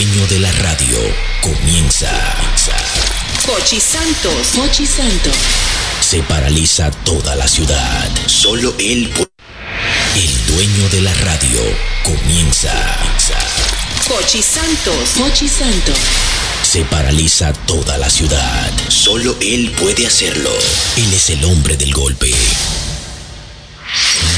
dueño de la radio, comienza. Hochi Santos. Hochi Santos. Se paraliza toda la ciudad. Solo él pu- El dueño de la radio comienza. Hochi Santos. Hochi Santos. Se paraliza toda la ciudad. Solo él puede hacerlo. Él es el hombre del golpe.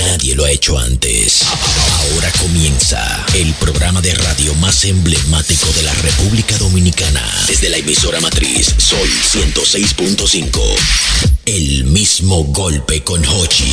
Nadie lo ha hecho antes. Ahora comienza el programa de radio más emblemático de la República Dominicana. Desde la emisora matriz Sol 106.5. El mismo golpe con Hochi.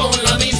con la misma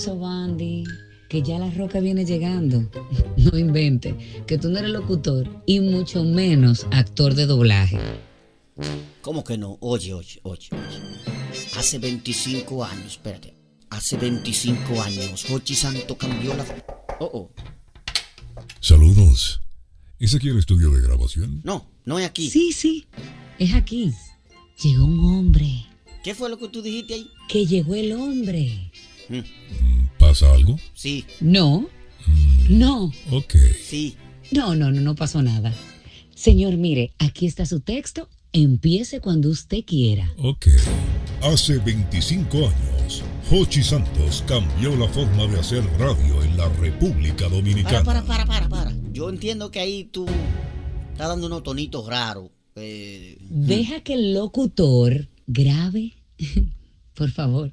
eso, Bandy. Que ya la roca viene llegando. No invente. Que tú no eres locutor y mucho menos actor de doblaje. ¿Cómo que no? Oye, oye, oye, oye. Hace 25 años, espérate. Hace 25 años, Hochi Santo cambió la. Oh, oh. Saludos. ¿Es aquí el estudio de grabación? No, no es aquí. Sí, sí. Es aquí. Llegó un hombre. ¿Qué fue lo que tú dijiste ahí? Que llegó el hombre. ¿Pasa algo? Sí, No. No. Ok. sí. No, no, no, no pasó nada. Señor, mire, aquí está su texto. Empiece cuando usted quiera. Ok. Hace 25 años, Hochi Santos cambió la forma de hacer radio en la República Para, Dominicana. para, para, para, para. Yo entiendo que ahí tú estás dando unos tonitos raros. Eh, Deja que el locutor grabe. Por favor.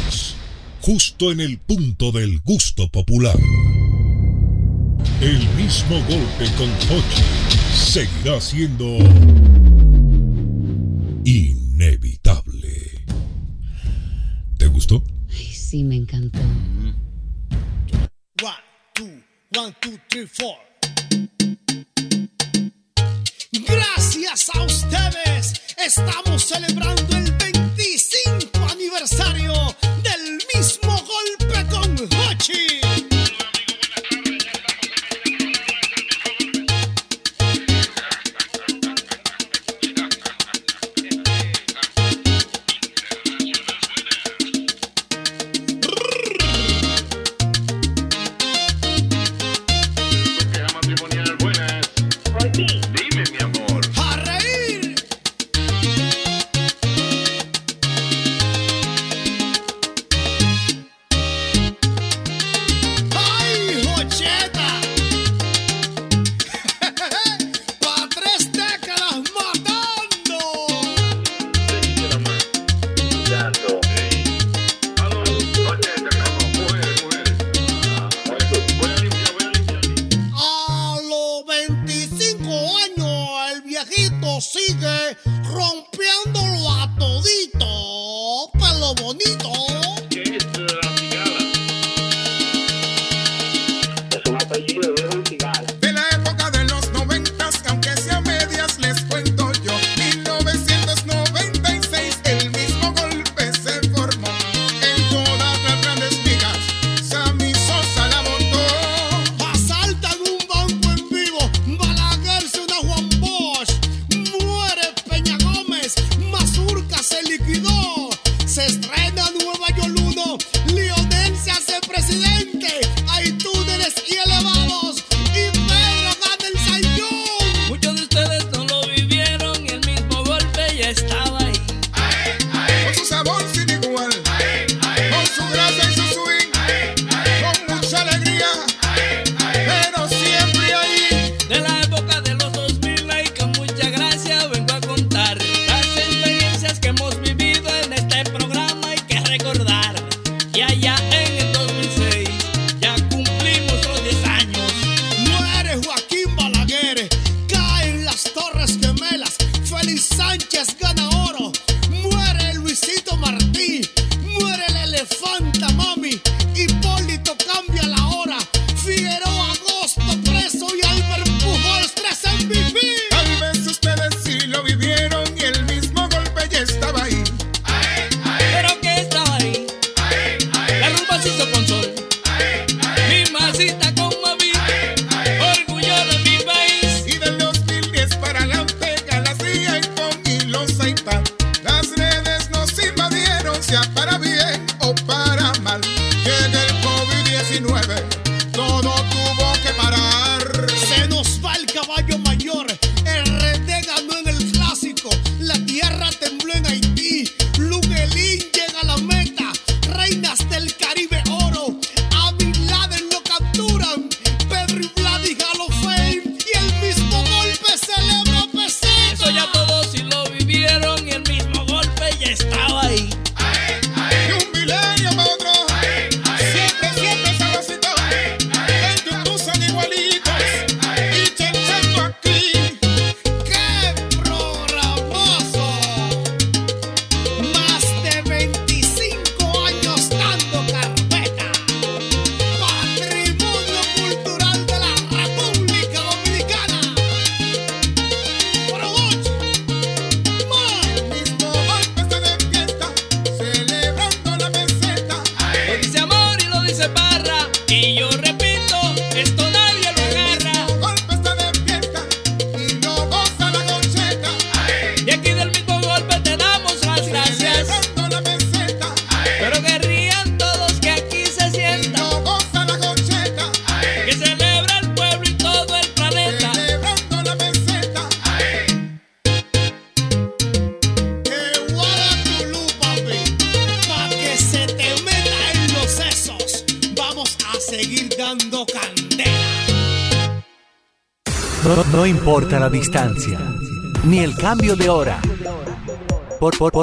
justo en el punto del gusto popular. El mismo golpe con Hochi seguirá siendo inevitable. ¿Te gustó? Ay, sí, me encantó. One, two, one, two, three, four. Gracias a ustedes estamos celebrando el 25 aniversario con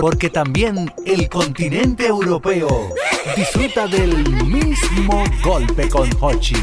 porque también el continente europeo disfruta del mismo golpe con Hochi.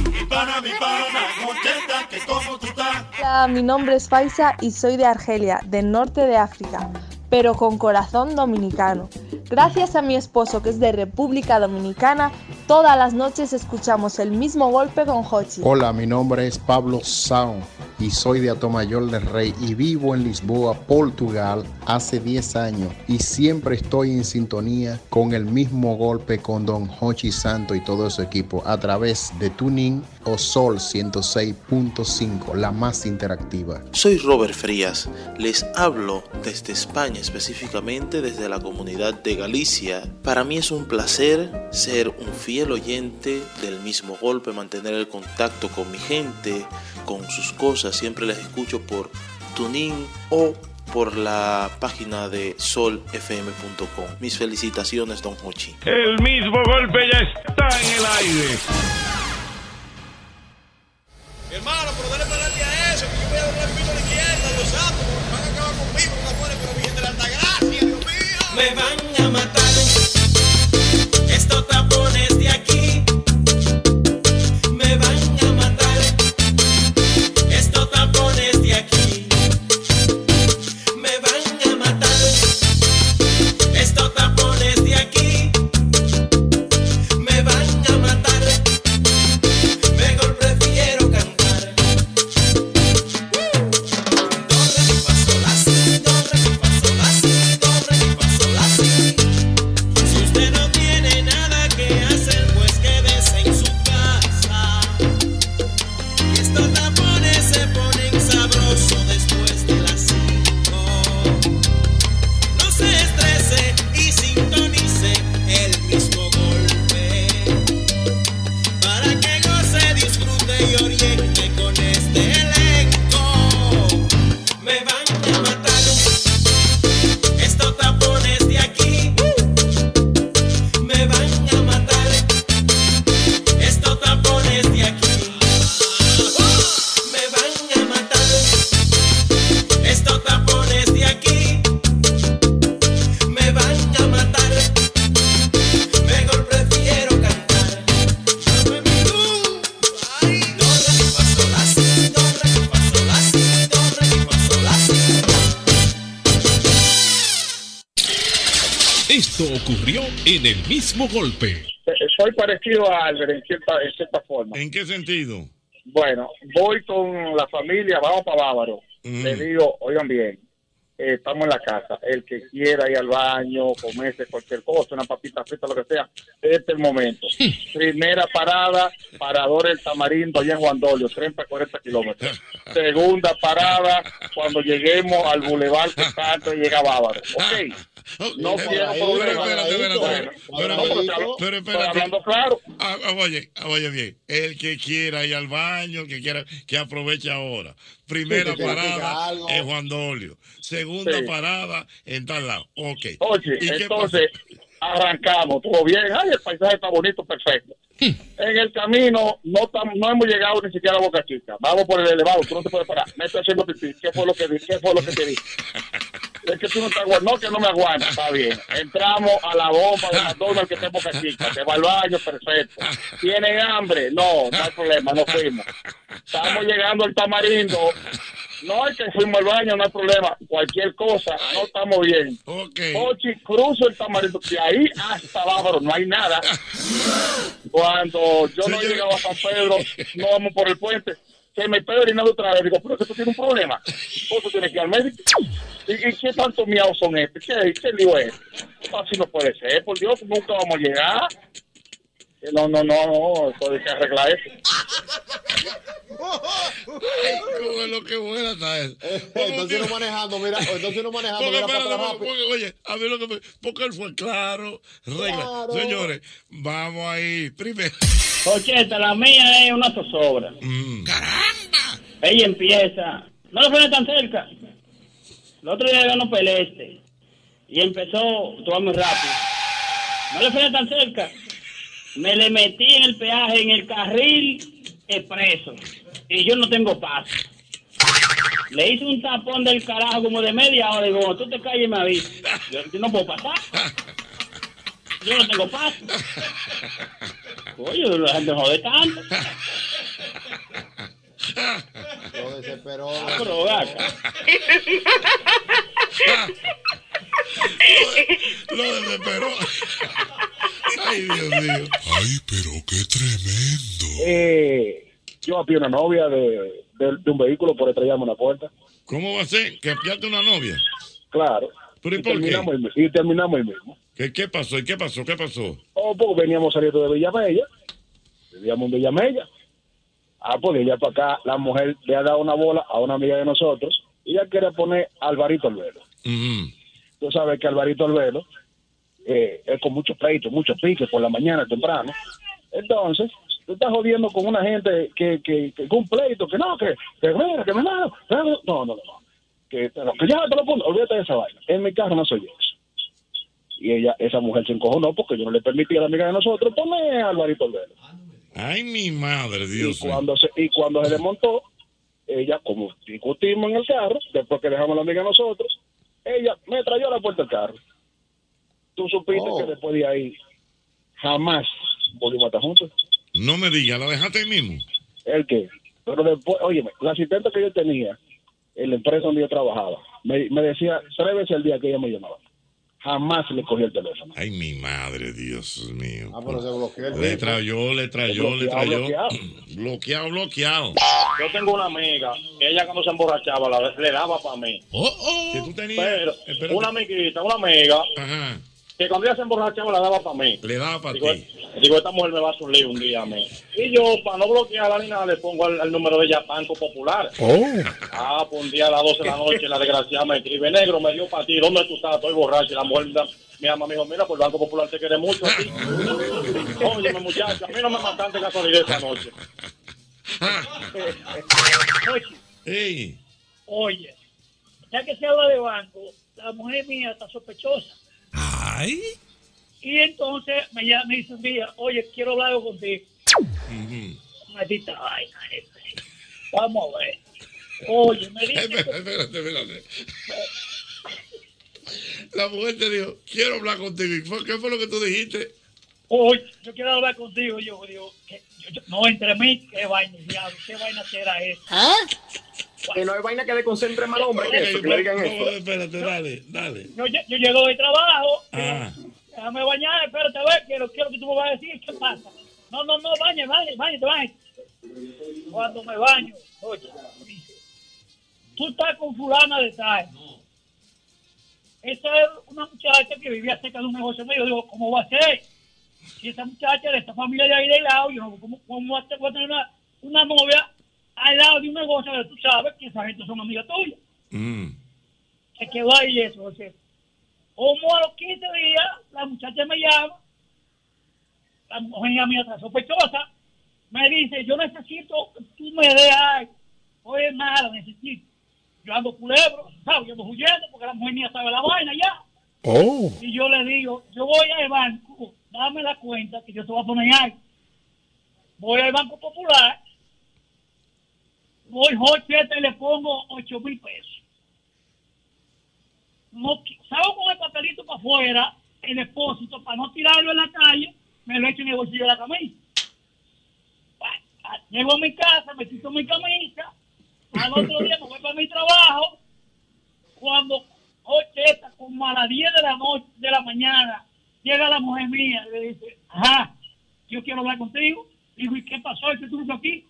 Hola, mi nombre es Faisa y soy de Argelia, del norte de África, pero con corazón dominicano. Gracias a mi esposo que es de República Dominicana, todas las noches escuchamos el mismo golpe con Hochi. Hola, mi nombre es Pablo Sao y soy de Atomayor del Rey y vivo en Lisboa, Portugal, hace 10 años y siempre estoy en sintonía con el mismo golpe con Don Hochi Santo y todo su equipo a través de Tuning o Sol 106.5, la más interactiva. Soy Robert Frías, les hablo desde España, específicamente desde la comunidad de Galicia. Para mí es un placer ser un fiel oyente del mismo golpe, mantener el contacto con mi gente, con sus cosas, siempre les escucho por Tuning o por la página de solfm.com. Mis felicitaciones, Don Hochi. El mismo golpe ya está en el aire. Hermano, pero dale para adelante a eso, que yo voy a doblar el pito a la izquierda, Dios santo, porque van a acabar conmigo, con la muerte, pero Virgen de la Altagracia, Dios mío. Me van en el mismo golpe. Eh, Soy parecido a Albert en cierta, en cierta forma. ¿En qué sentido? Bueno, voy con la familia, vamos para Bávaro. Mm. Le digo, oigan bien, eh, estamos en la casa. El que quiera ir al baño, comerse cualquier cosa, una papita frita, lo que sea, este es el momento. Primera parada, parador El Tamarindo, allá en Juan Dolio, 30, 40 kilómetros. Segunda parada, cuando lleguemos al Boulevard que tanto llega Bávaro. Ok. No quiero problemas. Espérate, espérate, Bueno, Pero, no, pero te pero hablo- estoy espérate. hablando claro. Ah, ah, oye, ah, oye bien, el que quiera ir al baño, el que quiera, que aproveche ahora. Primera parada en Juan Dolio. Segunda Sí. parada en tal lado. Ok. Oye, ¿Y qué entonces arrancamos, todo bien, ay, el paisaje está bonito, perfecto. En el camino no tam- no hemos llegado ni siquiera a Boca Chica. Vamos por el elevado, tú no te puedes parar. Me estoy haciendo pipí. ¿Qué fue lo que? ¿Qué fue lo que te? Es que tú no te aguantas, no que no me aguantas, está bien. Entramos a la bomba de McDonald's que en Boca Chica. Se va al baño, perfecto. ¿Tienen hambre? No, no hay problema, no fuimos. Estamos llegando al tamarindo. No es que fuimos al baño, no hay problema. Cualquier cosa, no estamos bien. Ochi, cruzo el tamarindo. De ahí hasta Bávaro, no hay nada. Cuando yo no he llegado a San Pedro, no vamos por el puente. Se me está orinando otra vez. Digo, pero que tú tienes un problema. Vos tienes que ir al médico. ¿Y, y qué tanto miau son estos? ¿Qué, qué lío es? Así no puede ser. Por Dios, nunca vamos a llegar. Eh, No, no, no, no. Eso hay que arreglar eso. Qué bueno, qué buena está eso. Entonces uno manejando, mira, entonces uno manejando, Porque, mira espérate, porque, porque, oye, a mí lo que me, porque él fue claro, regla. Claro. Señores, vamos ahí. Primero. Ocheta, la mía es una zozobra. ¡Caramba! Ella empieza. No le frenes tan cerca. El otro día ganó Peleste. Y empezó, vas muy rápido. No le frenes tan cerca. Me le metí en el peaje, en el carril expreso. Y yo no tengo paso. Le hice un tapón del carajo como de media hora. Digo, cuando tú te calles me avisas. Yo, yo no puedo pasar. Yo no tengo paso. Oye, la gente jode tanto. Lo desesperó. Pero acá. Lo desesperó. Ay, Dios mío. Ay, pero qué tremendo. Eh, yo apié una novia de, de, de un vehículo por estrellarme una puerta. ¿Cómo va a ser? ¿Que apiaste una novia? Claro. ¿Pero y y, por qué? terminamos el, mi- y terminamos el mismo. ¿Qué, ¿Qué pasó? ¿Y qué pasó? ¿Qué pasó? Oh, pues veníamos saliendo de Villamella. Vivíamos en Villamella. Ah, pues de allá para acá, la mujer le ha dado una bola a una amiga de nosotros y ella quiere poner a Alvarito al velo. Tú sabes que Alvarito al velo eh, es con muchos pleitos, muchos piques por la mañana temprano. Entonces, tú estás jodiendo con una gente que, que, que con un pleito, que no, que, que, mira, que me. No, no, no. no. Que, no, que ya te lo pongo, olvídate de esa vaina. En mi carro no soy yo. Y ella, esa mujer se encojonó porque yo no le permití a la amiga de nosotros poner a Alvarito al velo. Ay, mi madre, Dios y cuando se y cuando se desmontó ella como discutimos en el carro después que dejamos a la amiga a nosotros ella me trayó a la puerta del carro tú supiste Oh. que después de ahí jamás volvimos a estar juntos No me digas, ¿la dejaste ahí mismo? el que pero después óyeme la asistente que yo tenía en la empresa donde yo trabajaba me, me decía tres veces al día que ella me llamaba jamás le cogí el teléfono Ay, mi madre, Dios mío. Ah, pero se bloqueó el Le trayó, le trayó, le trayó. bloqueado. Bloqueado, bloqueado. Yo tengo una amiga, ella cuando se emborrachaba la- le daba para mí. Que tú tenías. Pero, espérate. una amiguita, una amiga, Ajá. Que cuando ella se emborrachaba la daba para mí. Le daba para ti. digo, esta mujer me va a hacer un día a mí. Y yo, para no bloquearla ni nada, le pongo el, el número de ella Banco Popular. Ah, pues un día a las 12 de la noche la desgraciada me escribe, negro, me dio para ti, ¿dónde tú estás? Estoy borracho. Y la mujer me, me llama, me dijo, mira, pues el Banco Popular te quiere mucho a ti. Óyeme, muchacha, a mí no me mataste casualidad esta noche. Ey. Oye, ya que se habla de banco, la mujer mía está sospechosa. Ay. Y entonces me, llama, me dice un día, oye, quiero hablar contigo. Maldita vaina, jefe. Vamos a ver. Oye, me dice Espérate, espérate. La mujer te dijo, quiero hablar contigo. ¿Y fue- ¿Qué fue lo que tú dijiste? Oye, yo quiero hablar contigo. Yo digo, que, yo- yo- no, entre mí, qué vaina, diablo, qué vaina será esa. Que no hay vaina que le concentre más hombre que eso, que le digan eso. espérate, dale, dale. Yo, yo llego de trabajo, Ah. déjame bañar, espérate, a ver, quiero, quiero que tú me vas a decir qué pasa. No, no, no, bañe, bañe, bañe, bañe. Cuando me baño, oye, tú estás con fulana de tal. Esa es una muchacha que vivía cerca de un negocio mío. Yo digo, ¿cómo va a ser? Si esa muchacha de esta familia de ahí de lado, yo no, ¿cómo, cómo voy a tener una, una novia al lado de un negocio que tú sabes que esa gente son amigas tuyas? Se quedó ahí eso, o sea, como a los 15 días, la muchacha me llama, la mujer mía está sospechosa, me dice, yo necesito que tú me des algo. Oye, nada, necesito. Yo ando culebro, ¿sabes? Yo ando huyendo porque la mujer mía sabe la vaina ya. Oh. Y yo le digo, yo voy al banco, dame la cuenta que yo te voy a poner algo. Voy al Banco Popular, voy Jocheta y le pongo 8 mil pesos. No, salgo con el papelito para afuera, el depósito, para no tirarlo en la calle, me lo echo en el bolsillo de la camisa. Ah, Llego a mi casa, me quito mi camisa, al otro día me voy para mi trabajo, cuando Jocheta, como a las 10 de la noche, de la mañana, llega la mujer mía y le dice, ajá, yo quiero hablar contigo. Digo, ¿y qué pasó? ¿Qué tú aquí?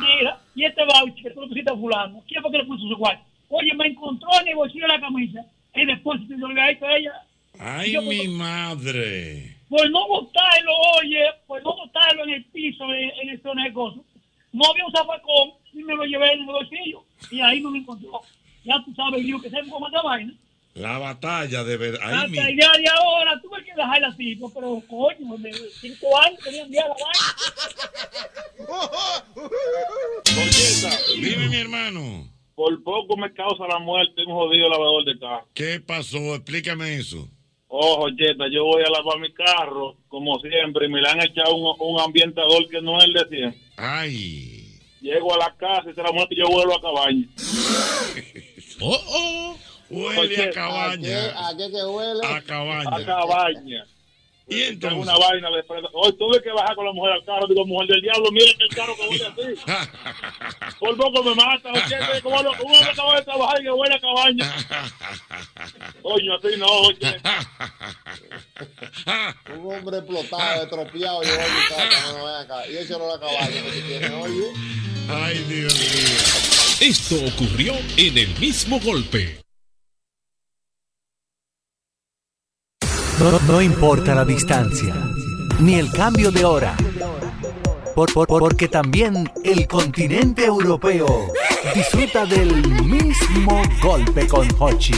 Mira, y este voucher que tú le pusiste a fulano, ¿quién fue que le puso su cuarto? Oye, me encontró en el bolsillo de la camisa y después yo le a ella. Ay, Yo, mi madre. Por no botarlo, oye, por no botarlo en el piso, en, en el negocio, no había un zafacón y me lo llevé en el bolsillo y ahí no me encontró. Ya tú sabes, yo que sé cómo esta vaina. La batalla de ver. El día de ahora tuve que dejarla así, pero coño, de cinco años tenían día la vaina. Dime, mi hermano. Por poco me causa la muerte un jodido lavador de carro. ¿Qué pasó? Explícame eso. Ojo, Jetta, yo voy a lavar mi carro, como siempre, y me le han echado un, un ambientador que no es el de siempre. Ay. Llego a la casa y se la muerte y yo vuelvo a cabaña. Oh, oh. Huele a cabaña. ¿A qué que huele? A cabaña. A cabaña. Y entonces. una vaina de frente. Hoy tuve que bajar con la mujer al carro. Digo, mujer del diablo, mire que el carro que huele así. Por poco me mata. Oye, como lo- un hombre acaba de trabajar y que huele a cabaña. Coño, así no, oye. Un hombre explotado, estropeado, llegó a mi casa, no, ven acá. Y eso no la cabaña que tiene, oye. Ay, Dios mío. Esto ocurrió en el mismo golpe. No, no importa la distancia, ni el cambio de hora, por- por- por- porque también el continente europeo disfruta del mismo golpe con Hochi.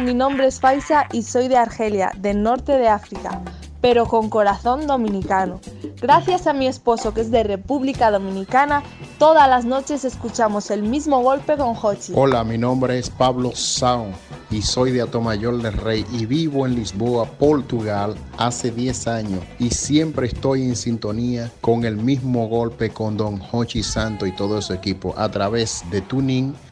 Mi nombre es Faisa y soy de Argelia, del norte de África, pero con corazón dominicano. Gracias a mi esposo que es de República Dominicana, todas las noches escuchamos el mismo golpe con Hochi. Hola, mi nombre es Pablo Sao y soy de Atomayor del Rey y vivo en Lisboa, Portugal, hace 10 años y siempre estoy en sintonía con el mismo golpe con Don Hochi Santo y todo su equipo a través de Tuning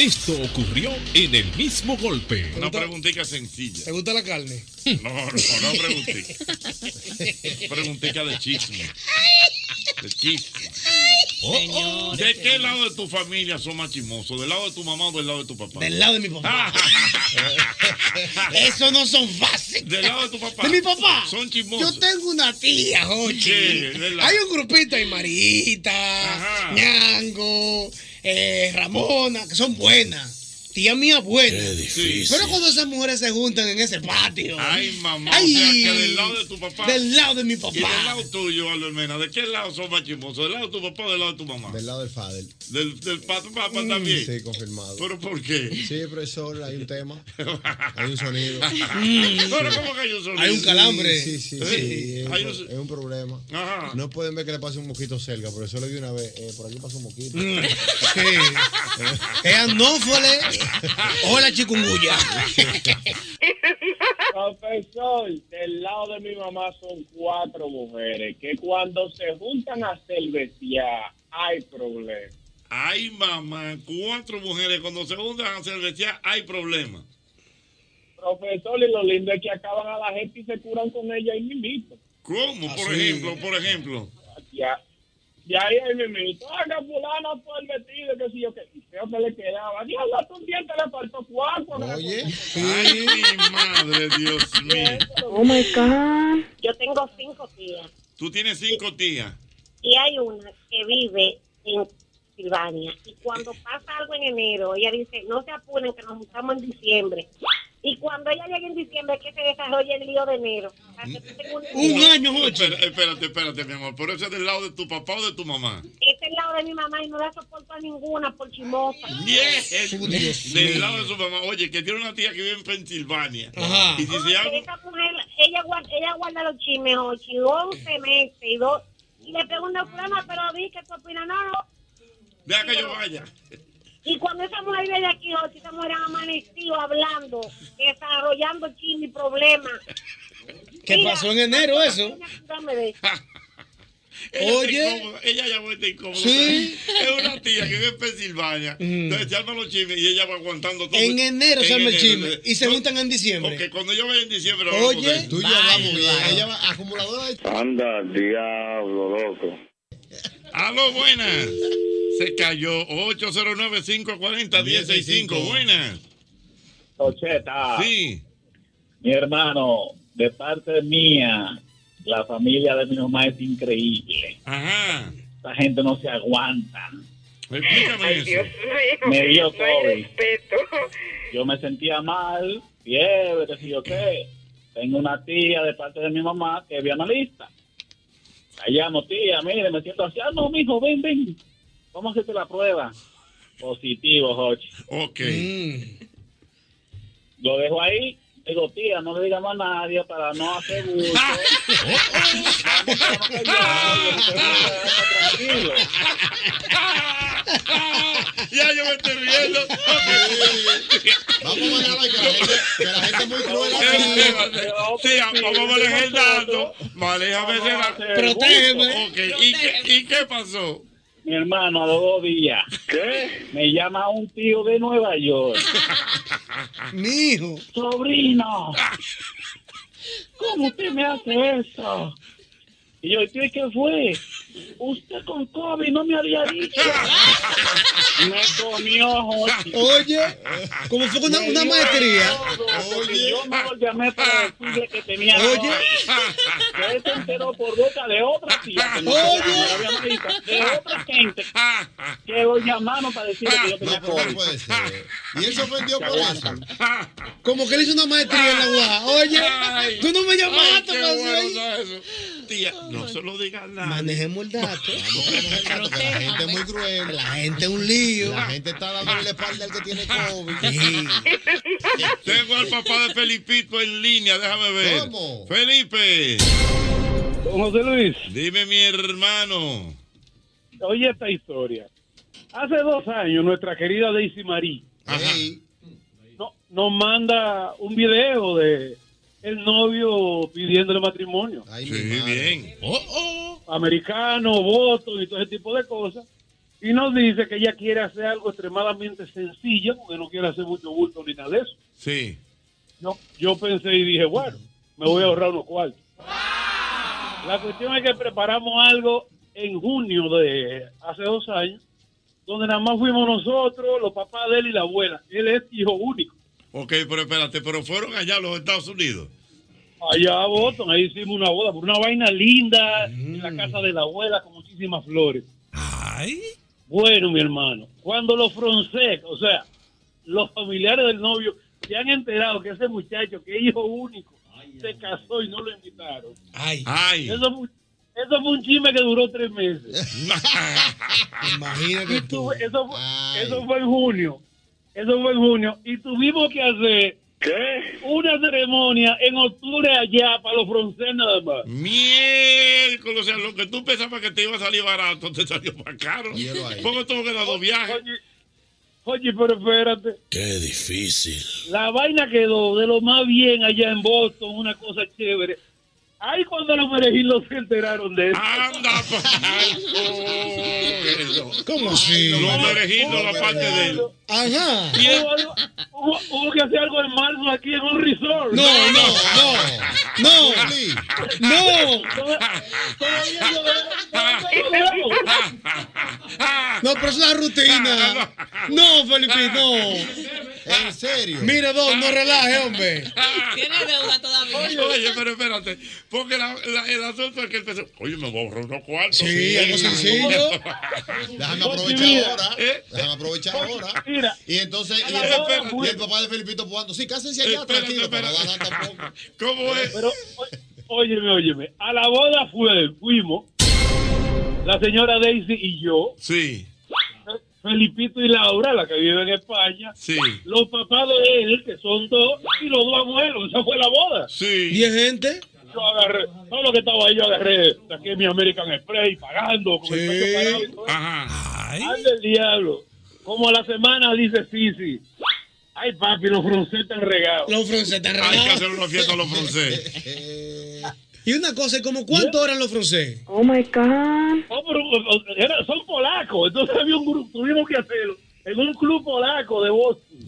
Esto ocurrió en el mismo golpe. Una preguntita sencilla. ¿Te gusta la carne? No, no, no preguntica. Preguntica de chisme. De chisme. Oh, oh. ¿De qué lado de tu familia son más chismosos? ¿Del lado de tu mamá o del lado de tu papá? Del lado de mi papá. Eso no son fáciles. ¿Del lado de tu papá? ¿De mi papá? Son chismosos. Yo tengo una tía, Jochi. Sí. Hay un grupito ahí, Marita, Ñango, eh, Ramona, que son buenas. Tía mía buena. difícil. Pero cuando esas mujeres se juntan en ese patio. Ay, mamá. Ay, o sea, que del lado de tu papá. Del lado de mi papá. Y del lado tuyo, Albert Mena. ¿De qué lado son más chismosos? ¿Del lado de tu papá o del lado de tu mamá? Del lado del Fadel. ¿Del, del pato papá Mm, también? Sí, confirmado. ¿Pero por qué? Sí, profesor, hay un tema. Hay un sonido. Pero ¿cómo que hay un sonido? Hay un calambre. Sí, sí, sí. ¿Eh? Es, Hay un, es un problema. Ajá. No pueden ver que le pase un mosquito cerca, por eso le di una vez. eh, por aquí pasó un mosquito. Sí. Es anófole. Hola, chikungunya. Profesor, del lado de mi mamá son cuatro mujeres que cuando se juntan a cervecear hay problemas. Ay, mamá, cuatro mujeres cuando se juntan a cervecear hay problemas. Profesor, y lo lindo es que acaban a la gente y se curan con ella ahí mismito. ¿Cómo? Por Así. ejemplo, por ejemplo. Ya. Y ahí ahí mismito, haga fulano por el vestido, que si yo que y feo que le quedaba. Diablo, hasta un diente le faltó cuatro. Oye. Ay, mi madre, Dios mío. Oh my God. Yo tengo cinco tías Tú tienes cinco tías. y hay una que vive en Silvania. Y cuando pasa algo en enero, ella dice: No se apuren, que nos juntamos en diciembre. Y cuando ella llegue en diciembre, es que se desarrolla el lío de enero. Una idea. Espera- Espérate, espérate, mi amor. ¿Pero eso es del lado de tu papá o de tu mamá? Este es el lado de mi mamá y no la soporto a ninguna por chimosa. Yes. Del lado de su mamá. Oye, que tiene una tía que vive en Pensilvania. Ajá. Y dice Oye, algo. esa mujer, ella guarda, ella guarda los chismes, ochi, 11 meses y dos. Y le pregunta a fulana, pero vi que tú opinas, no, no. Deja que yo vaya. Y cuando esa mujer viene aquí, ochi, esa mujer ha amanecido hablando, desarrollando chisme y problemas. ¿Qué Mira, pasó en enero eso? Ella Oye. incómoda, ella ya está incómoda. Sí. Es una tía que vive en Pensilvania. Entonces se arman los chismes y ella va aguantando todo. En enero se En arma el chisme y se juntan en diciembre. Ok, cuando yo vaya en diciembre. Oye, tú y yo vamos bien. Ella va acumuladora Anda, diablo, loco. Aló, buenas. Se cayó. 809-540-1065. Buenas. Ocheta. Sí. Mi hermano, de parte mía, la familia de mi mamá es increíble. Ajá. Esta gente no se aguanta. Explícame eso. Me dio COVID. Yo me sentía mal, fiebre, sé yo qué. Tengo una tía de parte de mi mamá que es analista. La llamo, tía, mire, me siento así. Ah, no, mijo, ven, ven. ¿Cómo hacerte la prueba? Positivo, Jochi. Ok. Lo dejo ahí. Digo, tía, no le digamos a nadie para no hacer gusto. Tranquilo. ya yo me estoy riendo. Vamos a manejar que la gente, que la gente es muy cruel. Sí, vamos a manejar el dato. Maléjame ese dato. Protégeme. Ok, ¿y qué, ¿y qué pasó? Mi hermano, a los dos días. ¿Qué? Me llama un tío de Nueva York. Mi hijo. Sobrino. ¿Cómo usted me hace eso? Y yo, ¿qué, qué fue? Usted con COVID no me había dicho. me comió, Jochi. Oye, como fue una, una maestría. Oye. Yo no lo llamé para decirle que tenía Oye. Él se enteró por boca de otra tía. Que no Oye. no visto, de otra gente que lo llamaron para decirle que yo tenía COVID. Y él se ofendió por eso. Como que él hizo una maestría en la UAA. Oye, Ay. tú no me Ay, llamaste qué bueno está eso. Tía, no se lo digas nada. Manejemos el dato. Que la gente es muy cruel. La gente es un lío. La gente está dándole la espalda al que tiene COVID. Tengo al papá de Felipito en línea, déjame ver. ¿Cómo? Felipe. José Luis. Dime, mi hermano. Oye esta historia. Hace dos años, nuestra querida Daisy Marie no- nos manda un video de el novio pidiéndole matrimonio. Sí, bien. Americano, votos y todo ese tipo de cosas. Y nos dice que ella quiere hacer algo extremadamente sencillo, porque no quiere hacer mucho bulto ni nada de eso. Sí. No, yo pensé y dije, bueno, me voy a ahorrar unos cuartos. La cuestión es que preparamos algo en junio de hace dos años, donde nada más fuimos nosotros, los papás de él y la abuela. Él es hijo único. Ok, pero espérate, pero fueron allá a los Estados Unidos. Allá a Boston, ahí hicimos una boda, por una vaina linda, en la casa de la abuela con muchísimas flores. Ay. Bueno, mi hermano, cuando los francés, o sea, los familiares del novio, se han enterado que ese muchacho, que es hijo único, se casó y no lo invitaron. Ay. Eso fue, eso fue un chisme que duró tres meses. Imagínate tú. Eso fue, eso fue en junio. Eso fue en junio. Y tuvimos que hacer una ceremonia en octubre allá para los franceses nada más. Miércoles, o sea, lo que tú pensabas que te iba a salir barato, te salió más caro. Porque tuvo que dar dos viajes. Oye, pero espérate. Qué difícil. La vaina quedó de lo más bien allá en Boston, una cosa chévere. Ahí cuando los perejilos se enteraron de eso. Anda, ¿Cómo así? Los merejitos, la parte de él. Ajá. Hubo, que hacer algo en marzo aquí en un resort. No, no, no. No. No, pero es una rutina. No, Felipe, no. ¿En serio? Mire, Don, no relaje, hombre. Tiene deuda todavía. Oye, pero espérate, porque la- la- el asunto es que él pensó, oye, me voy a ahorrar unos cuartos. Sí, algo sencillo. Déjame Oye, aprovechar ahora. ¿eh? Déjame aprovechar ahora. Mira. Y entonces, y el, papá, y el de Felipito jugando. Sí, cásense allá, Espérate, tranquilo, para no dar tampoco. ¿Cómo es? Pero, óyeme, óyeme. A la boda fue, fuimos, la señora Daisy y yo. Sí. Felipito y Laura, la que vive en España. Sí. Los papás de él, que son dos, y los dos abuelos. Esa fue la boda. Sí. ¿Diez gente? Yo agarré, todo lo que estaba ahí, yo agarré, saqué mi American Express pagando con el pecho parado. Ajá. Ay, del diablo. Como a la semana dice Sisi. Ay, papi, los franceses están regados. Los franceses están Hay que regados. hacer una fiesta a los franceses. Y una cosa, ¿como cuánto eran los franceses? Oh my God. son polacos, entonces había un grupo, tuvimos que hacerlo en un club polaco de Boston.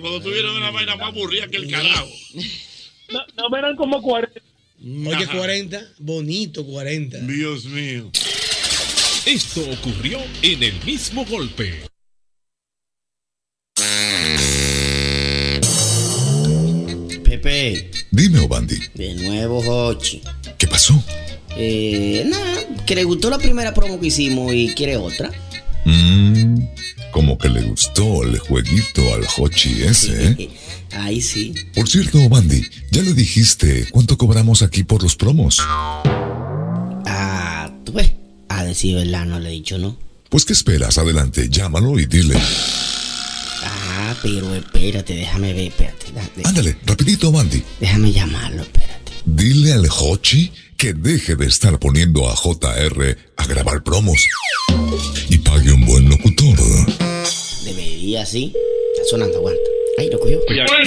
Cuando tuvieron una vaina más aburrida que el carajo. No, no me eran como 40. Oye, 40, bonito 40. Dios mío. Esto ocurrió en el mismo golpe. Pepe. Dime, Obandi. De nuevo, Hochi. ¿Qué pasó? Eh, nada, que le gustó la primera promo que hicimos y quiere otra. Mm, como que le gustó el jueguito al Hochi ese, ¿eh? Ahí sí. Por cierto, Obandi, ya le dijiste cuánto cobramos aquí por los promos. Ah, tú ves. A decir verdad, no le he dicho no. Pues, ¿qué esperas? Adelante, llámalo y dile. Ah, pero espérate, déjame ver, espérate. Ándale, rapidito, Obandi. déjame llamarlo, espérate. Dile al Hochi que deje de estar poniendo a JR a grabar promos. Y pague un buen locutor. Debería, sí. Está sonando, aguanta. Ay, lo cogió.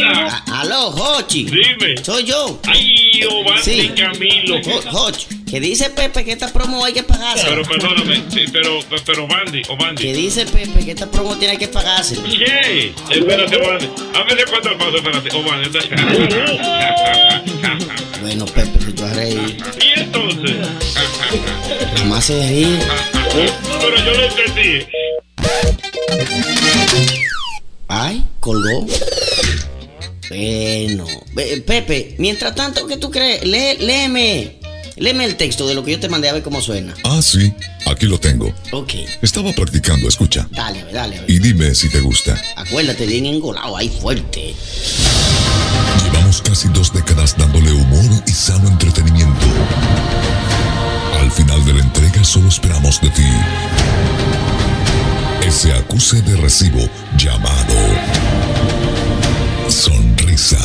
Ah, aló, Hochi. Dime. Soy yo. Ay, Obandi Sí. Camilo. Ho- Hochi, que dice Pepe que esta promo hay que pagarse. Pero perdóname, sí, pero, pero Bandy, o Bandy. Que dice Pepe que esta promo tiene que pagarse. ¿Qué? Espérate, Bandy. A ver de cuánto el paso, espérate. O Bandy. Bueno, Pepe, si tú has reír. ¿Y entonces? Nomás se ríe. Pero yo lo entendí. Ay, colgó. Bueno, Pepe, mientras tanto, ¿qué tú crees? Léeme. Léeme el texto de lo que yo te mandé a ver cómo suena. Ah, sí, aquí lo tengo. Ok, Estaba practicando, escucha. dale, dale. Y dime si te gusta. Acuérdate, bien engolado, ahí fuerte. Llevamos casi dos décadas dándole humor y sano entretenimiento. Al final de la entrega solo esperamos de ti ese acuse de recibo llamado sonrisa.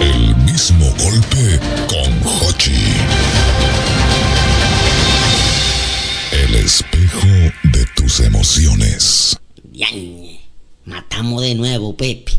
El mismo golpe con Hochi. El espejo de tus emociones. Yañe, matamos de nuevo, Pepe.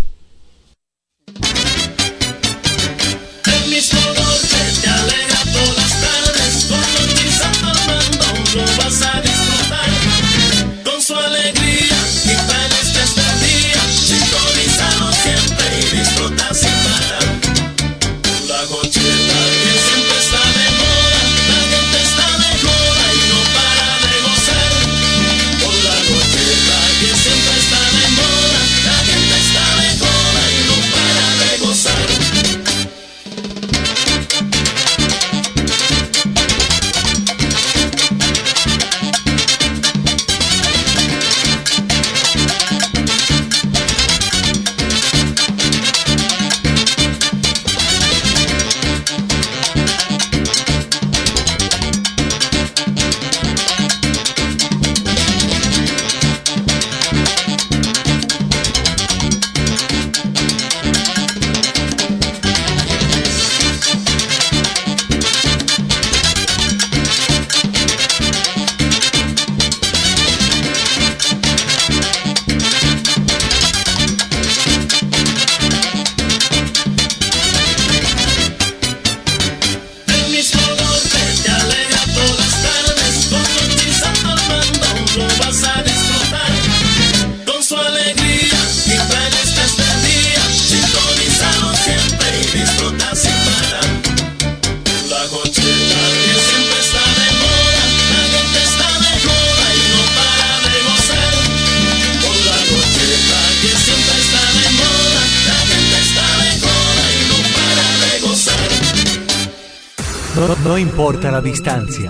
Importa la distancia,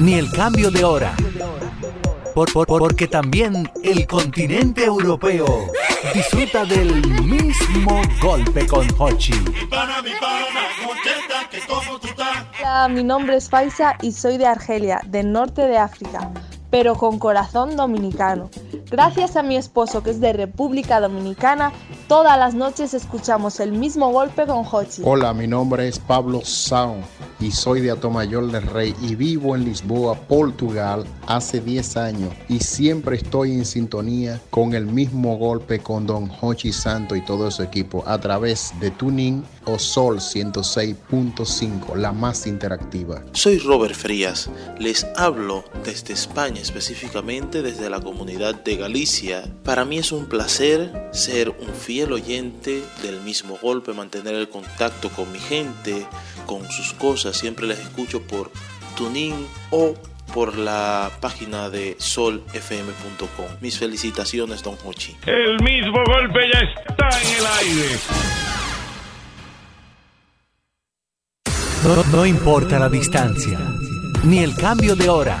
ni el cambio de hora. Por- por- por- porque también el continente europeo disfruta del mismo golpe con Hochi. Hola, mi nombre es Faisa y soy de Argelia, del norte de África, pero con corazón dominicano. Gracias a mi esposo que es de República Dominicana, todas las noches escuchamos el mismo golpe con Hochi. Hola, mi nombre es Pablo Sao y soy de Atomayor del Rey y vivo en Lisboa, Portugal, hace 10 años y siempre estoy en sintonía con el mismo golpe con Don Hochi Santo y todo su equipo a través de Tuning o Sol 106.5, la más interactiva. Soy Robert Frías, les hablo desde España, específicamente desde la comunidad de Galicia. Para mí es un placer ser un fiel oyente del mismo golpe, mantener el contacto con mi gente, con sus cosas. Siempre les escucho por Tuning o por la página de solfm.com. Mis felicitaciones, don Hochi. El mismo golpe ya está en el aire. No, no importa la distancia, ni el cambio de hora.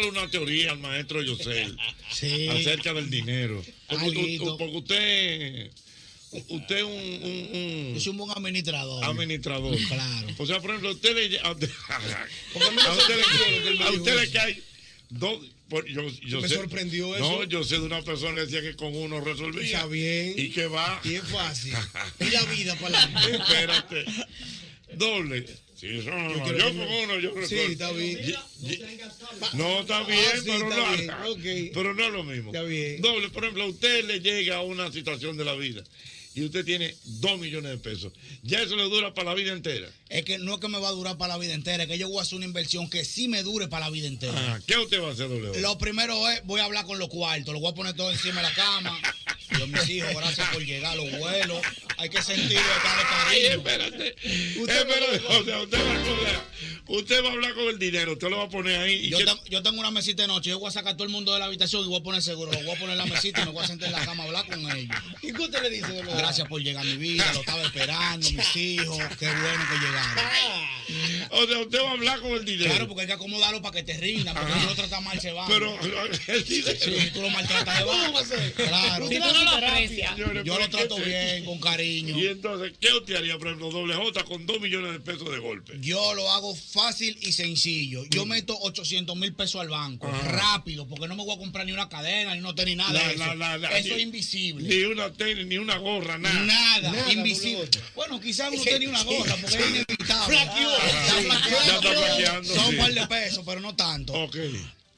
Dándole una teoría al maestro Yosel acerca del dinero. Porque, usted, usted es un, un- buen administrador. administrador. Claro. O sea, por ejemplo, a usted le, a usted, a usted le- a usted cae dos. por- yo, yo Me sé- sorprendió No, eso. yo sé de una persona que decía que con uno resolvía. Está bien. Y que va. Y es fácil. Y la vida para adelante. Espérate. Doble. Sí, eso no, Yo yo me- uno, yo Sí, resuelvo. está bien. No, está bien, Ah, sí, pero, está no, bien, ok. pero no es lo mismo. Está bien. Doble, por ejemplo, a usted le llega a una situación de la vida y usted tiene dos millones de pesos. Ya eso le dura para la vida entera. Es que no es que me va a durar para la vida entera, es que yo voy a hacer una inversión que sí me dure para la vida entera. Ah, ¿Qué usted va a hacer, doble? Lo primero es, voy a hablar con los cuartos, los voy a poner todo encima de la cama. Dios, mis hijos, gracias por llegar, los vuelos. Hay que sentir darle Ay, espérate. Usted Espérate, o sea, usted va, a coger- usted va a hablar con el dinero, usted lo va a poner ahí. ¿y Yo, qué- ten- yo tengo una mesita de noche, yo voy a sacar a todo el mundo de la habitación y voy a poner seguro, lo voy a poner en la mesita y me voy a sentar en la cama a hablar con ellos. ¿Y qué usted le dice? verdad? Gracias por llegar a mi vida, lo estaba esperando, mis hijos, qué bueno que llegaron. O sea, usted va a hablar con el dinero. Claro, porque hay que acomodarlo para que te rinda, porque Ajá. si lo tratas mal se va. Pero el dinero. Sí, tú lo maltratas de ¿Cómo va? Claro. Si tú no lo aprecias. Yo lo trato ¿qué- bien, con cariño. Y entonces, ¿qué usted haría, por ejemplo, doble J con dos millones de pesos de golpe? Yo lo hago fácil y sencillo. Yo meto 800 mil pesos al banco, Mm. Ajá. rápido, porque no me voy a comprar ni una cadena, ni no tenis, nada eso. es invisible. Ni una tenis, ni una gorra, nada. Nada, Nada, invisible. Bueno, quizás uno tenía una gorra, porque es inevitable. Flaqueó. Ya está flaqueando, Son un par de pesos, pero no tanto. Ok.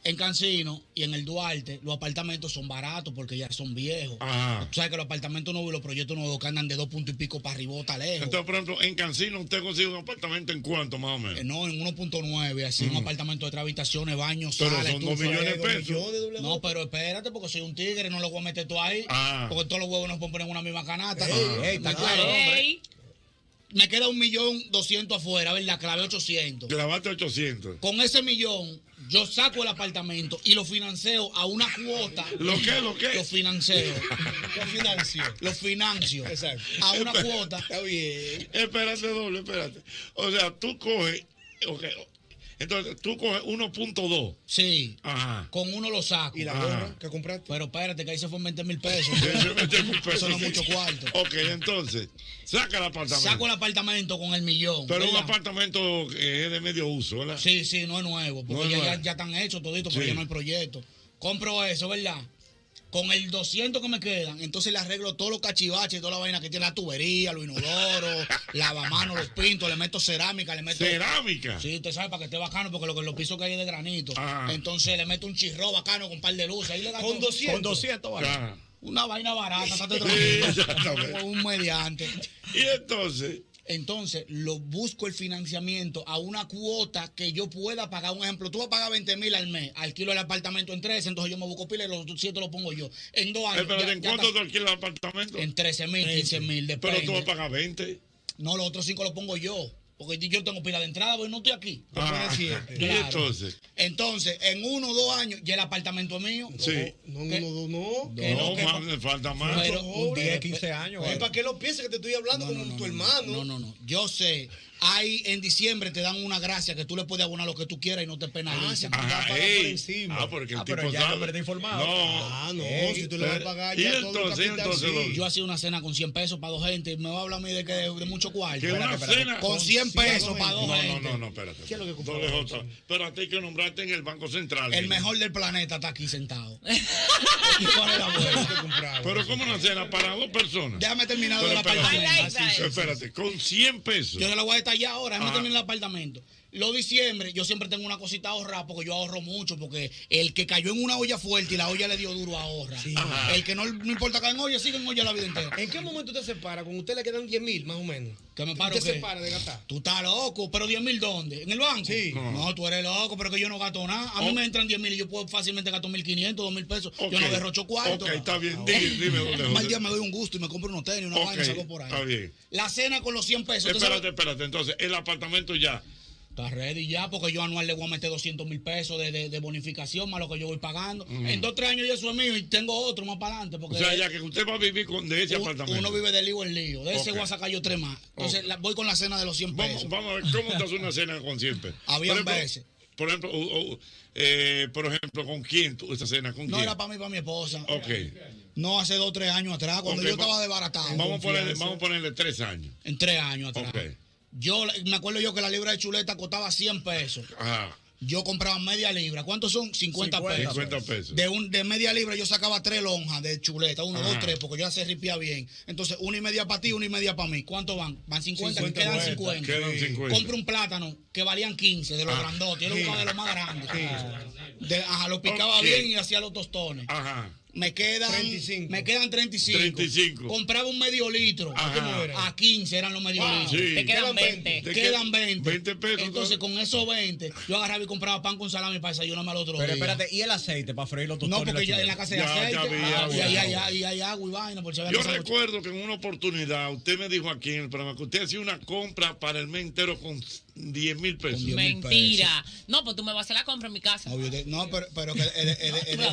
En Cancino y en el Duarte, los apartamentos son baratos porque ya son viejos. Ajá. Tú sabes que los apartamentos nuevos y los proyectos nuevos que andan de dos puntos y pico para arribota lejos. Entonces, por ejemplo, en Cancino usted consigue un apartamento en cuánto más o menos. Eh, No, en 1.9, así, Mm. un apartamento de tres habitaciones, baños, Pero sala, son dos estufa. millones de pesos. No, pero espérate, porque soy un tigre, no lo voy a meter tú ahí. Ah. Porque todos los huevos no se pueden poner en una misma canasta. Está claro, Ey. Me queda un millón doscientos afuera, ¿verdad? Clave 800. Clavaste 800. Con ese millón, yo saco el apartamento y lo financio a una cuota. ¿Lo qué? ¿Lo qué? Lo financio. Lo financio. Lo financio. Exacto. A una cuota. Está bien. Espérate, doble, espérate. O sea, tú coges. ok, Entonces, tú coges 1.2. Sí. Ajá. Con uno lo saco. ¿Y la gorra que compraste? Pero espérate, que ahí se fue 20 mil pesos. Eso 20 mil pesos, Eso no es mucho cuarto. Ok, entonces, saca el apartamento. Saco el apartamento con el millón. Pero un ¿verdad? apartamento que es de medio uso, ¿verdad? Sí, sí, no es nuevo, porque No es ya, nuevo. ya, ya están hechos toditos, pero Sí. ya no hay proyecto. Compro eso, ¿verdad? Con el 200 que me quedan, entonces le arreglo todos los cachivaches, toda la vaina que tiene la tubería, los inodoros, lavamanos, los pintos, le meto cerámica, le meto... ¿Cerámica? Sí, usted sabe, para que esté bacano, porque lo que los pisos que hay es de granito. Ajá. Entonces le meto un chirro bacano con un par de luces. Ahí le gasto- Con 200. Con 200, ¿vale? Una vaina barata, estate Sí, un mediante. Y entonces... Entonces, lo busco el financiamiento a una cuota que yo pueda pagar. Un ejemplo, tú vas a pagar 20 mil al mes, alquilo el apartamento en 13, entonces yo me busco pila y los 7 lo pongo yo. En dos años. Espérate, ya- ¿en ya cuánto te alquila el apartamento? En 13 mil, 15 mil. Pero tú vas a pagar 20. No, los otros 5 los pongo yo. Porque yo tengo pila de entrada, porque no estoy aquí. Ah, Claro. ¿Y entonces? Entonces, en uno o dos años, ya el apartamento es mío. Sí. No, no, no, no. Que No, no, que más, no. me falta más. Pero un 10, 15 años. ¿Y para qué lo piensas que te estoy hablando como tu hermano? No, no, no. Yo sé. Ahí en diciembre te dan una gracia que tú le puedes abonar lo que tú quieras y no te penalizan. Ajá, ey. Ah, porque el Ah, pero tipo ya el sabe. hombre está informado. No. Ah, no, Ey, si tú le vas a pero- pagar ¿y ya todo el entonces, capital, entonces, sí. Yo hacía una cena con 100 pesos para dos gente. Me va a hablar a mí de que de, de mucho cuarto. Una cena Con 100 pesos para dos No, no, gente. no, no, espérate. ¿Qué es lo que J. Pero a ti hay que nombrarte en el Banco Central. El mejor del planeta está aquí sentado. ¿Y cuál es la buena? Pero como una cena para dos personas. Déjame terminar Pero así, Sí, sí, Espérate, con 100 pesos. Yo se la voy a detallar ahora, déjame Ajá. terminar el apartamento. Los diciembre, yo siempre tengo una cosita ahorrada porque yo ahorro mucho, porque el que cayó en una olla fuerte y la olla le dio duro ahorra. El que no, no importa caer en olla, sigue en olla la vida entera. ¿En qué momento usted se para? Cuando usted le quedan 10 mil, más o menos. ¿Que me paro ¿Usted se qué? para de gastar? Tú estás loco, pero 10 mil ¿dónde? ¿En el banco? Sí. No. tú eres loco, pero que yo no gasto nada. A mí Oh. me entran 10 mil y yo puedo fácilmente gastar 1.500, 2.000 pesos. Yo no derrocho cuarto. Ok, está bien. Dime, dime, doble Más día me doy un gusto y me compro unos tenis, una Ok, vaina y salgo por ahí. Está bien. La cena con los 100 pesos. Espérate, espérate. Entonces, el apartamento ya. Está ready ya, porque yo anual le voy a meter 200 mil pesos de, de- de bonificación más lo que yo voy pagando. Mm. En dos, tres años ya eso es mío y tengo otro más para adelante. Porque O sea, ya que usted va a vivir con, de ese un- apartamento. uno vive de lío en lío. De ese voy a sacar yo tres más. Entonces la- voy con la cena de los 100 pesos. Vamos, vamos a ver cómo te hace una cena con 100 pesos. Ejemplo, veces. Por ejemplo, o- o, eh, por ejemplo, ¿con quién tú esa cena? ¿Con No quién? era para mí, para mi esposa. Ok. No hace dos, tres años atrás, cuando yo estaba desbaratado. Vamos a, ponerle, vamos a ponerle tres años. En tres años atrás. Ok. Yo me acuerdo yo que la libra de chuleta costaba 100 pesos. Ajá. Yo compraba media libra. ¿Cuántos son? 50, 50 pesos. 50 pesos. De, un, de media libra yo sacaba tres lonjas de chuleta. Uno, Ajá. dos, tres, porque yo ya se ripía bien. Entonces, una y media para ti, una y media para mí. ¿Cuántos van? Van 50, 50, quedan vueltas. 50. Quedan 50. Compro un plátano que valían 15 de los Ah. grandotes. Yo lo Sí. de los más grandes. De- ajá, lo picaba bien y hacía los tostones. Ajá. Me quedan 35. Me quedan 35. 35. Compraba un medio litro. Ajá. ¿Cómo era? A 15 eran los medios Ah, litros. Sí. Te quedan 20. Te Quedan 20. 20 pesos. Entonces, con esos 20, yo agarraba y compraba pan con salami para desayunarme al otro Pero día. espérate, ¿y el aceite para freír los tostones? No, porque y ya en la casa Ya, aceite. ya había ah, agua. y, hay, hay- hay- hay agua y vaina. Por si Yo recuerdo que en una oportunidad usted me dijo aquí en el programa que usted hacía una compra para el mes entero con 10 mil pesos. Con 10 mil Mentira. No, pues tú me vas a hacer la compra en mi casa. Obvio, de- no, pero, pero que No,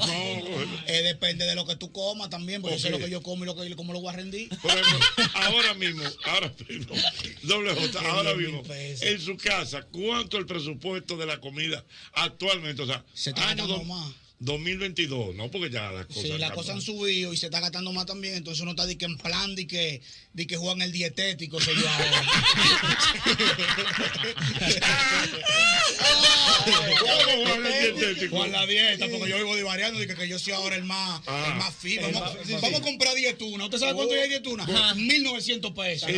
es depende de lo que tú comas también, porque yo sé lo que yo como y lo que, cómo lo voy a rendir. Por ejemplo, ahora mismo, ahora mismo, doble J, ahora 10 mil mismo, pesos. en su casa, ¿cuánto el presupuesto de la comida actualmente? O sea, Se está año más. 2022, no porque ya las cosas Sí, las cosas han subido y se está gastando más también, entonces uno está de que en plan de que, de que juegan el dietético, soy yo ahora. Con la dieta, porque yo vivo divariando, dije que yo soy ahora el más, Ah. el más fit. El Vamos, a comprar dietuna. ¿Usted sabe cuánto hay dietuna? Ajá. 1900 pesos.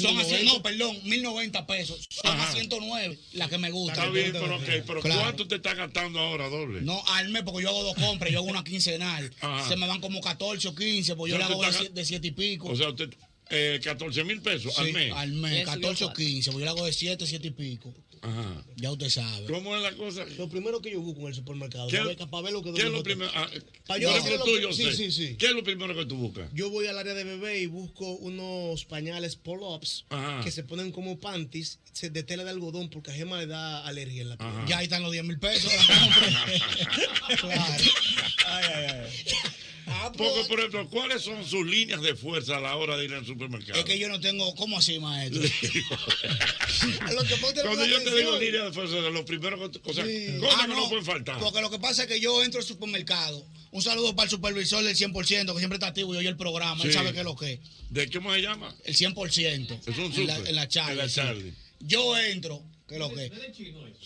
Son así, no, perdón, 1090 pesos. Son a 109 la que me gusta. Está bien, pero, ok, pero Claro. ¿cuánto te está gastando ahora doble? No, al mes, porque yo hago dos compras, yo hago una quincenal. Ajá. Se me van como 14 o 15, pues yo sea, hago de, estás- siete- de 7 y pico. O sea, usted, eh, 14 mil pesos al Sí, mes. Al mes, 14 o 15, pues yo le hago de 7, 7 y pico. Ajá. Ya usted sabe. ¿Cómo es la cosa? Lo primero que yo busco en el supermercado, ¿Qué- para ver- para ver lo que ¿Qué es lo primero? Ah, Pa' por yo lo que- sí, sí, sí. ¿Qué es lo primero que tú buscas? Yo voy al área de bebé y busco unos pañales pull-ups Ajá. que se ponen como panties de tela de algodón porque a Gemma le da alergia en la piel. Ya ahí están los 10 mil pesos. claro. Ay, ay, ay. Ah, Porque, por ejemplo, ¿cuáles son sus líneas de fuerza a la hora de ir al supermercado? Es que yo no tengo. ¿Cómo así, maestro? Lo que Cuando yo te digo línea de fuerza, lo primero que, o sea, cosas Ah, que no, pueden faltar. Porque lo que pasa es que yo entro al supermercado. Un saludo para el supervisor del 100%, que siempre está activo y oye el programa. Él Sí. sabe qué es lo que es. ¿De qué se llama? El 100%. Es un en la, super. en la Charlie. En la sí. Charlie. Yo entro. ¿Qué es lo que es?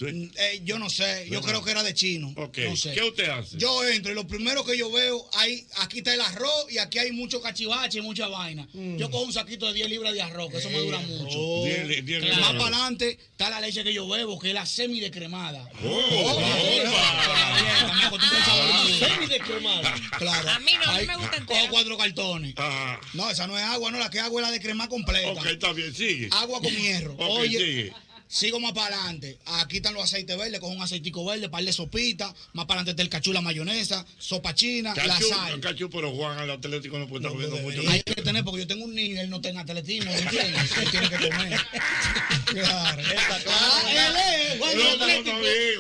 Mm, eh, yo no sé. Yo creo que era de chino. Ok. No sé. ¿Qué usted hace? Yo entro y lo primero que yo veo, hay, aquí está el arroz y aquí hay mucho cachivache y mucha vaina. Mm. Yo cojo un saquito de 10 libras de arroz, que eso me dura mucho. Diez li- diez Claro. Más para adelante está la leche que yo bebo, que es la semi decremada. Oh, Semi descremada. Claro. A mí no, a mí me gusta Cojo cuatro cartones. Ajá. No, esa no es agua, no, la que hago es la de crema completa. Ok, está bien, sigue. Agua con hierro. Oye, sigue. Sigo más para adelante. Aquí están los aceites verdes, cojo un aceitico verde, par de sopita. Más para adelante está el cachú, la mayonesa, sopa china, la Cachú, sal. cachú, pero Juan al Atlético no puede estar comiendo mucho. Hay que tener, porque yo tengo un niño y él no tiene atletismo, ¿me entiendes? Él tiene que comer. Claro. Ah, él es, Juan el no, Atlético.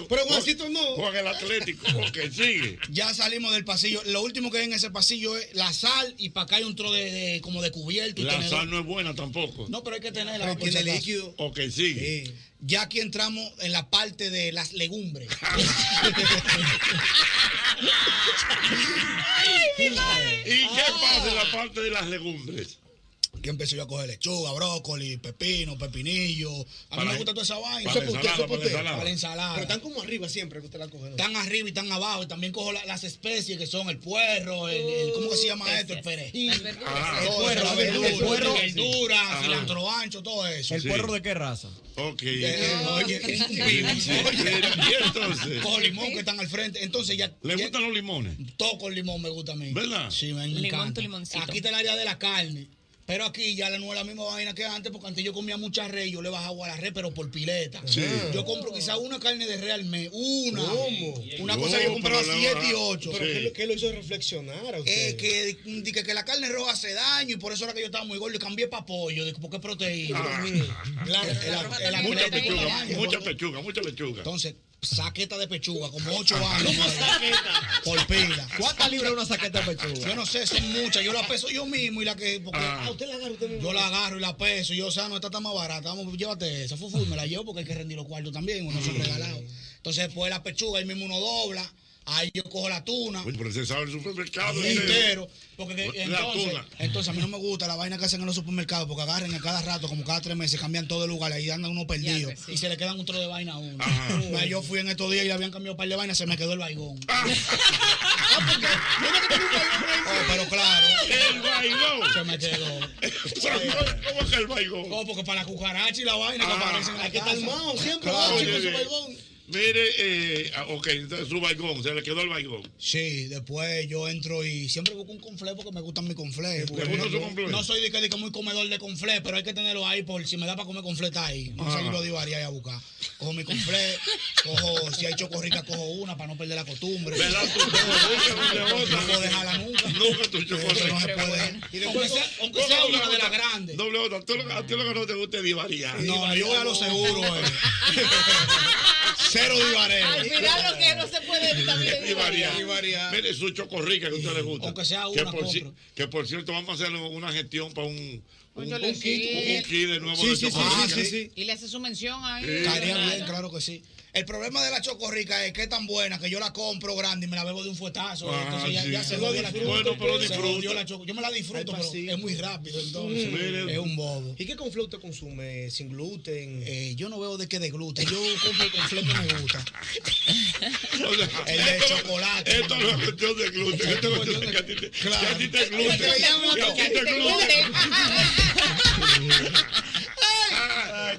Pero Juancito no. Juan el Atlético. Ok, sigue. Ya salimos del pasillo. Lo último que hay en ese pasillo es la sal y para acá hay un tro de, de- como de cubierto. y La tenedor. sal no es buena tampoco. No, pero hay que tenerla. Tiene líquido. Ok, sigue. Ya aquí entramos en la parte de las legumbres. ¿Y qué pasa en la parte de las legumbres? Aquí empecé yo a coger lechuga, brócoli, pepino, pepinillo. A mí me gusta toda esa vaina. para la ensalada, Eso para la ensalada. Para la ensalada. Pero están como arriba siempre que usted la coge. Están arriba y están abajo. Y también cojo la- las especies que son el puerro, el, el- ¿cómo que se llama esto? El perejil. El puerro, la verdura, el puerro. verdura, cilantro ancho, todo eso. ¿El Sí. puerro de qué raza? Ok. Eh, eh, oye, Mira, ¿Y entonces? Cojo limón que están al frente. Entonces ya. ¿Le ya- gustan los limones? Todo con limón me gusta a mí. ¿Verdad? Sí, me, me Limón, encanta. tu limoncito. Aquí está el área de la carne. Pero aquí ya no es la misma vaina que antes, porque antes yo comía mucha res, yo le bajaba a la res, pero por pileta. Sí. Yo compro quizá una carne de res al mes, una. ¿Cómo? Una cosa que yo compraba pero le 7 baja- y 8. Pero Sí. ¿qué, lo- qué lo hizo reflexionar a usted? Eh, que, que, que la carne roja hace daño y por eso era que yo estaba muy gordo y cambié para pollo, de- porque es proteína. Ah. Mucha pechuga, mucha pechuga, mucha lechuga. Entonces, saqueta de pechuga, como 8 años. Por pila. ¿Cuántas libras una saqueta de pechuga? Yo no sé, son muchas. Yo la peso yo mismo y la que. Porque Ah. Ah, usted la agarra usted mismo. yo la agarro y la peso. Y yo, o sea, no, esta está más barata. Vamos, llévate esa. Fufu, me la llevo porque hay que rendir los cuartos también. Uno son regalados. Entonces, después la pechuga, ahí mismo uno dobla. Ahí yo cojo la tuna. Oye, pero se sabe el supermercado. Entero, porque que- La entonces, tuna. entonces a mí no me gusta la vaina que hacen en los supermercados porque agarran a cada rato, como cada tres meses, cambian todo el lugar, ahí andan uno perdido Ya, pues, sí. y se le quedan un tro de vaina a uno. Ajá. Yo fui en estos días y le habían cambiado un par de vainas, se me quedó el baigón. Oh, pero claro, El baigón. se me quedó. ¿Cómo que el baigón? Oh, porque para la cucaracha y la vaina que Ah, aparecen en la Hay que estar casa. armado siempre. Claro, va, chico, su baigón. Mire, eh, ah, ok, su baigón, se le quedó el baigón. Sí, después yo entro y siempre busco un conflé porque me gustan mis conflés. ¿Le gusta su conflé? No soy de que, de que muy comedor de conflé, pero hay que tenerlo ahí por si me da para comer conflé está ahí. No Ah. salirlo de variar y a buscar. Cojo mi conflé, cojo, si hay chocorrica, cojo una para no perder la costumbre. ¿Verdad? Chocorrica no No puedo dejarla nunca. Nunca tu Eso no se chocorrica. puede. Y después- Aunque sea, una de las grandes. Doble tú a ti lo que no te gusta es divariar. No, no, yo voy a lo seguro, eh. Cero divareo. Al final lo que no se puede evitar. Divariar. Mire, su chocorrica que a usted le gusta. Aunque sea que una, por, ci- compro. que por cierto, vamos a hacer una gestión para un, Un, Un un kit, sí. Un kit de nuevo Sí, de sí, sí, chocolate. sí, sí, sí. Y le hace su mención ahí. Estaría bien, claro que sí. El problema de la chocorrica es que es tan buena que yo la compro grande y me la bebo de un fuetazo. Ah, entonces ya, sí. ya se jodió la disfruto, choco. pero jodió la choco. Yo me la disfruto, pero es muy rápido. Entonces, Mm. es un bobo. ¿Y qué conflé usted consume? ¿Sin gluten? Eh, yo no veo de qué de gluten. Yo compro el conflé que me gusta. O sea, El de esto chocolate. Esto no es cuestión de gluten. Esto es cuestión de que a ti te, que a ti te gluten. Que a ti que te te gluten. Ay,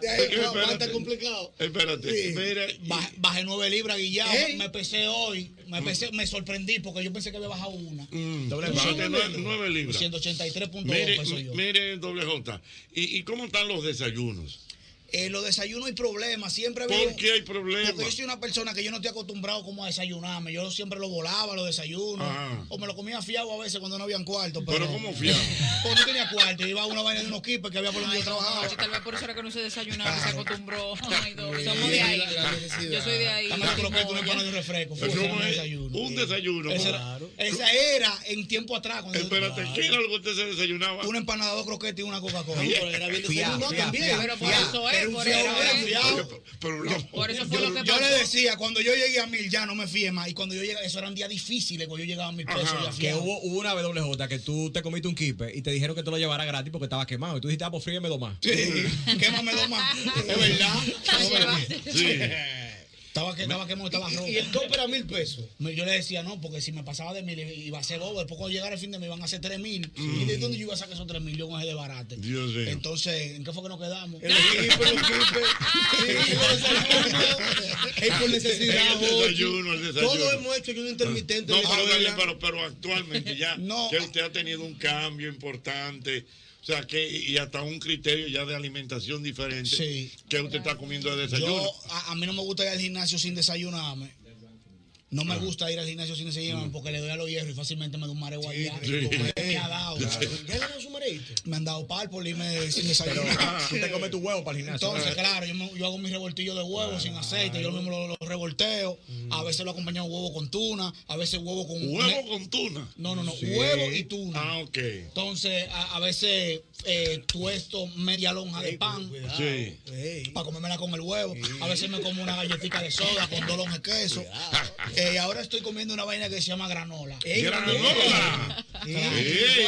De ahí, Eh, espérate. complicado. Espérate. Sí. Mira, y- Baj- Bajé nueve libras, Guillao. Ey. Me pesé hoy. Me pesé, me sorprendí porque yo pensé que había bajado una. Mm, Doble bájate nueve. libras. 183.2 Mire, mire, doble J. ¿Y, ¿Y cómo están los desayunos? Eh, los desayunos hay problemas, siempre ha ¿Por qué hay problemas? Porque yo soy una persona que yo no estoy acostumbrado como a desayunarme. Yo siempre lo volaba, los desayunos. Ajá. O me lo comía fiado a veces cuando no habían cuarto. Pero, Pero ¿cómo fiado? Porque no tenía cuarto. Iba a una vaina de unos kippers que había por donde yo trabajaba. Tal vez por eso era que no se desayunaba, se Claro. acostumbró. Ay, Somos de ahí. la- la necesidad. Yo soy de ahí. Dame la croqueta, una un refresco. Fue ¿Cómo un es? desayuno. Un desayuno. Esa Claro. era, esa era en tiempo atrás. Cuando yo- Espérate, ¿qué era lo que usted se desayunaba? Una empanada, dos croquetas y una Coca-Cola. Bien. Pero era bien Fiao, desayunado fiao, también. fiao. Pero por Fiao. eso es, por fiao, eso era es. fiao. Pero no. Por eso fue Yo, lo que yo pasó. le decía, cuando yo llegué a mil ya no me fíe más. Y cuando yo llegué, eso eran días difíciles, cuando yo llegaba a mil pesos ya Que hubo, hubo una WJ que tú te comiste un kipe y te dijeron que te lo llevara gratis porque estaba quemado. Y tú dijiste, ah, pues fríeme dos más. Sí, quémame dos más. Es verdad. Es verdad. Sí. Estaba, que, estaba quemado, estaba rojo. y el tope era mil pesos. Me- Yo le decía, no, porque si me pasaba de mil iba a ser bobo. Después cuando llegara el fin de mes iban a ser tres mil. ¿Y de dónde yo iba a sacar esos tres mil? Yo con ese de barate. Dios mío. Entonces, ¿en qué fue que nos quedamos? Kippers. Sí, los desayunos. Es por necesidad. El desayuno, el desayuno. Todos hemos hecho ayuno intermitente. No, pero, pero actualmente ya No. que usted ha tenido un cambio importante, o sea, que y hasta un criterio ya de alimentación diferente, Sí. que usted está comiendo de desayuno. Yo, a, a mí no me gusta ir al gimnasio sin desayunarme. No Ah. me gusta ir al gimnasio sin desayunarme porque le doy a los hierros y fácilmente me da un mareo allá. sí. Me ha dado. ¿Ya le dan su mareito? Me han dado pálpol y me sin Pero desayunar. tú te comes tu huevo para el gimnasio. Entonces, claro, yo, me- yo hago mi revoltillo de huevo sin aceite, yo mismo lo, lo revolteo. A veces lo acompañado huevo con tuna, a veces huevo con. ¿Huevo con tuna? No, no, no, Sí. huevo y tuna. Ah, ok. Entonces, a, a veces eh, tuesto media lonja de pan. Sí. Para comérmela con el huevo. A veces me como una galletita de soda con dos lonjas de queso. Eh, y ahora estoy comiendo una vaina que se llama granola. ¡Granola! Claro. Sí.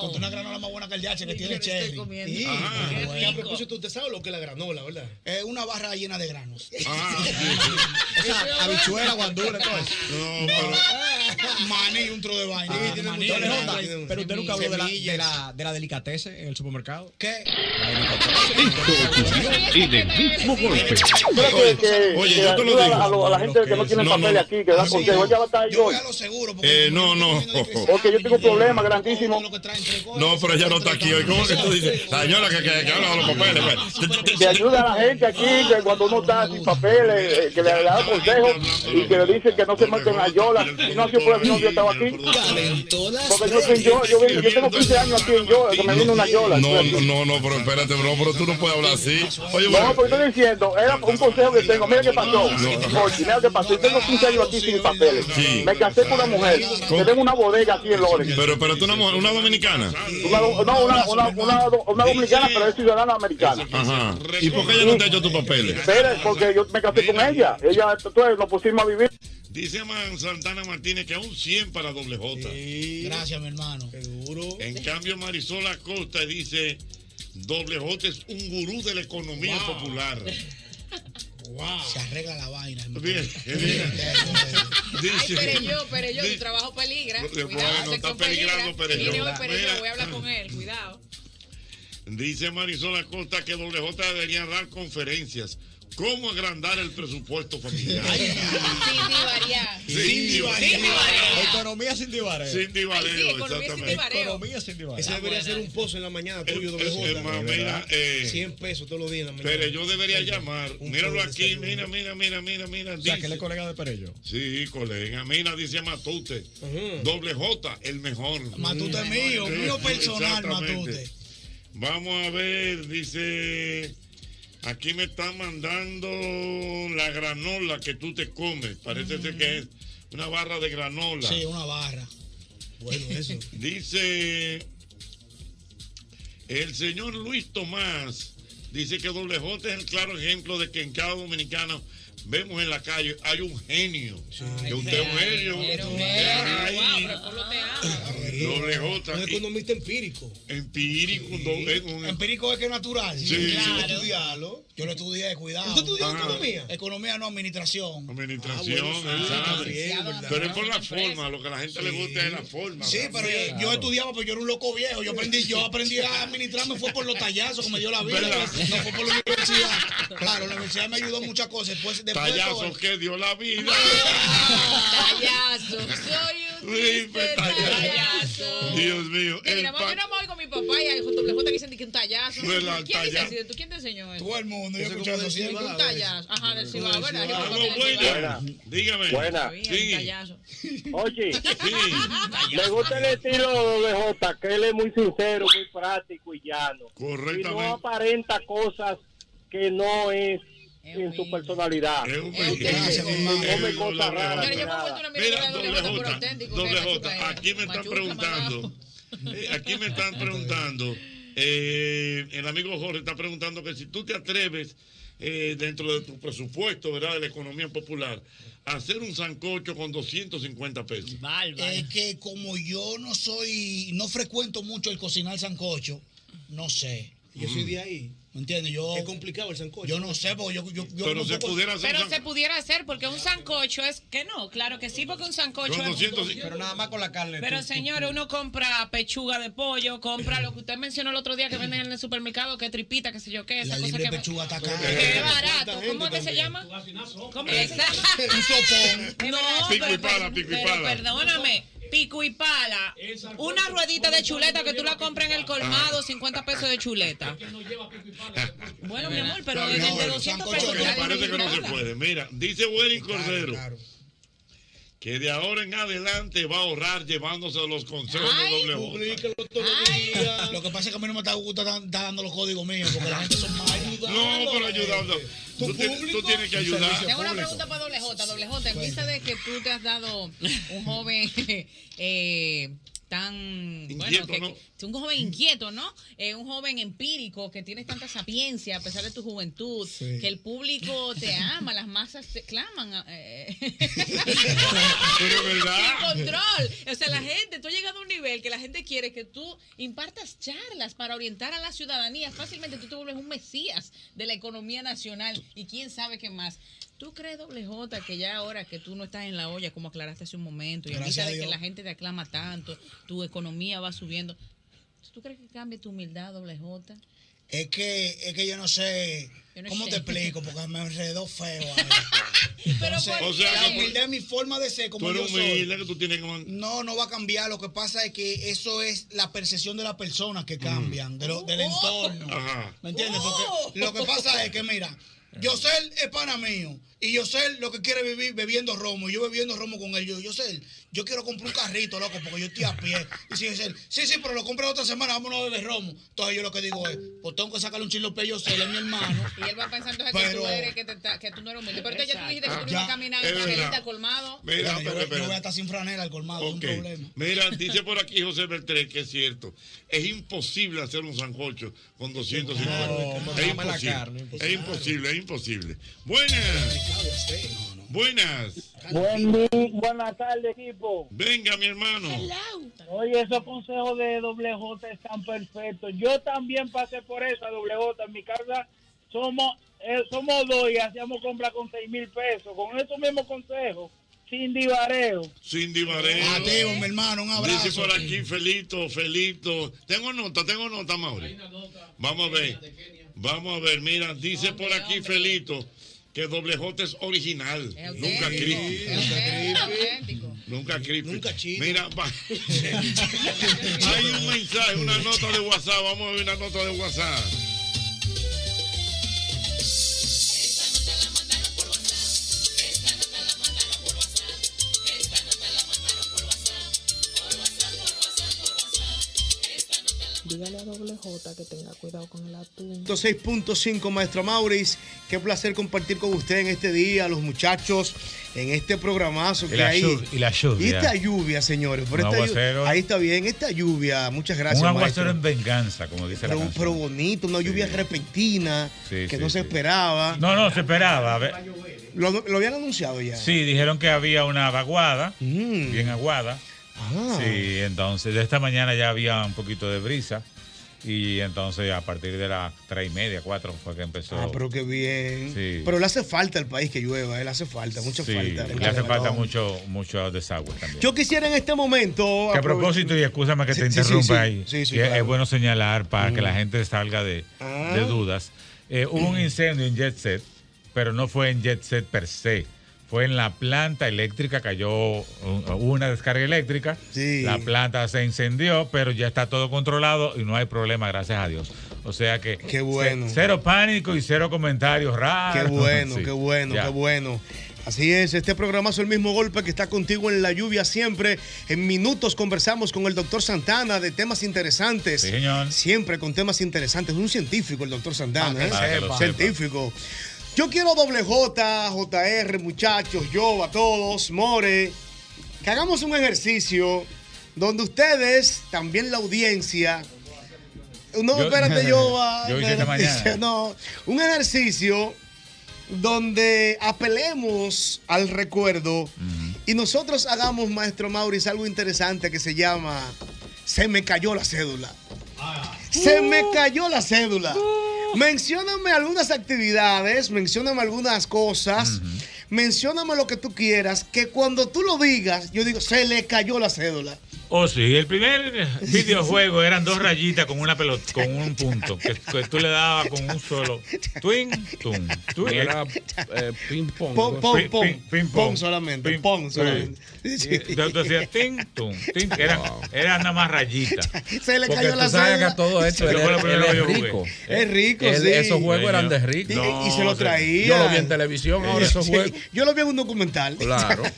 Con una granola más buena que el yache que tiene cherry. Sí. Ajá. Que a propósito, usted sabe lo que es la granola, ¿verdad? Es una barra llena de granos. Ah, Esa habichuela, guandula, todo eso. No, pero. Maní, un tro de vaina. Ah, Maní. Jota, Pero usted nunca habló de la, de la, de la delicatese en el supermercado. ¿Qué? En el mismo golpe. Creo que, que, Oye, yo te lo ayuda digo. A, lo- a la gente que no tiene no. aquí, que da consejos. Ya va a estar Yo yo. voy a lo seguro. Porque Eh, no, no. Porque yo tengo un problema grandísimo. No, pero ella no está aquí hoy. ¿Cómo que tú dices? La señora que, que, que habla de los papeles. pues. Que ayuda a la gente aquí, que cuando uno está sin papeles, eh, que le da consejos y que le dice que no se meten a Yola. Si no ha sido no yo estaba aquí. Porque yo, soy yo, yo, yo tengo 15 años aquí en Yola, que me vino una Yola. No, no, no, no, pero espérate, bro, pero tú no puedes hablar así. Oye, No, porque estoy diciendo, era un consejo que tengo. Mira qué pasó. Oye, mira qué pasó. Yo tengo 15 años aquí sin papeles. Sí. Me casé con una mujer. Que tengo una bodega aquí en Lawrence. pero, pero tú una, mujer- una dominicana. Una, no, una, una, una, una dominicana, pero es ciudadana americana. Ajá. ¿Y por qué ella no te ha hecho tus papeles? Espera, porque yo me casé con ella. Ella, entonces nos pusimos a vivir. Dice Man Santana Martínez que aún 100 para doble J. Gracias, mi hermano. Seguro. En cambio, Marisol Acosta dice, doble J es un gurú de la economía popular. Se arregla la vaina. hermano. Bien, bien. Ay, Dice, pero yo, pero yo, Di- tu trabajo peligra. Bueno, Cuidado, está sexo peligrando pero Mira. yo voy a hablar con él, cuidado. dice Marisol Acosta que doble J debería dar conferencias. ¿Cómo agrandar el presupuesto familiar? Sin divariar. Sin divariar. Economía sin divareo. Sin divareo, sí, economía sin exactamente. divareo. Economía sin divareo. Ese debería ser un pozo en la mañana tuyo, doble J. mira, eh, 100 pesos todos los días en la mañana. Pero yo debería llamar. Míralo aquí, mira, mira, mira, mira, mira. O sea, que él es colega de Perello. Sí, colega. Mira, dice Matute. Doble J, el mejor. Matute es mío, Sí, mío personal. Matute. Vamos a ver, dice. Aquí me está mandando la granola que tú te comes. Parece ser que es una barra de granola. Sí, una barra. Bueno, eso. Dice El señor Luis Tomás dice que doble J es el claro ejemplo de que en cada dominicano vemos en la calle hay un genio. que usted es un genio. Ay, doble J. Un economista empírico. Empírico, un es un- Empírico es que es natural. Sí. Claro. Estudiarlo. Yo lo estudié, cuidado. ¿Usted estudió Ajá. economía? Economía no, administración. Administración, él sabe. Pero es por la forma, lo que a la gente le gusta es la forma. Sí, pero yo, yo estudiaba, pero yo era un loco viejo. Yo aprendí, yo aprendí a administrarme fue por los tallazos que me dio la vida. ¿Verdad? No fue por la universidad. Claro, la universidad me ayudó en muchas cosas. Después, después Tallazos que dio la vida. Payaso, soy un Sí, pues, tallazo. Dios mío. Yo no me voy con mi papá y ahí doble J que dicen que un tallazo. ¿Verdad? ¿Tú quién te enseñó eso? Todo el mundo, yo Eso Un tallazo. Ajá, del Cibao, ¿verdad? Buena. Dígame. Buena. Sí. Oye, Sí, me gusta el estilo de J, que él es muy sincero, muy práctico y llano. Y no correctamente. aparenta cosas que no es en su personalidad. Es un come cosas raras. Mira, doble J, doble J, aquí me están preguntando, eh, aquí me están preguntando, eh, el amigo Jorge está preguntando que si tú te atreves eh, dentro de tu presupuesto, ¿verdad? De la economía popular, a hacer un sancocho con 250 pesos. Es que como yo no soy, no frecuento mucho el cocinar sancocho, no sé. Yo soy de ahí. ¿Me entiendes? Yo, Es complicado el sancocho. yo no sé, porque yo, yo, yo Pero se pudiera hacer Pero un se pudiera hacer porque un sancocho es que no, claro que sí, porque un sancocho es 200 Pero nada más con la carne. Pero tú- tú- señores, uno compra pechuga de pollo, compra lo que usted mencionó el otro día que venden en el supermercado, que tripita, que sé yo qué, esa La cosa libre que pechuga está es barato. Cuánta ¿Cómo es que gente se llama? ¿Cómo es? Un sopón. No, Pico y pero- pala, pico y pero pala. perdóname. Pico y pala, una ruedita de chuleta que tú la compras en el colmado, 50 pesos de chuleta. Bueno, mi amor, pero No, de, de no, 200 sancocho pesos. Parece que no se puede. Mira, dice Welling Cordero que de ahora en adelante va a ahorrar llevándose los consejos de doble. Lo que pasa es que a mí no me está, dar dando los códigos míos, porque la gente son malos. No, pero ayudando. Tú, tienes- público, tú tienes que ayudar. Tengo una pregunta para doble J. Doble J, en vista de que tú te has dado un joven eh, tan bueno, Inquieto, que, ¿no? que- un joven inquieto, ¿no? Eh, un joven empírico que tienes tanta sapiencia a pesar de tu juventud, que el público te ama, las masas te claman. eh, Pero verdad. sin control. O sea, la gente, tú has llegado a un nivel que la gente quiere que tú impartas charlas para orientar a la ciudadanía. Fácilmente tú te vuelves un mesías de la economía nacional y quién sabe qué más. ¿Tú crees, doble J, que ya ahora que tú no estás en la olla, como aclaraste hace un momento, y Gracias a de que la gente te aclama tanto, tu economía va subiendo, ¿tú crees que cambie tu humildad, doble J? Es que, es que yo no sé Yo no cómo sé. te explico, porque me enredó feo. ahí. Pero Entonces, ¿por O sea, la humildad es mi forma de ser, como Tú yo eres soy. humilde que tú tienes que... No, no va a cambiar. Lo que pasa es que eso es la percepción de las personas que cambian, de lo- del Oh. entorno. Ajá. ¿Me entiendes? Oh. Porque lo que pasa es que, mira, Yosel es pana mío. Y Yosel lo que quiere vivir bebiendo romo. Y yo bebiendo romo con él. Yo, Yosel, yo quiero comprar un carrito, loco, porque yo estoy a pie. Y si Yosel, sí, sí, pero lo compré la otra semana, vámonos a beber romo. Entonces yo lo que digo es, pues tengo que sacarle un chilo pe a Yosel, es mi hermano. Y él va pensando entonces que Pero- tú eres, que, te que tú no eres humilde. Pero entonces ya tú dijiste que tú no caminar en verdad. Angelita al colmado. Mira, yo, pero, voy- yo pero- voy a estar sin franela al colmado, Ok. es un problema. Mira, dice por aquí José Beltré que es cierto. Es imposible hacer un sancocho con 250. No, es, imposible. es imposible, es imposible. Buenas, buenas. Buen día, buenas tardes, equipo. Venga, mi hermano. Oye, esos consejos de doble J están perfectos. Yo también pasé por esa doble J. En mi casa somos eh, somos dos y hacíamos compra con seis mil pesos. Con esos mismos consejos, sin divareo. Cindy Varela. A ti, mi hermano, un abrazo. Dice por aquí, Felito, Felito. Tengo nota, tengo nota, Mauri. Vamos a ver. Vamos a ver, mira, dice por aquí, Felito, que doble J es original. Es Nunca creepy. Nunca creepy. Nunca chino. Mira, va- hay un mensaje, una nota de WhatsApp. Vamos a ver una nota de WhatsApp. Doble J que tenga cuidado con el atún. 6.5, maestro Maurice. Qué placer compartir con usted en este día, los muchachos, en este programazo Y que la hay. y la lluvia. Y esta lluvia, señores. por esta ahí está bien, esta lluvia. Muchas gracias. un aguacero maestro. en venganza, como dice la Pero, canción. pero bonito, una lluvia repentina Sí, que sí, no se esperaba. No, no, se esperaba. a ver. Lo, lo habían anunciado ya. Sí, dijeron que había una vaguada, Mm. bien aguada. Ah. Sí, entonces de esta mañana ya había un poquito de brisa. Y entonces a partir de las tres y media, cuatro fue que empezó. Ah, pero qué bien. Sí. Pero le hace falta al país que llueva, eh, le hace falta, mucha Sí, falta. le hace falta mucho, mucho desagüe también. Yo quisiera en este momento. Que a propósito, y escúchame que te Sí, interrumpa ahí, Sí, sí, que claro. es bueno señalar para que la Mm. gente salga de, Ah. de dudas. Eh, hubo un incendio en Jet Set, pero no fue en Jet Set per se. Fue en la planta eléctrica, cayó una descarga eléctrica, Sí. la planta se incendió, pero ya está todo controlado y no hay problema, gracias a Dios. O sea que Qué bueno. ce- cero pánico y cero comentarios raros. Qué bueno, Sí, qué bueno, ya. qué bueno. Así es, este programa es el mismo golpe que está contigo en la lluvia siempre. En minutos conversamos con el doctor Santana de temas interesantes. Sí, señor. Siempre con temas interesantes. Es un científico el doctor Santana. Que ¿eh? Que lo sepa. Yo quiero doble J, JR, muchachos, yo, a todos, More, que hagamos un ejercicio donde ustedes, también la audiencia, no, Yo- espérate, yo, va, Yo hice esta mañana. No, un ejercicio donde apelemos al recuerdo y nosotros hagamos, maestro Maurice, algo interesante que se llama Se me cayó la cédula. Se me cayó la cédula. Mencióname algunas actividades, mencióname algunas cosas, mencióname lo que tú quieras, que cuando tú lo digas, yo digo, se le cayó la cédula. Oh, sí, el primer videojuego eran dos rayitas con una pelota, con un punto, que, que tú le dabas con un solo. Twin, tum, twin. Era eh, ping pong. Pon, pon, Ping, pon, ping, ping, pon pong. solamente, Ping, pon sí. solamente. Entonces ting, tum, ting, era, era nada más rayita. Se le Porque cayó la cédula. que todo esto que es yo jugué. rico. Es rico, sí. Esos juegos eran de rico. y, se lo traía. Yo lo vi en televisión ahora esos juegos. Yo lo vi en un documental. Claro.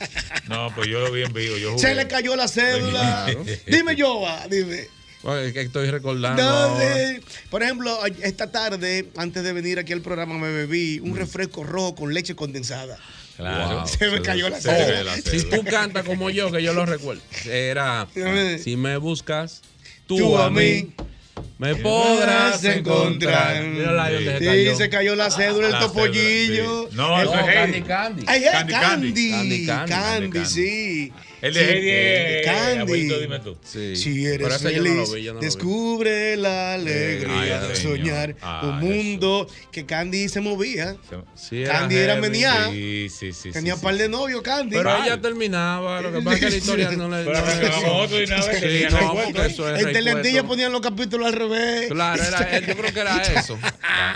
No, pues yo lo vi en vivo. Yo jugué. Se le cayó la cédula. Claro. Dime yo, va, dime. Bueno, que estoy recordando. No, ahora. de- por ejemplo, esta tarde, antes de venir aquí al programa, me bebí Mm. un refresco rojo con leche condensada. Claro. Se me cayó la cédula. si tú cantas como yo, que yo lo recuerdo, era si me buscas, tú, Tú a a mí, mí me podrás encontrar. Donde se Sí, se cayó la cédula, el topollillo. No, eso es es Candy, Candy, Candy. Candy, Candy, Candy. sí. El de Sí, Heidi es Candy. abuelito, dime tú. Sí. Si eres yo no feliz, vi, no descubre la alegría Ay, de soñar Ah, un eso. mundo que Candy se movía. Sí, Candy era. Sí, sí, sí. Tenía sí, un par de novios, Candy. Pero ella terminaba, lo que pasa es que la historia no le. Pero otro y es En Telendilla ponían los capítulos al revés. Claro, era, yo creo que era eso. Can-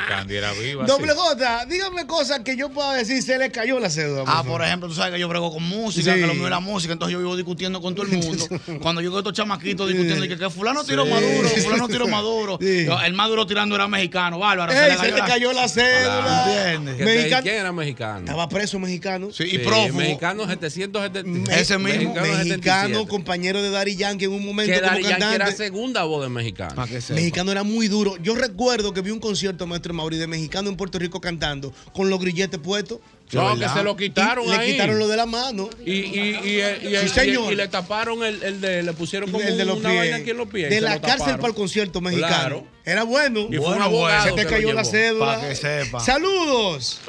Candy era viva. Doble. J, dígame cosas que yo pueda decir, se le cayó la cédula. Ah, por ejemplo, tú sabes que yo brego con música, que lo mío es la música, entonces yo vivo discutiendo con todo el mundo. Cuando yo veo estos chamaquitos discutiendo, que, que fulano tiró Sí. maduro, fulano tiró maduro. Sí. El maduro tirando era mexicano, bárbaro. Ey, se le cayó la cédula. ¿Entiendes? Que Mexicano- ¿Quién era mexicano? Estaba preso mexicano. Sí, y Sí, prófugo. Mexicano 770. Ese mismo Mexicano mexicano, 77. compañero de Daddy Yankee en un momento Que como Daddy Yankee era cantante. segunda voz de mexicano. Mexicano era muy duro. Yo recuerdo que vi un concierto, maestro Mauri, de mexicano en Puerto Rico cantando con los grilletes puestos. No, que se lo quitaron Y Le ahí. quitaron lo de la mano. Y, y, y, y- y- Sí, señor. y le taparon el, el de, le pusieron como El de los una pies. vaina aquí en los pies. De la lo cárcel taparon. para el concierto mexicano. Claro. Era bueno. Y fue un Bueno, abogado Se te que cayó la cédula. Pa' que sepa. Saludos.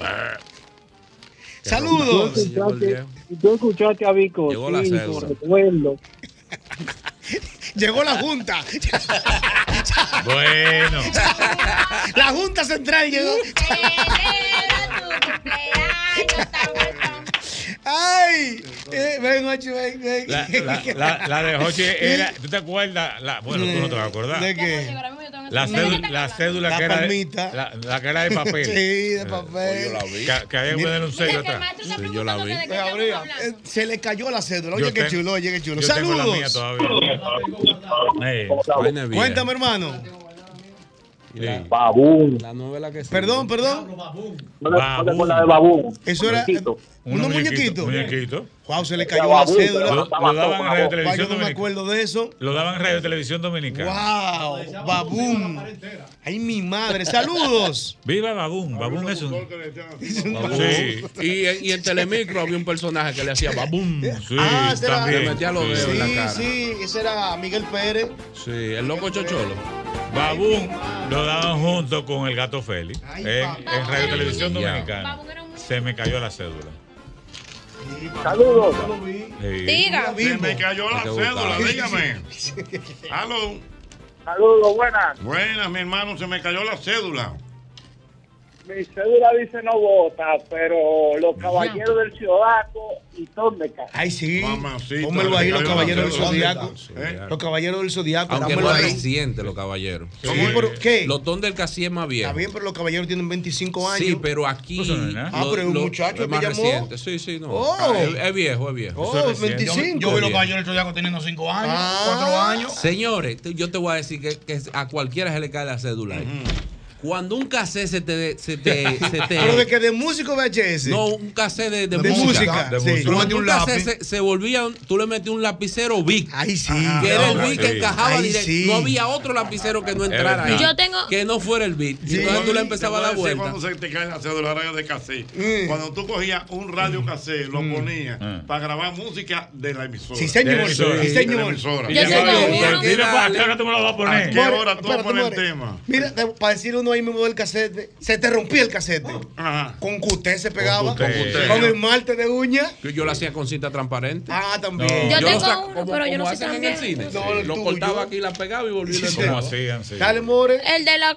Tú Saludos. escuchaste, tú escuchaste a Vico, Llegó la cédula. recuerdo. Llegó la Junta. Bueno. La Junta Central llegó. Eh. La, la, la, la de Jochi era. ¿Tú te acuerdas? La, bueno, tú no te vas a acordar. ¿De qué? La cédula, la cédula La que era. De, palmita. la, la que era de papel. Sí, de papel. Yo la vi. Que, que había un sello atrás. Sí, yo la vi. Eh, Se le cayó la cédula. Yo Oye, qué chulo, oye, qué chulo. Yo tengo la mía Saludos. Cuéntame, hermano. Babún. La novela que Perdón, perdón. ¿No te acuerdas de Babún? Eso era unos muñequitos. Muñequitos. Wow, se le cayó la Babún, cédula. Lo, lo daban en Radio Televisión yo no me Dominicana. acuerdo de eso. Lo daban en Radio Televisión Dominicana. Wow, Babún. Ay, mi madre. Saludos. Viva Babún. Babún es un. Babún. Sí. Y, y en Telemicro había un personaje que le hacía babum. Sí, Ah, era- Le metía los dedos en la Sí, cara. sí, ese era Miguel Pérez. Sí, el loco chocholo. Babún lo daban junto con el gato Félix en, en Radio Televisión. Dominicana. Se me cayó la cédula. Saludos. Sí. Diga. Se me cayó la cédula, dígame. Aló. Saludos, buenas. Buenas, mi hermano, se me cayó la cédula. Mi cédula dice no vota, pero los caballeros del Ciudadaco y son de casa. Ay, sí. Mamacita, Pónmelo ahí, los caballeros del. Zodiaco. ¿Eh? Los caballeros del Zodiaco. Aunque más ahí. reciente, los caballeros. Sí, ¿qué? Los don del Casi es más viejo. Está bien, pero los caballeros tienen 25 años. Sí, pero aquí. No. Ah, pero es un muchacho es más llamó. reciente. Sí, sí, no. Oh. Ah, es, es viejo, es viejo. Oh, Eso es reciente. 25. Yo vi los caballeros del Zodiaco teniendo 5 años, Ah. 4 años. Señores, yo te voy a decir que, que a cualquiera se le cae la cédula. ahí. Cuando un cassette se te. Se te, se te Pero de que de músico VHS. no, un cassette de, de De música. música, sí. Tú metías un un cassette, se, se volvía, tú le metías un lapicero Vic. Ay, sí. Que era el no, Vic que encajaba Ay, directo. sí. No había otro lapicero que no entrara ahí. Yo tengo- Que no fuera el Vic. Entonces tú le empezabas a dar vuelta. Cuando se te cae la cédula radio de cassette. Mm. Cuando tú cogías un radio cassette, lo ponías para grabar música de la emisora. Sí, señor. De. Sí, De señor. Yo tengo uno. Para acá que tú me lo vas a ¿A poner. qué hora tú vas a poner el tema? Mira, te- para decir uno ahí mismo del cassette, se te rompía el cassette. Con cuté se pegaba. Con cuté. Con esmalte de uña. Yo, yo lo hacía con cinta transparente. Ah, también. Yo lo tengo saco uno, como, pero yo no sé hacen en el también. cine. No, el lo tuyo. cortaba aquí, la pegaba y volvía Sí. Como hacían, sí. Dale, More. El de la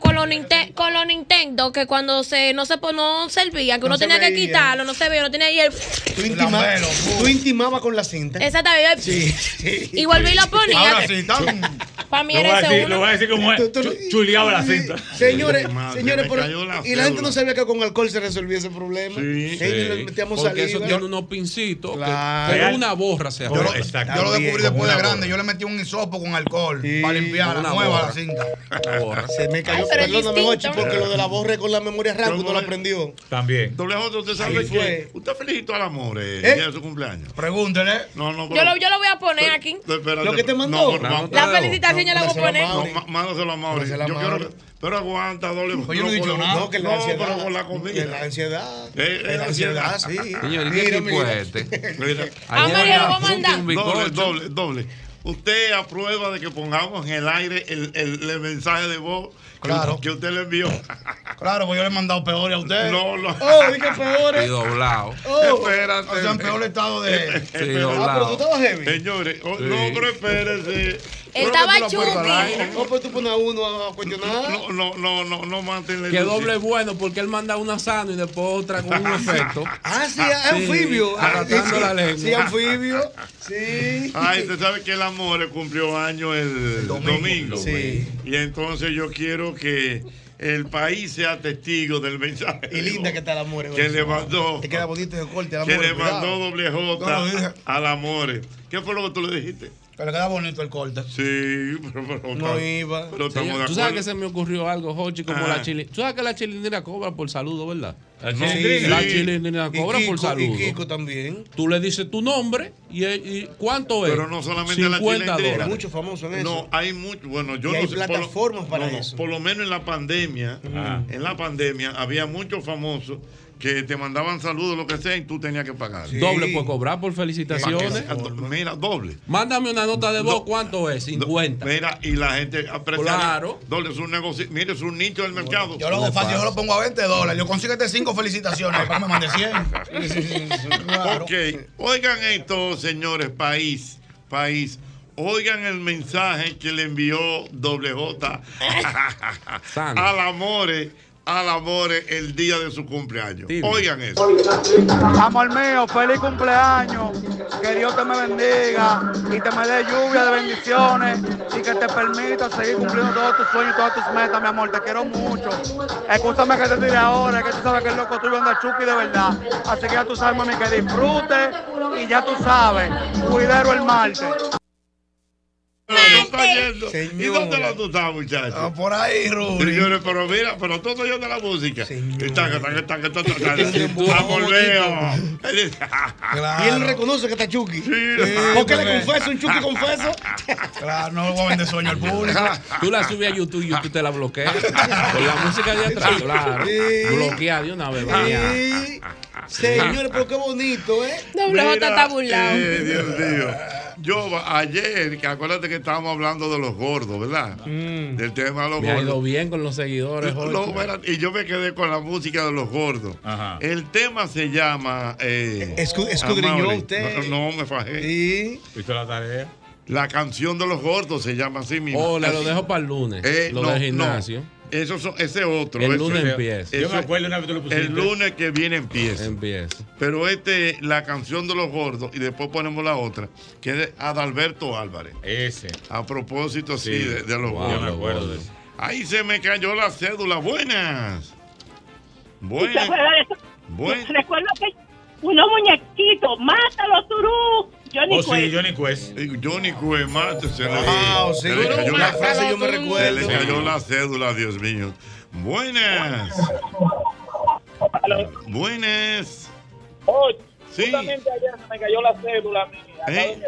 los Nintendo, que cuando se no se no servía, que No uno tenía que quitarlo, no se veía, uno tenía ahí el. Tú, intima- tú intimabas con la cinta. Exactamente. Sí. Y volví y lo ponía. Ahora sí, tan. Para mí era a ese decir, uno. lo voy a decir como es. Chu- Chuleaba la cinta. Señores, Madre, señores, me pero- cayó la y la gente no sabía que con alcohol se resolvía ese problema. Sí. Le metíamos Porque eso saliva. tiene unos pincitos. que-. Pero una borra se Yo lo-. Exacto. Yo lo descubrí Bien, después de grande. borra. Yo le metí un hisopo con alcohol Sí. para limpiar la nueva borra. la cinta. Se me cayó. Ay, Perdóname, distinto. Ochi, porque lo de la borra con la memoria RAM, ¿Cómo no lo aprendió. También. Doble J, usted sabe que usted felicitó al amor eh, el ¿Eh? día de su cumpleaños. Pregúntele. No, no, Yo lo, yo lo voy a poner aquí. ¿Lo que te mandó? La felicitación yo la voy a poner. Mándaselo a Mauri. Yo quiero que- pero aguanta, doble. Pues yo no he dicho nada. No, que la no, ansiedad. pero con la Que comida. la ansiedad. Eh, eh, la ansiedad, sí. Señor, ¿y qué Mira, equipo mira. es este? Mira, Ah, Ayer María, lo voy a junto mandar. doble, doble, doble. Usted aprueba de que pongamos en el aire el, el, el mensaje de voz que- Claro. que usted le envió. Claro, pues yo le he mandado peores a usted. No, no. Oh, dije peores. Y doblado. Oh. Espérate. O sea, en peor estado de. Sí, Ah, pero tú estabas heavy. Señores, oh, Sí. no, pero espérese. Estaba aire. No, pues tú pones a uno a cuestionar. No, no, no, no, no manténle Que doble es bueno porque él manda una sano y después otra con un efecto. Ah, sí, es anfibio. Arrastrando sí, la lengua. Sí, anfibio. Sí. Ay, usted sabe que el amor cumplió año el domingo. Sí. Y entonces yo quiero que el país sea testigo del mensaje. Y linda que está la amor. que le mandó, Te queda bonito ese corte, que le mandó doble J al amor. ¿Qué fue lo que tú le dijiste? Que le queda bonito el corte. Sí, pero, pero No iba. pero estamos Señor, de Tú sabes que se me ocurrió algo, Jochi, como Ah. la chilindrina. Tú sabes que la chilindrina cobra por saludo, ¿verdad? La chilindrina. La sí. chilindrina Y cobra por Kiko, saludo. y Kiko también. Tú le dices tu nombre y, y ¿cuánto es? Pero no solamente la 50 chilindrina. dólares. Mucho famoso en eso. No, hay mucho. Bueno, yo Y no hay sé, por lo- plataformas para no, no, eso. Por lo menos en la pandemia, Ah. en la pandemia había muchos famosos que te mandaban saludos, lo que sea, y tú tenías que pagar. Sí. Doble por cobrar por felicitaciones. Mira, doble. Mándame una nota de voz, ¿cuánto es? 50. Mira, y la gente aprecia. Claro. Doble, es un negocio. Mire, es un nicho del mercado. Yo lo hago fácil, yo lo pongo a 20 dólares. Yo consigo este 5 felicitaciones para que me mande 100. Claro. Ok. Oigan esto, señores, país, país. Oigan el mensaje que le envió Doble J Sano. al Amore, al Amore el día de su cumpleaños. Oigan eso. Amor mío, feliz cumpleaños. Que Dios te me bendiga y te me dé lluvia de bendiciones y que te permita seguir cumpliendo todos tus sueños y todas tus metas, mi amor. Te quiero mucho. Escúchame que te tire ahora, que tú sabes que el loco tuyo anda chuki de verdad. Así que ya tú sabes, mami, que disfrute y ya tú sabes, cuidero el martes. ¿Dónde está yendo? ¿Y dónde la tú estás, muchacho? por ahí, Rubri. Señores, pero mira, pero tú estás oyendo la música. Taca, taca, taca. Vamos, Leo. Y él reconoce que está Chucky. ¿Por qué le confeso un Chucky confeso? Claro, no le voy a vender sueño al público. Tú la subes a YouTube y YouTube te la bloquea. Con la música de atrás, claro. Sí. Bloquea de una vez. Señores, pero qué bonito, ¿eh? Doble J está burlado. Eh, Dios mío. Yo ayer, que acuérdate que estábamos hablando de los gordos, ¿verdad? Del tema de los Me ha ido gordos. bien con los seguidores. Y yo me quedé con la música de los gordos. El tema se llama. Eh, Escu- escudriñó usted. No, no, me fajé. Sí. ¿Viste la tarea? La canción de los gordos se llama así mismo. Oh, le lo dejo para el lunes. Eh, lo no, del no. Eso son, ese es otro. El ese- lunes empieza. Yo me acuerdo una vez tú lo pusiste. El lunes que viene empieza. Empieza. Pero este, la canción de los gordos, y después ponemos la otra, que es de Adalberto Álvarez. Ese. A propósito, sí, Sí. de, de los Wow, gordos. yo me acuerdo de eso. Ahí se me cayó la cédula. Buenas. ¿Te Buenas. acuerdas de eso? Buen- Recuerdo que unos muñequitos, mátalo, Turú. Johnny Oh, sí. Johnny Quest. Johnny Quest, mate, se le, Ah, sí, se le cayó una la frase yo me Se recuerdo. le cayó la cédula, Dios mío. Buenas. Buenas. Oye, Sí. justamente ayer se me cayó la cédula mía, acá ¿Eh?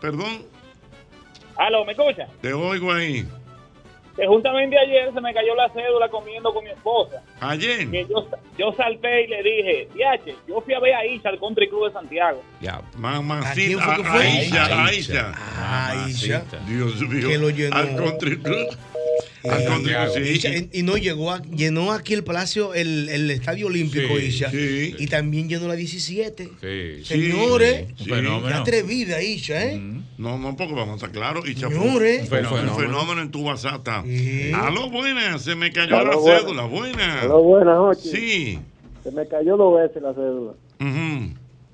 Perdón, Aló, ¿me escucha? te oigo ahí. Que justamente ayer se me cayó la cédula comiendo con mi esposa. Ayer. Que yo, yo salté y le dije, Diache, yo fui a ver a Isa al Country Club de Santiago. Ya. Mamacita, ¿A quién fue que fue? Aisha, Aisha. Aisha. Aisha. Dios mío. Que lo llenó. Al country club. Sí. Isha, y- y no llegó a- llenó aquí el palacio, el, el estadio olímpico, Sí, Isha. sí. Y también llenó la 17. Sí. Señores, fenómeno. atrevida, Isha, ¿eh? No, no, porque vamos a estar claros. Y Señores. fue un fenómeno, Fenómeno. fenómeno en tu WhatsApp. Aló, buenas. Se me cayó la cédula. Buenas. Aló, buenas noches. Sí. Se me cayó dos veces la cédula.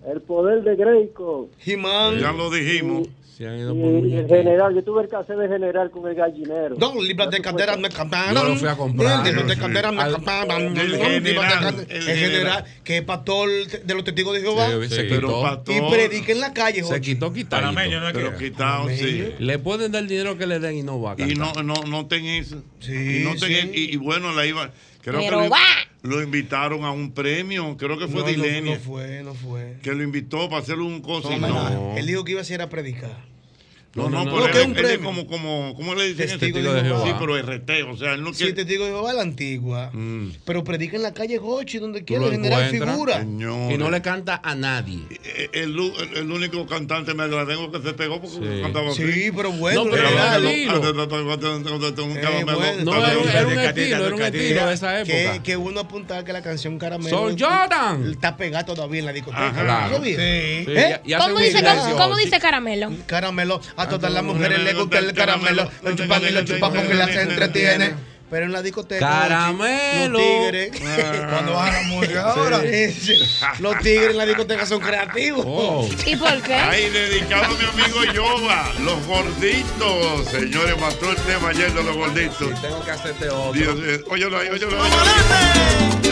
El poder de. Jimán. Ya lo dijimos. Se han ido Y, por y el general, yo tuve el cassette de general con el gallinero. Dos libras de candela me camparon. Yo lo fui a comprar. Dos libras de candela me candela- el general, que es pastor de los testigos de Jehová. Se, quitó. Y predica en la calle, Se quitó quitado. Panameño, ¿no es Pero quitado, sí. Le pueden dar el dinero que le den y no va a Y no, no, no ten eso. Sí, y, no ten y, y bueno, la iba. Creo Pero que va. Lo invitaron a un premio. Creo que fue No, no, Dilenia. no fue, no fue. Que lo invitó para hacerle un cosa. No, no. Él dijo que iba a hacer a predicar. No, no, No, no, pero es un él es premio. como, como, ¿cómo le dicen? Testigo de Jehová. Sí, pero RT, o sea, él no Sí, quiere. testigo de Jehová la antigua. Mm. Pero predica en la calle Jochi, donde quiera, encuentras, figura. Señor. Y no le canta a nadie. Eh, El, el, el único cantante me tengo que se pegó porque Sí. cantaba así. Sí, pero bueno, No, pero era. Eh. No, un- estilo, era un estilo de esa Que, época. que uno apuntar que la canción Caramelo Son Jordan. está pegada todavía en la discoteca. Ajá. Claro. Sí, ¿Eh? ¿Cómo dice caramelo? Caramelo, a todas las mujeres les gusta el caramelo. Lo chupan y lo chupan porque las entretiene. Pero en la discoteca. Caramelo. Los tigres. Cuando bajan la música ahora. Sí. Los tigres en la discoteca son creativos. Oh. ¿Y por qué? Ay, dedicado a mi amigo Yoba, los gorditos. Señores, mató el tema ayer de los gorditos. Tengo que hacerte otro. Dios, eh, óyelo ahí, óyelo ahí.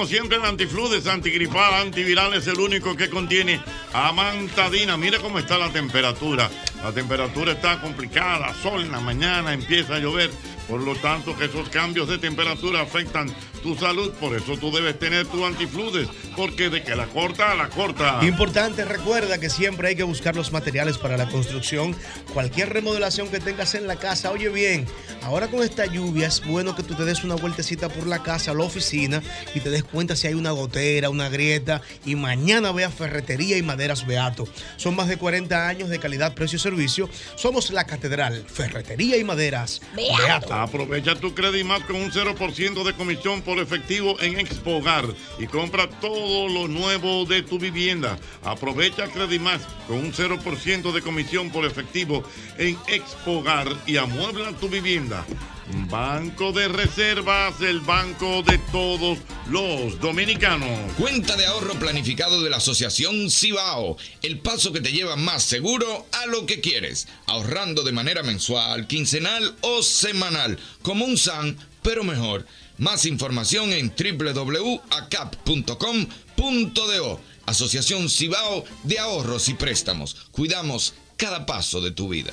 Como siempre el antifludes, antigripal, antiviral es el único que contiene amantadina. Mira cómo está la temperatura. La temperatura está complicada, sol en la mañana, empieza a llover. Por lo tanto, que esos cambios de temperatura afectan tu salud. Por eso tú debes tener tu antifludes, porque de que la corta, la corta. Importante, recuerda que siempre hay que buscar los materiales para la construcción. Cualquier remodelación que tengas en la casa, oye bien, ahora con esta lluvia es bueno que tú te des una vueltecita por la casa, la oficina y te des cuenta si hay una gotera, una grieta. Y mañana ve a Ferretería y Maderas Beato. Son más de 40 años de calidad, precio y servicio. Somos la Catedral, Ferretería y Maderas Beato. Aprovecha tu Credimat con un 0% de comisión por efectivo en Expogar y compra todo lo nuevo de tu vivienda. Aprovecha Credimat con un 0% de comisión por efectivo en Expogar y amuebla tu vivienda. Banco de Reservas, el banco de todos los dominicanos. Cuenta de ahorro planificado de la Asociación Cibao. El paso que te lleva más seguro a lo que quieres. Ahorrando de manera mensual, quincenal o semanal. Como un SAN, pero mejor. Más información en www.acap.com.do. Asociación Cibao de Ahorros y Préstamos. Cuidamos cada paso de tu vida.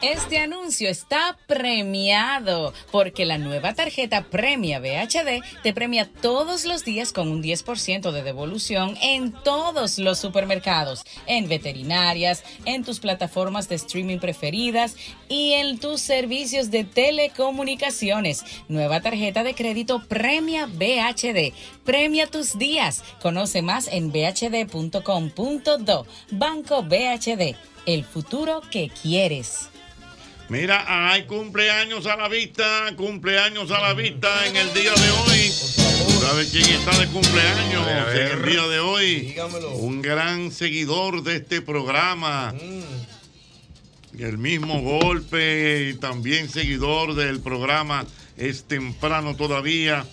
Este anuncio está premiado porque la nueva tarjeta Premia VHD te premia todos los días con un 10% de devolución en todos los supermercados, en veterinarias, en tus plataformas de streaming preferidas y en tus servicios de telecomunicaciones. Nueva tarjeta de crédito Premia VHD. Premia tus días. Conoce más en bhd.com.do. Banco VHD. El futuro que quieres. Mira, hay cumpleaños a la vista, cumpleaños a la vista en el día de hoy. ¿Sabe quién está de cumpleaños en el día de hoy? Dígamelo. Un gran seguidor de este programa. Mm. El mismo golpe y también seguidor del programa Es Temprano Todavía.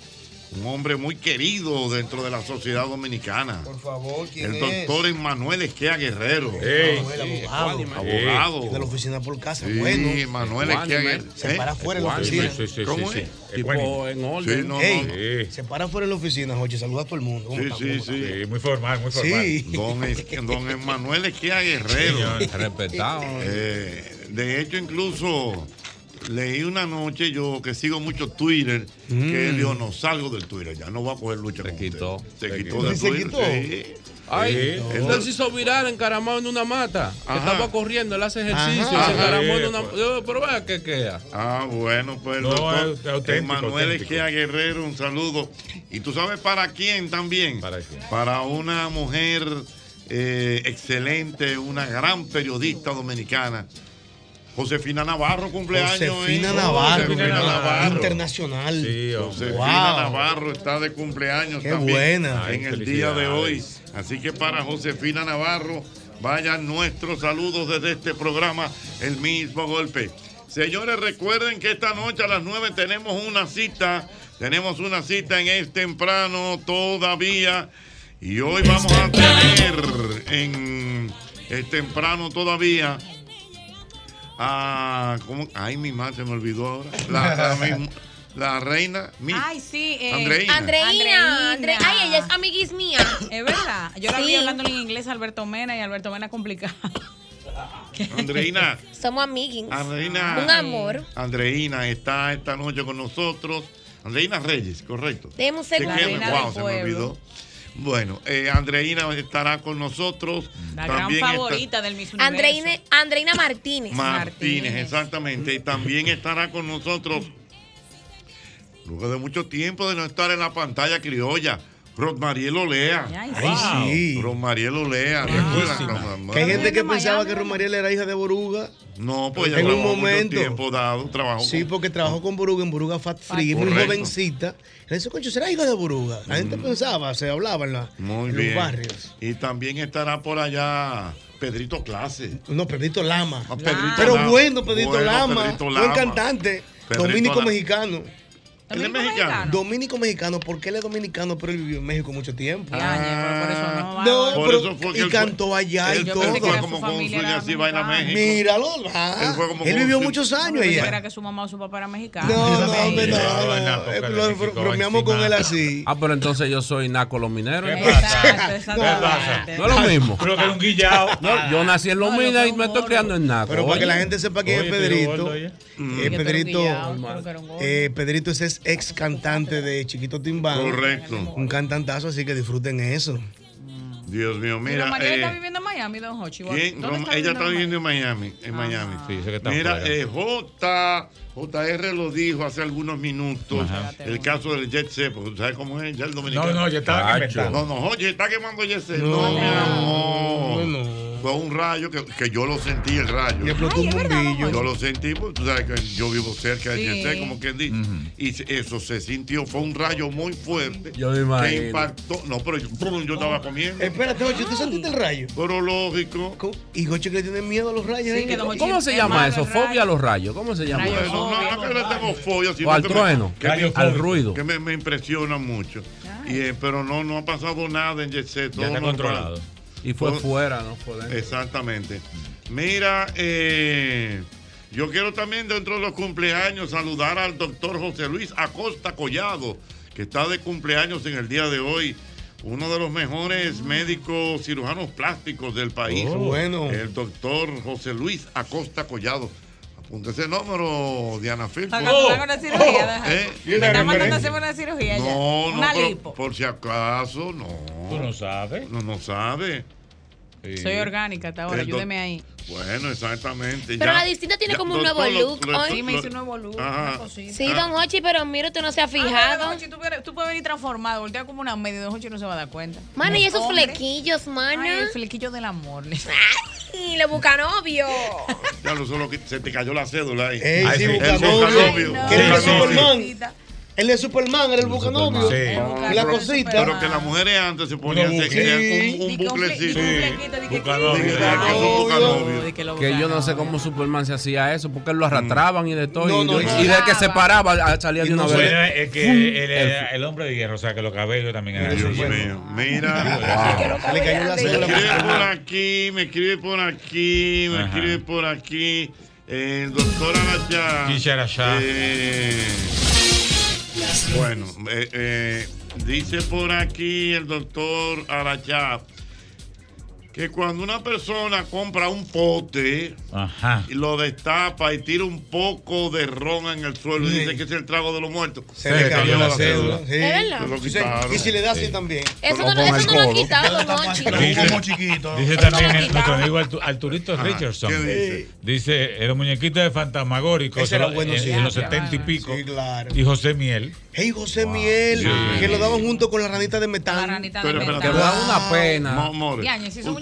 Un hombre muy querido dentro de la sociedad dominicana. Por favor, ¿quién El doctor Emanuel Esquea Guerrero. Manuel, abogado. Abogado. De la oficina por casa. Sí, bueno. Manuel Esquea Guerrero. Se para afuera en la oficina. ¿Cómo es? Tipo en orden. Sí, no, no. Se para afuera en la oficina, Joche. Saluda a todo el mundo. ¿Cómo Sí, está? sí, ¿Cómo sí. muy formal, muy formal. Sí. Don, Es- don Emanuel Esquea Guerrero. Respetado. Eh, de hecho, incluso leí una noche yo que sigo mucho Twitter que él dijo, no salgo del Twitter, ya no voy a coger lucha con quitó. Se, quitó del ¿Se Twitter. quitó? sí. Ay, Sí. él se hizo viral encaramado en una mata. Que Ajá. estaba corriendo, él hace ejercicio, Ajá. se encaramó en una Yo, Pero vea que queda. Ah, bueno, pues No, doctor es auténtico, Emanuel auténtico. Esquea Guerrero, un saludo. ¿Y tú sabes para quién también? ¿Para una mujer eh, excelente, una gran periodista dominicana. Josefina Navarro cumpleaños. Josefina ¿eh? Navarro, Josefina Navarro. internacional. Josefina Wow. Navarro está de cumpleaños Qué también buena. en Ay, el día de hoy. Así que para Josefina Navarro, vayan nuestros saludos desde este programa, El mismo golpe. Señores, recuerden que esta noche a las 9 tenemos una cita. Tenemos una cita en Es Temprano todavía. Y hoy vamos a tener en Es Temprano todavía. A ¿cómo? Ay, mi madre se me olvidó ahora. La, la misma- la reina. Mi, Ay, sí. eh, Andreina. Andreina, Andre- ay, ella es amiguis mía. Es verdad. Yo la vi hablando en inglés a Alberto Mena y Alberto Mena complicado. Andreina. Somos amiguis. Andreina. Un amor. Andreina está esta noche con nosotros. Andreina Reyes, correcto. Deme un ¿De segundo. Wow, del se me olvidó. Bueno, eh, Andreina estará con nosotros. La También gran está- favorita del Miss Universo. Andreina, Andreina Martínez. Martínez, exactamente. Y también estará con nosotros, luego de mucho tiempo de no estar en la pantalla criolla, Rosmariel Olea. Ay, Ay, sí. Rosmariel Olea. ¿recuerdan? Que hay gente que pensaba que Romariel era hija de Boruga. No, pues ella en un trabajó momento. tiempo dado, trabajó Sí, porque trabajó con Boruga en Boruga Fat Free, muy jovencita. Le dice, coño, ¿será hija de Boruga? La gente pensaba, se hablaba en, la, Muy en bien. los barrios. Y también estará por allá Pedrito Clase. No, Pedrito Lama. Pedrito Pero Lama. bueno, Pedrito Bueno, Lama. Pedrito Buen Lama. cantante. Pedrito Dominico Lama. mexicano. ¿Él es mexicano? Dominico mexicano, porque él es dominicano, pero él vivió en México mucho tiempo. Ah, no, por pero- eso fue que y él cantó fue- allá y él- él todo. fue como con un sueño así, vaina México. Míralo, ah, Él fue como él con vivió muchos años allá. era que su mamá o su papá era mexicano. No, no, hombre, no, no, no, eh, bromeamos con él así. Ah, pero entonces yo soy naco los mineros. ¿Qué pasa? ¿Qué pasa? No es lo mismo. Creo que era un guillao. No, yo nací en Los Minas y me estoy criando en naco. Pero para que la gente sepa quién es Pedrito. eh, tú Pedrito, eres es ex cantante de Chiquito Timbán. Correcto. Un cantantazo, así que disfruten eso. Dios mío, Mira. María está eh, viviendo en Miami, don Hochi. ¿quién? ¿Dónde Roma- ella está viviendo en Miami. En Miami. está Mira, eh, J, JR lo dijo hace algunos minutos. El caso del Jet Set, sabes cómo es ya el dominicano. No, no, ya estaba. No, no, oye, está quemando Jet Set. No, no. Fue un rayo que, que yo lo sentí, el rayo. Y explotó un bombillo. Yo lo sentí, porque tú sabes que yo vivo cerca de Sí. Como quien dice. Y eso se sintió, fue un rayo muy fuerte. Yo me imagino. Que impactó. No, pero yo, yo estaba comiendo. Espérate, Jochi, ¿tú sentiste el rayo? Pero lógico. Y Jochi que le tiene miedo a los rayos. ¿eh? ¿Cómo se llama eso? ¿Fobia a los rayos? ¿Cómo se llama Bueno, eso? no, no que le tengo fobia, sino O al que me- trueno, que me- al ruido. Que me, me impresiona mucho. Y, eh, pero no, no ha pasado nada en Jet Set, todo está normal. controlado. Y fue fuera, no fue dentro. Exactamente. Mira, eh, yo quiero también dentro de los cumpleaños saludar al doctor José Luis Acosta Collado, que está de cumpleaños en el día de hoy. Uno de los mejores médicos cirujanos plásticos del país. Oh, bueno. El doctor José Luis Acosta Collado. Apunte ese número, Diana Phil. Una cirugía, deja. ¿Eh? Está mandando hacer una cirugía ya. No, no, Una pero lipo. por si acaso, no. Tú no sabes. No, no sabe. Soy orgánica hasta ahora, ayúdeme ahí. Bueno, exactamente. Pero ya- la distinta tiene ya, como un nuevo lo- look lo- hoy. Sí, me hice un nuevo look, Ajá. una cosita. Sí, don Hochi, pero mira, usted no se ha Ah, fijado. don Hochi, tú, puedes- tú puedes venir transformado, voltea como una media, don Hochi no se va a dar cuenta. Mana, y esos Hombre. flequillos, mana. Ay, el flequillo del amor. Y le busca novio. Ya lo solo que se te cayó la cédula ahí. Ey, Ay, sí, Bucanovio. bucanovio. ¿Quién es Sí, el sí? El de Superman era el bucanovio. Sí. Y la cosita. Pero que las mujeres antes se ponían crean un, un buclecito. Bucanovio. Que yo no sé cómo Superman se hacía eso, porque lo arrastraban y de todo. No, y, no, y de que se paraba salía de una vez. es que él era el hombre de hierro, o sea que los cabellos también eran Dios mío, mira. Me escribe por aquí, me escribe por aquí, me escribe por aquí. El doctor Arachá. Eh, bueno, eh, eh, dice por aquí el doctor Arachá que cuando una persona compra un pote y lo destapa y tira un poco de ron en el suelo y dice que es el trago de los muertos, Se le cayó la cédula. sí. ¿Es verdad? Se lo Sí, quitaron. Y si le da así también. Eso no, eso no lo han quitado. Dice, chiquito. dice también el, nuestro amigo Arturito Richardson. ¿qué dice? Dice, el muñequito de Fantasmagórico Ese era en- bueno en, los setenta y pico. Sí, claro. Y José Miel. Hey, José Miel, Sí. que lo daban junto con la ranita de metán. ranita Pero, pero, Que da una pena.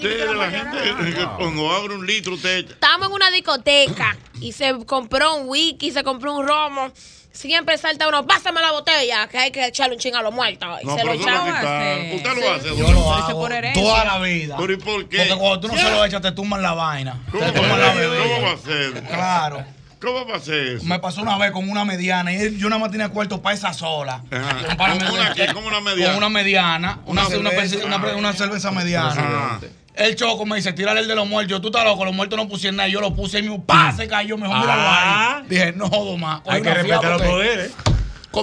No, more. Yañez, si ese Usted muñequito de era la gente que cuando abre un litro, usted Estábamos en una discoteca y se compró un whisky, se compró un romo. Siempre salta uno, pásame la botella, que hay que echarle un ching a los muertos. Y No, se lo quitaron. Usted lo hace. Yo lo hago por toda la vida. Pero ¿y por qué? Porque cuando tú no se lo echas, te tumban la vaina. ¿Cómo Te va tumban a la ser? ¿Cómo va bebida. a ser? Claro. ¿Cómo va a ser eso? Me pasó una vez con una mediana y él- yo nada más tenía cuarto para esa sola. Ajá. Con para ¿Con una qué? ¿Cómo una mediana? Con una mediana. Una, Una cerveza. una- una- una cerveza mediana. Ajá. El choco me dice, tírale el de los muertos. Tú estás loco, los muertos no pusieron nada. Yo lo puse y mi pa se cayó. Mejor míralo Ah. ahí. Dije, no jodo más. Hay que respetar los poderes.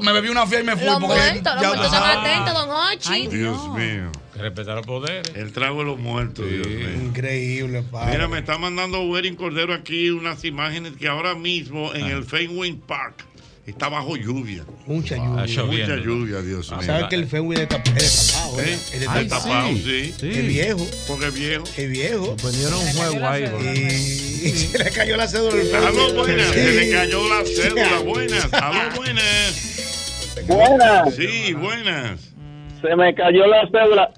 Me bebí una fía y me fui. Los porque muertos, los muertos están sabe. atentos, don Hochi. Dios mío. Hay que respetar los poderes. El trago de los muertos, Dios mío. Increíble, padre. Mira, me está mandando Werin Cordero aquí unas imágenes que ahora mismo en el Fenway Park está bajo lluvia. Mucha lluvia. Ah. Mucha lluvia, Dios mío. ¿Sabes que el Fenway es destap- es destapado? ¿Eh? ¿eh? Tapado, sí. Es viejo. Porque es viejo. Es viejo. Vendieron un juego ahí. Y, y se le cayó la cédula Aló, buenas. Sí. Se le cayó la cédula. Buenas. Aló, buenas. Buenas. Sí, buenas. Se me cayó la cédula.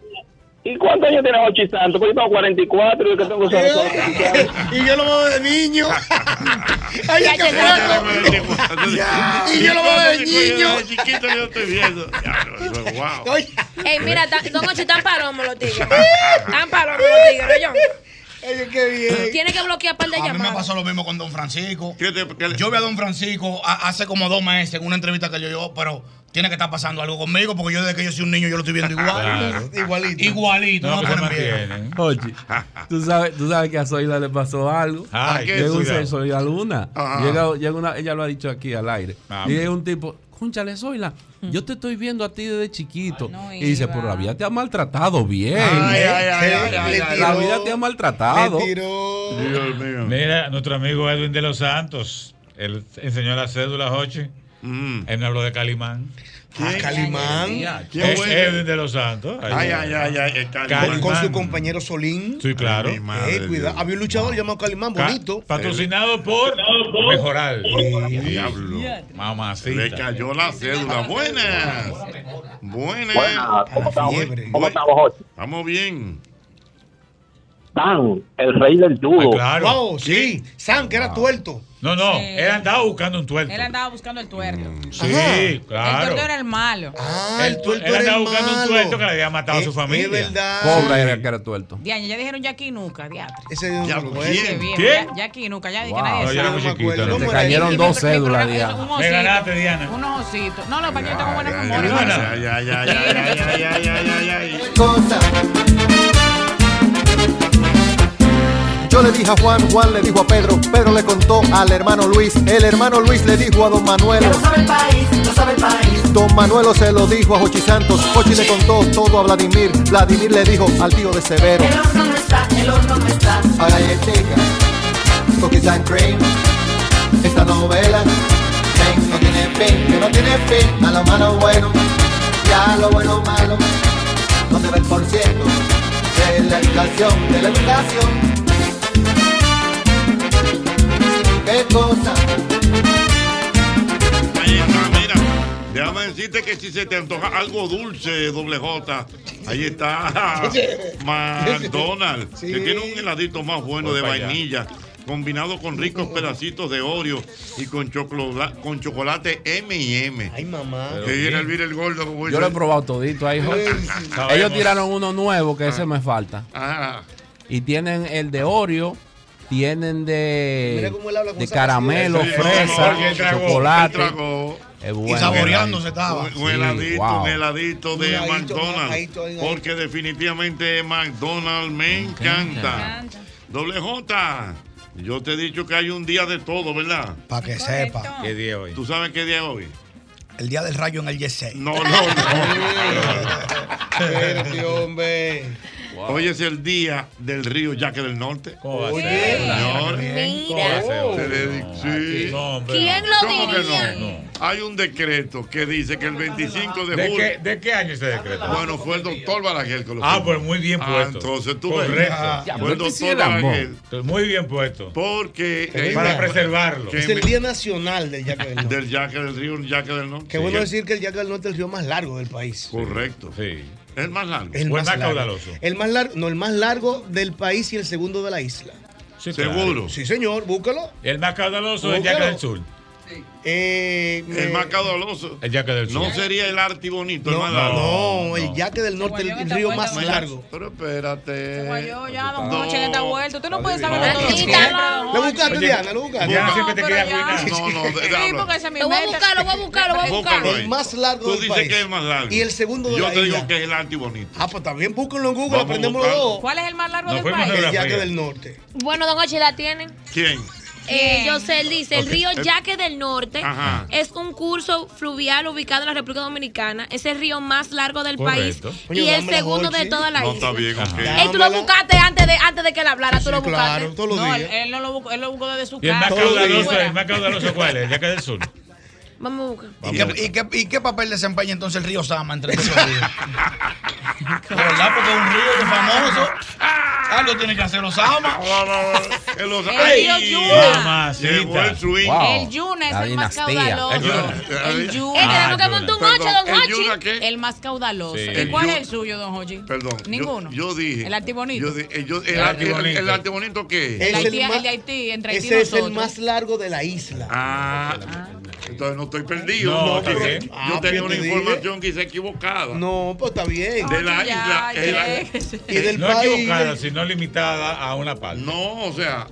¿Y cuántos años tiene Ochi Santos? Pues yo tengo 44 y yo que tengo Y yo lo veo de niño. Ay, Ya qué. Y yo lo veo de niño. Chiquito yo estoy viendo. Wow. Oye, Ey, mira, don Hochi, están palomos los tigres. Están palomos los tigres, yo. qué bien. Tiene que bloquear par de A mí me llamadas. pasó lo mismo con Don Francisco. Yo vi a Don Francisco a- hace como dos meses en una entrevista que yo yo, pero tiene que estar pasando algo conmigo porque yo desde que yo soy un niño yo lo estoy viendo igual. Claro. Igualito. Igualito. No, No, que me. Oye, ¿tú sabes, tú sabes que a Zoila le pasó algo. Ay, ¿qué, llega un Zoila? ser Zoila Luna. Llega, llega una, ella lo ha dicho aquí al aire. Ah, y llega un tipo, conchale, Zoila, yo te estoy viendo a ti desde chiquito. no y dice, pero la vida te ha maltratado bien. Ay, ¿eh? ay, ay, Sí, ay, ay, la vida te ha maltratado. Dios mío. Mira, nuestro amigo Edwin de los Santos, él enseñó la cédula, Jochi. Él me habló de Calimán. Ah, Calimán. ¿Quién es Edwin de los Santos? Ay, ay, ay, ay, Calimán. con su compañero Solín. Sí, claro. Eh, cuidado. Había un luchador llamado Calimán, Ca- bonito. Patrocinado por Mejoral. Diablo. Mamacita. Le cayó la cédula. Buenas. Buenas. Buenas, ¿cómo estamos? ¿Cómo estamos, Jochi? Estamos bien. Dan, el rey del judo. claro. Wow, sí. San, que era tuerto. No, no, Sí. él andaba buscando un tuerto. Él andaba buscando el tuerto. Sí, El claro. tuerto era el malo. Ah, Él, él andaba buscando un tuerto que le había matado a su familia. Cobra era que era tuerto. Diaño, ya dijeron Jackie Nuca, diatre. Ese Ya, ya- Jackie Nuca, ya dije Wow. nadie No, yo era sabe. muy chiquito. ¿no? Te cayeron dos cédulas, Diana. Me ganaste, Diana. Unos ositos. No, no, para que yo tengo ay, ay, ay, ay, ay, ay, Yo le dije a Juan, Juan le dijo a Pedro, Pedro le contó al hermano Luis, el hermano Luis le dijo a don Manuel. lo sabe el país, lo sabe el país. Don Manuelo se lo dijo a Jochi Santos, Jochi le contó todo a Vladimir, Vladimir le dijo al tío de Severo. El horno no está, el horno no está. A galletica, cookies and cream, esta novela, no tiene fin, que no tiene fin, a lo malo bueno, ya lo bueno malo, no se ve el por ciento de la educación, de la educación. ¿Qué cosa? Ahí está, mira. Déjame decirte que si se te antoja algo dulce, doble J, ahí está McDonald's, que tiene un heladito más bueno Voy de allá. vainilla, combinado con ricos pedacitos de Oreo y con, chocolate, con chocolate M&M. Ay, mamá. Que viene el el gordo como Yo lo he probado todito ahí. Ellos tiraron uno nuevo que ese me falta. Ah, Y tienen el de Oreo, tienen de, Mira cómo él habla con de caramelo, Sí, fresa, él tragó, chocolate. él tragó. Es bueno. Y saboreándose estaba. Un, un heladito, wow. un heladito de Un heladito, McDonald's. un heladito, un heladito. Porque definitivamente McDonald's me encanta. Doble J, yo te he dicho que hay un día de todo, ¿verdad? Para que sepa. ¿Qué día hoy? ¿Tú sabes qué día es hoy? El día del rayo en el Yesé. No, no, no. Espérate, hombre. Hoy es el día del río Yaque del Norte. No, ¿Quién no. lo ¿Cómo que diría? no? Hay un decreto que dice que el 25 de ¿De julio. qué, ¿De qué año ese decreto? Bueno, fue el doctor Balaguer que lo Ah, pues muy bien Ah, puesto. entonces tú ves. Correcto. Ya, Fue el este doctor Balaguer. Muy bien puesto. Porque. eh, Para preservarlo. que Es el Día Nacional del Yaque del Norte. Del Yaque del Río, Yaque del Norte. Qué bueno decir que el Yaque del Norte es el río más largo del país. Correcto. Sí. Es más largo. El O el más largo. caudaloso. El más largo, no, el más largo del país y el segundo de la isla. Sí, Seguro. claro. Sí, señor, búscalo. El más caudaloso es el Búscalo. Yaque del Sur. Eh, El me- más caudaloso. El Yaque del Sur. No sería el Arti bonito, el No, más largo. no, el no. Yaque del Norte, el, el río más largo. Pero espérate. Guayó ya, don en esta vuelta. Usted no puede saber todo ¿Lo buscaste, Diana? ¿Lo buscaste? Diana No, siempre te ya. arruinar. No, no, de- Sí, porque es mi Lo voy a buscar, lo voy a buscar, lo voy a buscar. El más largo Tú del dices país. que es el más largo. Y el segundo de Yo te digo que es el Arti bonito. Ah, pues también búsquenlo en Google, aprendemos los dos. ¿Cuál es el más largo del país? El. Yaque del Norte. Bueno, don Ochi, ¿la tienen? ¿Quién? Eh, ¿Quién? Yosel dice, el río El- Yaque del Norte Ajá. es un curso fluvial ubicado en la República Dominicana. Es el río más largo del Correcto. país Coño, y el segundo de toda la No está isla. bien, ok. Ey, tú lo buscaste antes de, antes de que él hablara, tú Sí, lo buscaste. claro, todos los No, él, días. él no lo buscó, él lo buscó desde su Y el más casa. caudaloso, el más caudaloso, ¿cuál es? El Yaque del Sur. Vamos a buscar. ¿Y qué, y, qué, ¿Y qué papel desempeña entonces el río Sama entre estos ríos? De verdad, porque es un río que es famoso. Algo tiene que hacer los Sama. Que El río Yuna. Llegó el swing. Wow. El Yuna es La el más dinastía. caudaloso. El Yuna. El Yuna. tenemos que Ah, montar un ocho, don ¿el Hochi. Yuna qué? El más caudaloso. Sí. ¿Y El cuál es el suyo, don Jochi? Perdón. yo- Ninguno. Yo, dije. El Artibonito. Yo dije, eh, yo- el, El arte, el, Artibonito. el arte bonito qué El, el Haití, más- el de Haití, entre Haití y Ese es el más largo de la isla. Ah, Entonces no estoy perdido. No, está bien. Yo Ah, tenía una información quizá equivocada. No, pues está bien. De la isla. Y del no país. equivocada, sino limitada a una parte. No, o sea.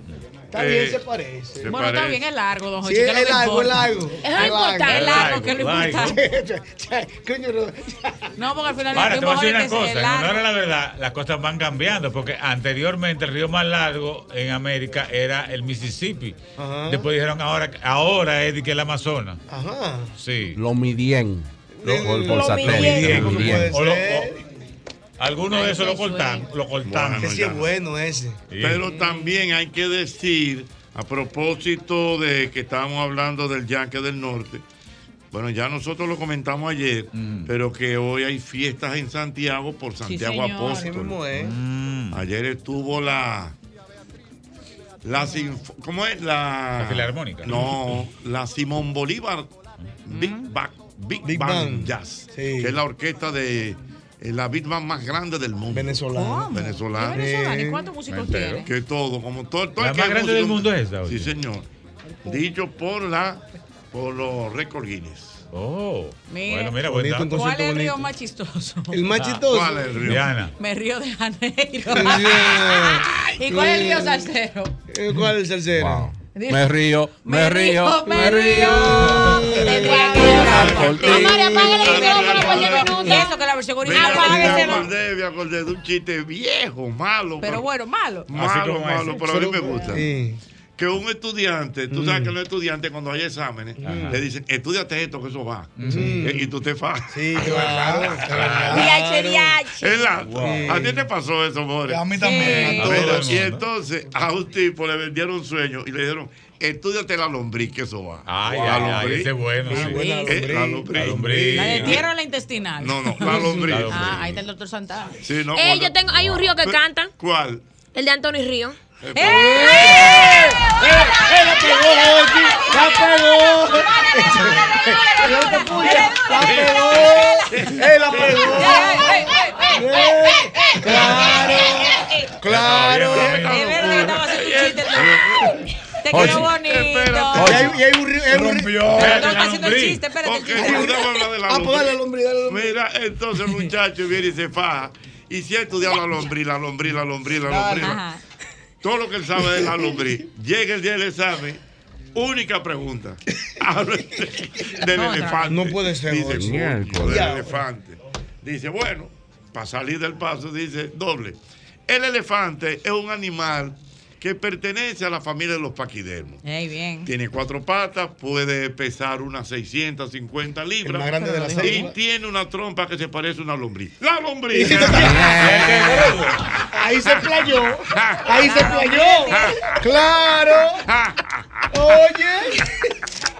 Está bien, se parece. Bueno, está bien, es largo, don Sí, Jorge. ¿qué es largo, es largo. Es lo importante. Es largo, que es lo importante. No. Porque al final Ahora, te voy a decir una cosa, es en honor largo. a la verdad, las cosas van cambiando, porque anteriormente el río más largo en América era el Mississippi. Después dijeron ahora, ahora es que el Amazonas. Ajá. Sí. Lo midien. Lo, por, por Lo satélite. Algunos de esos lo cortan, lo cortan. Bueno, Ese es bueno ese. Pero también hay que decir, a propósito de que estábamos hablando del Yaque del Norte, bueno, ya nosotros lo comentamos ayer, pero que hoy hay fiestas en Santiago por Santiago. Así Apóstol. es. Ayer estuvo la. La sinf- ¿Cómo es? La, La Filarmónica. No, la Simón Bolívar Big, Bang, Big, Big Band Band. Jazz, Sí. que es la orquesta de la Big Band más grande del mundo. Venezolana. ¿Cómo? Venezolana. ¿Y cuántos músicos tiene? Que todo, como todo, todo La el más grande músico- del mundo es esa, Sí, señor. Dicho por la por los récord Guinness. Oh. Mira, Bueno, mira, buen dato. ¿Cuál es el río más chistoso? El más chistoso. ¿Cuál es el río? Diana. Me río de Janeiro. ¿Y cuál es el río salsero? ¿Cuál es el salsero? Me río, me, río, me río. Amor, apaga el micrófono por 10 minutos. Y eso que la versión me acordé, me acordé de un chiste viejo, malo. Pero bueno, malo. Malo, como malo, pero a mí me gusta. Que un estudiante, tú sabes que los estudiantes cuando hay exámenes, le dicen, estudiate esto que eso va. Eh, Y tú te vas. Sí, claro. Viaje, viaje. ¿Verdad? Wow. A ti te pasó eso, More. A mí también. A A. Y entonces a un tipo le vendieron un sueño y le dijeron, estudiate la lombriz, que eso va. Ay, la ay, ay, ese es bueno, sí. Eh, la lombriz. La lombriz. ¿La de tierra o la intestinal? No, no, la lombriz. La lombriz. Ah, ahí está el doctor Santana. Sí, no, Eh, cuando- yo tengo, hay un río que canta, ¿Cuál? el de Anthony Río. Eh, ¡Eh, la pegó, Ochi! ¡La pegó! ¡No te puya! ¡La pegó! ¡Eh, la pegó! ¡Eh! ¡Claro! ¡Claro! Es verdad que estaba haciendo un chiste. Te Oye, quedó bonito. Y hay, un río. hay un río- No, la haciendo el chiste, espérate. de la Ah, pues dale la lombriz. lombriz, dale la lombriz. Mira, entonces el muchacho viene y se faja. Y si ha estudiado la lombriz, la lombriz, la lombriz, la lombriz. Todo lo que él sabe de la lombriz. Llega el día del examen. Única pregunta. Habla del Otra. elefante. No puede ser, Dice, Ochi. "Coño, del elefante. Dice, bueno, para salir del paso, dice, doble. El elefante es un animal que pertenece a la familia de los paquidermos. Bien. Tiene cuatro patas, puede pesar unas 650 libras. El más grande de la Y tiene una trompa que se parece a una lombriz. ¡La lombriz! Ahí se playó. Ahí se playó. ¡Claro! Oye.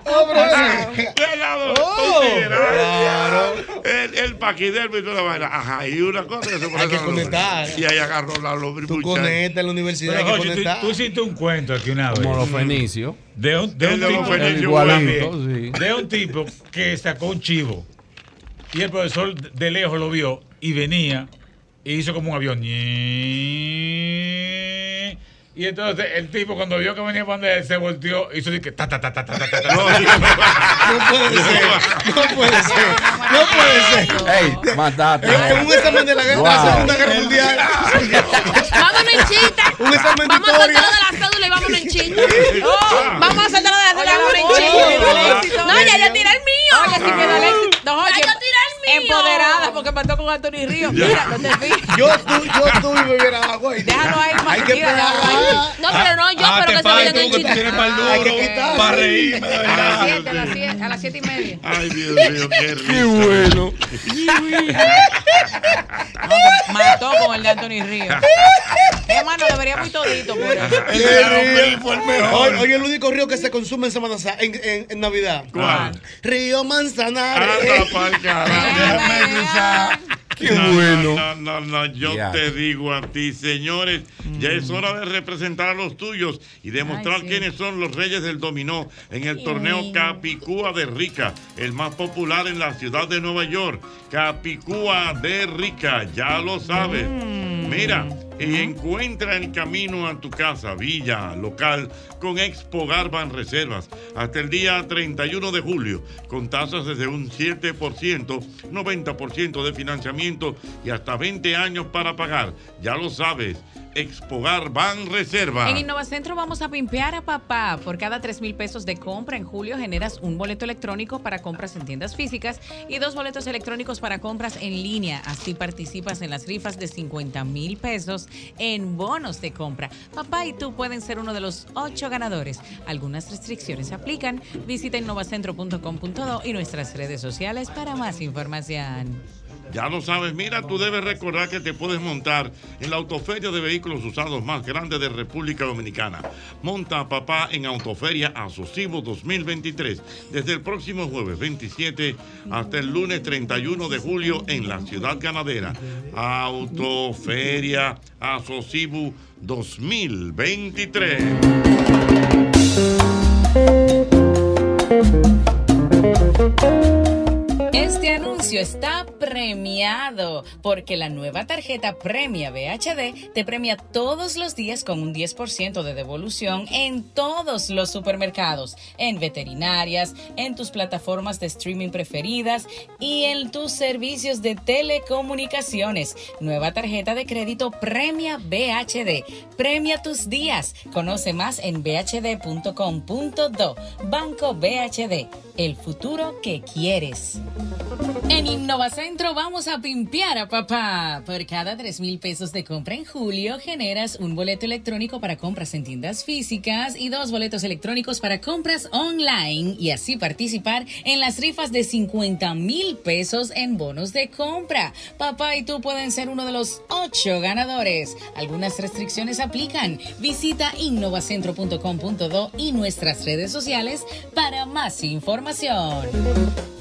Oh, tigre, claro. El, el paquidermo y toda la vaina. Ajá, y una cosa que se parece Hay que a la lombriz. conectar. Y ahí agarró la lombriz. Tú conectas en la universidad. Pero, Hay que Jochi, tú, hiciste un cuento aquí una vez. Como los fenicios. De un, de un tipo, El igualito, sí. de un tipo que sacó un chivo. Y el profesor de lejos lo vio y venía y hizo como un avión. Y entonces el tipo cuando vio que venía donde él se volteó, hizo así que ta ta ta ta ta ta ta. No puede ser. No puede ser. No puede ser. ¡Ey, mataste! Es un examen de la, guerra- la Segunda Guerra Mundial. Vámonos en chita. Un examen de Vamos a saltarlo de la cédula y vámonos en chita. Vamos a saltarlo de la cédula y vámonos en chita. No, ya yo tiré el mío. Oye, sí éxito. No, Ya oye, yo tiré el mío. empoderada porque mató con Anthony Ríos. Mira, no te fijas. Yo tú, yo tú y me hubiera agua. Déjalo ahí, Hay que ahí. No, pero no, yo, Ah, pero te que se vayan falta en que chita. Hay que duro, quitarlo. para reírme, de A verdad. las 7, a las 7, a las 7 y media. Ay, Dios mío, qué. Qué bueno. No, que mató con el de Anthony Ríos. Hermano, deberíamos ir todito por eso. El fue mejor. Oye, el único río que se consume en Semana Sa- en, en, en Navidad. ¿Cuál? Río Manzanares. Déjame cruzar. Qué No, bueno. No, no, no, yo te digo a ti, señores, ya es hora de representar a los tuyos y demostrar Ay, sí. quiénes son los reyes del dominó en el torneo Capicúa de Rica, el más popular en la ciudad de Nueva York. Capicúa de Rica, ya lo sabes. Mira, y encuentra el camino a tu casa, villa, local con Expo Garban Reservas hasta el día 31 de julio con tasas desde un 7%, 90% de financiamiento y hasta 20 años para pagar. Ya lo sabes, Expogar Ban Reserva. En Innovacentro vamos a pimpear a papá. Por cada 3 mil pesos de compra en julio generas un boleto electrónico para compras en tiendas físicas y dos boletos electrónicos para compras en línea. Así participas en las rifas de 50 mil pesos en bonos de compra. Papá y tú pueden ser uno de los ocho ganadores. Algunas restricciones aplican. Visita innovacentro.com.do y nuestras redes sociales para más información. Ya lo sabes, mira, tú debes recordar que te puedes montar en la autoferia de vehículos usados más grande de República Dominicana. Monta a papá en Autoferia Asocivo 2023, desde el próximo jueves 27 hasta el lunes 31 de julio en la ciudad ganadera. Autoferia Asocivo 2023. Este anuncio está premiado porque la nueva tarjeta Premia VHD te premia todos los días con un 10% de devolución en todos los supermercados, en veterinarias, en tus plataformas de streaming preferidas y en tus servicios de telecomunicaciones. Nueva tarjeta de crédito Premia VHD. Premia tus días. Conoce más en bhd.com.do. Banco VHD. El futuro que quieres. En Innovacentro vamos a pimpear a papá. Por cada 3 mil pesos de compra en julio generas un boleto electrónico para compras en tiendas físicas y dos boletos electrónicos para compras online y así participar en las rifas de 50 mil pesos en bonos de compra. Papá y tú pueden ser uno de los ocho ganadores. Algunas restricciones aplican. Visita innovacentro.com.do y nuestras redes sociales para más información.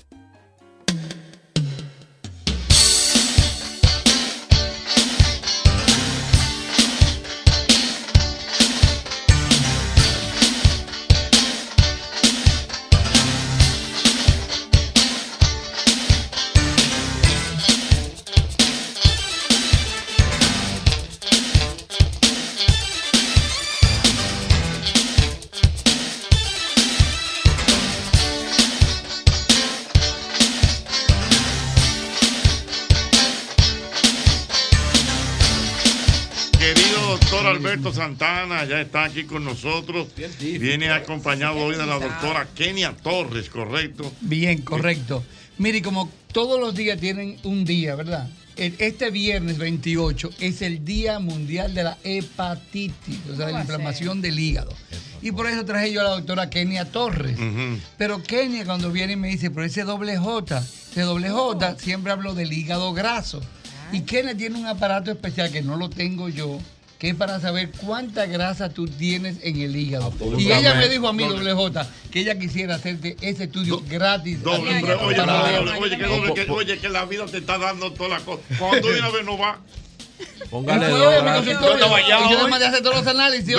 Santana, ya está aquí con nosotros. Viene acompañado hoy de la doctora Kenia Torres, ¿correcto? Bien, correcto. Mire, y como todos los días tienen un día, ¿verdad? Este viernes 28 es el Día Mundial de la Hepatitis, o sea, de la inflamación del hígado. Y por eso traje yo a la doctora Kenia Torres. Pero Kenia cuando viene y me dice, pero ese doble J, ese doble J, siempre hablo del hígado graso. Y Kenia tiene un aparato especial que no lo tengo yo, que es para saber cuánta grasa tú tienes en el hígado. Y ella me dijo a mí, doble J, que ella quisiera hacerte ese estudio gratis. Doble, oye, que doble, que, oye, que la vida te está dando todas las cosas. Cuando tú de una vez no vas. Póngale Yo y yo le mandé a hacer todos los análisis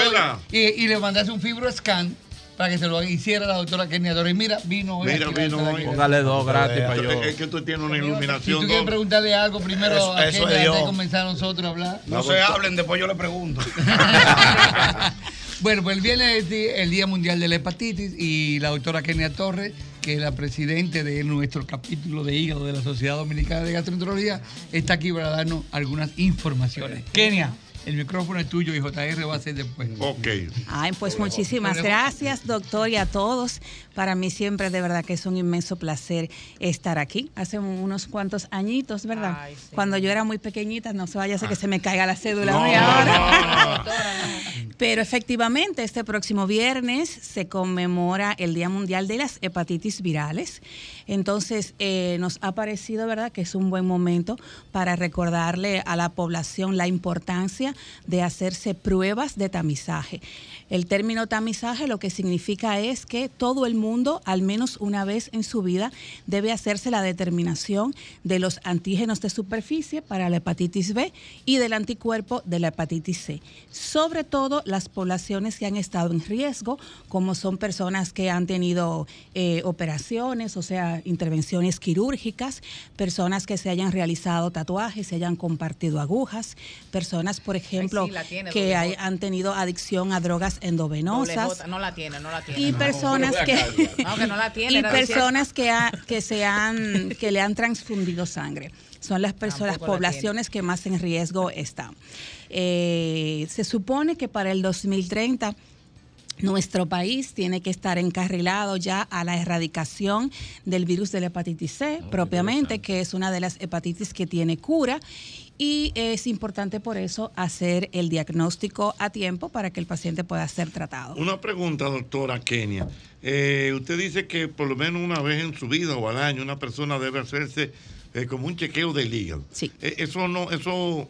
y, y le mandé a hacer un fibroscan para que se lo hiciera la doctora Kenia Torres. Y mira, vino hoy. Mira, vino hoy. Póngale dos gratis para yo. Es que tú tienes una Si iluminación. tú quieres preguntarle algo primero Eso- a Kenia es antes de Dios. comenzar nosotros a hablar. No se hablen, después yo le pregunto. Bueno, pues viene el día, el Día Mundial de la Hepatitis y la doctora Kenia Torres, que es la presidente de nuestro capítulo de hígado de la Sociedad Dominicana de Gastroenterología, está aquí para darnos algunas informaciones. Kenia, el micrófono es tuyo y JR va a ser después. Ok. Ay, pues muchísimas gracias, doctor, y a todos. Para mí siempre de verdad que es un inmenso placer estar aquí. Hace unos cuantos añitos, ¿verdad? Cuando yo era muy pequeñita, no se vaya a hacer que se me caiga la cédula. No, ahora. no, no. Pero efectivamente, este próximo viernes se conmemora el Día Mundial de las Hepatitis Virales. Entonces, eh, nos ha parecido, ¿verdad?, que es un buen momento para recordarle a la población la importancia de hacerse pruebas de tamizaje. El término tamizaje lo que significa es que todo el mundo, al menos una vez en su vida, debe hacerse la determinación de los antígenos de superficie para la hepatitis B y del anticuerpo de la hepatitis C. Sobre todo las poblaciones que han estado en riesgo, como son personas que han tenido eh, operaciones, o sea, intervenciones quirúrgicas, personas que se hayan realizado tatuajes, se hayan compartido agujas, personas, por ejemplo, tiene, que hay- han tenido adicción a drogas endovenosas. J, No la tiene, no la tiene. Y no. personas que No, que no la tiene. y personas que, ha- que se han que le han transfundido sangre son las personas Tampoco la poblaciones que más en riesgo están Eh, se supone que para el 2030 nuestro país tiene que estar encarrilado ya a la erradicación del virus de la hepatitis C, propiamente, que es una de las hepatitis que tiene cura. Y es importante por eso hacer el diagnóstico a tiempo para que el paciente pueda ser tratado. Una pregunta, doctora Kenia. Eh, usted dice que por lo menos una vez en su vida o al año una persona debe hacerse eh, como un chequeo del hígado. Sí. Eh, eso no, eso,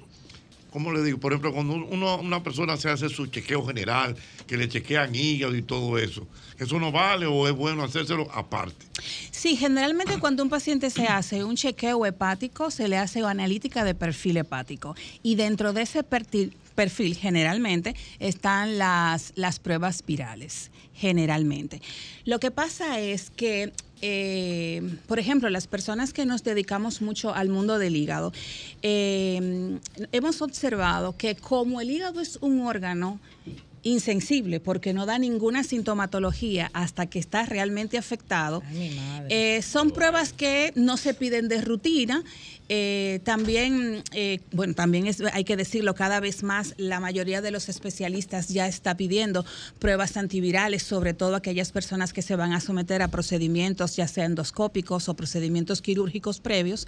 ¿cómo le digo? Por ejemplo, cuando uno, una persona se hace su chequeo general, que le chequean hígado y todo eso, ¿eso no vale o es bueno hacérselo aparte? Sí, generalmente cuando un paciente se hace un chequeo hepático, se le hace analítica de perfil hepático. Y dentro de ese perfil, perfil generalmente están las, las pruebas virales, generalmente. Lo que pasa es que, eh, por ejemplo, las personas que nos dedicamos mucho al mundo del hígado, eh, hemos observado que como el hígado es un órgano insensible porque no da ninguna sintomatología hasta que está realmente afectado. Eh, son pruebas que no se piden de rutina. Eh, también, eh, bueno, también es, hay que decirlo, cada vez más la mayoría de los especialistas ya está pidiendo pruebas antivirales, sobre todo aquellas personas que se van a someter a procedimientos, ya sea endoscópicos o procedimientos quirúrgicos previos,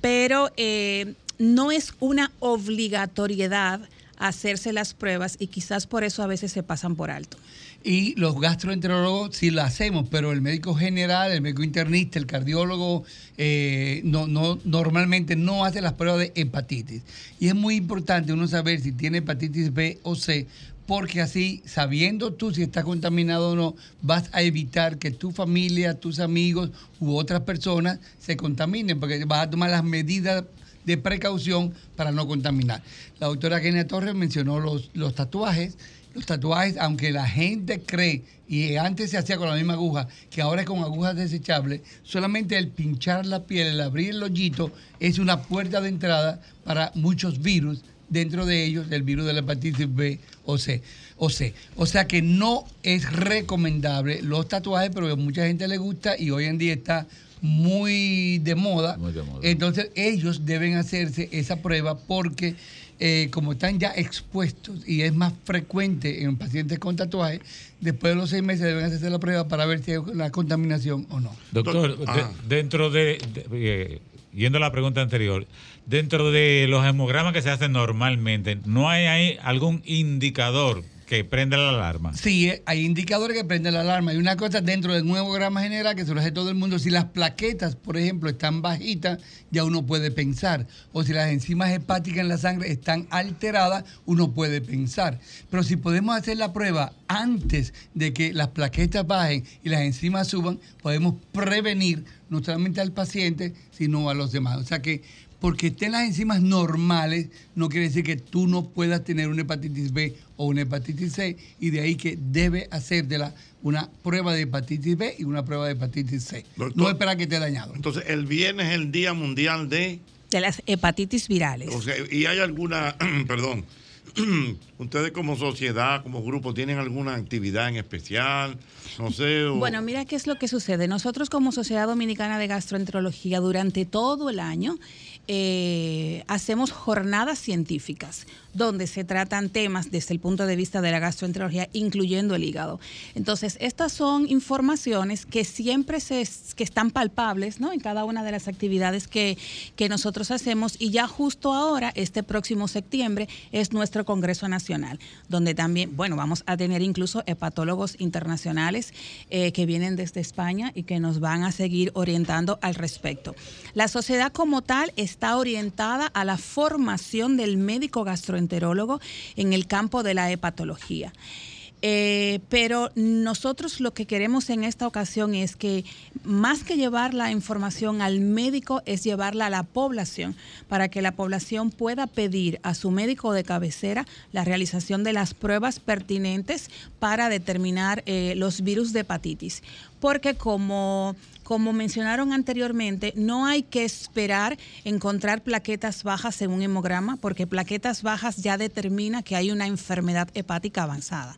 pero eh, no es una obligatoriedad hacerse las pruebas y quizás por eso a veces se pasan por alto. Y los gastroenterólogos sí lo hacemos, pero el médico general, el médico internista, el cardiólogo, eh, no, no, normalmente no hace las pruebas de hepatitis. Y es muy importante uno saber si tiene hepatitis B o C, porque así, sabiendo tú si está contaminado o no, vas a evitar que tu familia, tus amigos u otras personas se contaminen, porque vas a tomar las medidas de precaución para no contaminar. La doctora Kenia Torres mencionó los, los tatuajes. Los tatuajes, aunque la gente cree, y antes se hacía con la misma aguja, que ahora es con agujas desechables, solamente el pinchar la piel, el abrir el hoyito, es una puerta de entrada para muchos virus, dentro de ellos el virus de la hepatitis B o C. O, C. o sea que no es recomendable los tatuajes, pero a mucha gente le gusta y hoy en día está muy de moda. Entonces ellos deben hacerse esa prueba porque eh, como están ya expuestos y es más frecuente en pacientes con tatuajes, después de los seis meses deben hacerse la prueba para ver si hay una contaminación o no. Doctor, de- Ah. dentro de, de- eh, yendo a la pregunta anterior, dentro de los hemogramas que se hacen normalmente, ¿no hay ahí algún indicador que prenda la alarma? Sí, eh, hay indicadores que prenden la alarma. Hay una cosa dentro del nuevo grama general que se lo hace todo el mundo. Si las plaquetas, por ejemplo, están bajitas, ya uno puede pensar. O si las enzimas hepáticas en la sangre están alteradas, uno puede pensar. Pero si podemos hacer la prueba antes de que las plaquetas bajen y las enzimas suban, podemos prevenir no solamente al paciente, sino a los demás. O sea que porque estén las enzimas normales, no quiere decir que tú no puedas tener una hepatitis B o una hepatitis C, y de ahí que debe hacértela una prueba de hepatitis B y una prueba de hepatitis C. no esperar que esté dañado. Entonces, el viernes es el Día Mundial de... De las hepatitis virales. O sea, y hay alguna, perdón, ustedes como sociedad, como grupo, ¿tienen alguna actividad en especial? No sé. o- Bueno, mira qué es lo que sucede. Nosotros como Sociedad Dominicana de Gastroenterología durante todo el año eh, hacemos jornadas científicas donde se tratan temas desde el punto de vista de la gastroenterología, incluyendo el hígado. Entonces, estas son informaciones que siempre se, que están palpables ¿no? en cada una de las actividades que, que nosotros hacemos y ya justo ahora, este próximo septiembre, es nuestro Congreso Nacional, donde también, bueno, vamos a tener incluso hepatólogos internacionales eh, que vienen desde España y que nos van a seguir orientando al respecto. La sociedad como tal está orientada a la formación del médico gastroenterólogo en el campo de la hepatología. Eh, pero nosotros lo que queremos en esta ocasión es que más que llevar la información al médico, es llevarla a la población para que la población pueda pedir a su médico de cabecera la realización de las pruebas pertinentes para determinar eh, los virus de hepatitis. Porque como como mencionaron anteriormente, no hay que esperar encontrar plaquetas bajas en un hemograma, porque plaquetas bajas ya determina que hay una enfermedad hepática avanzada.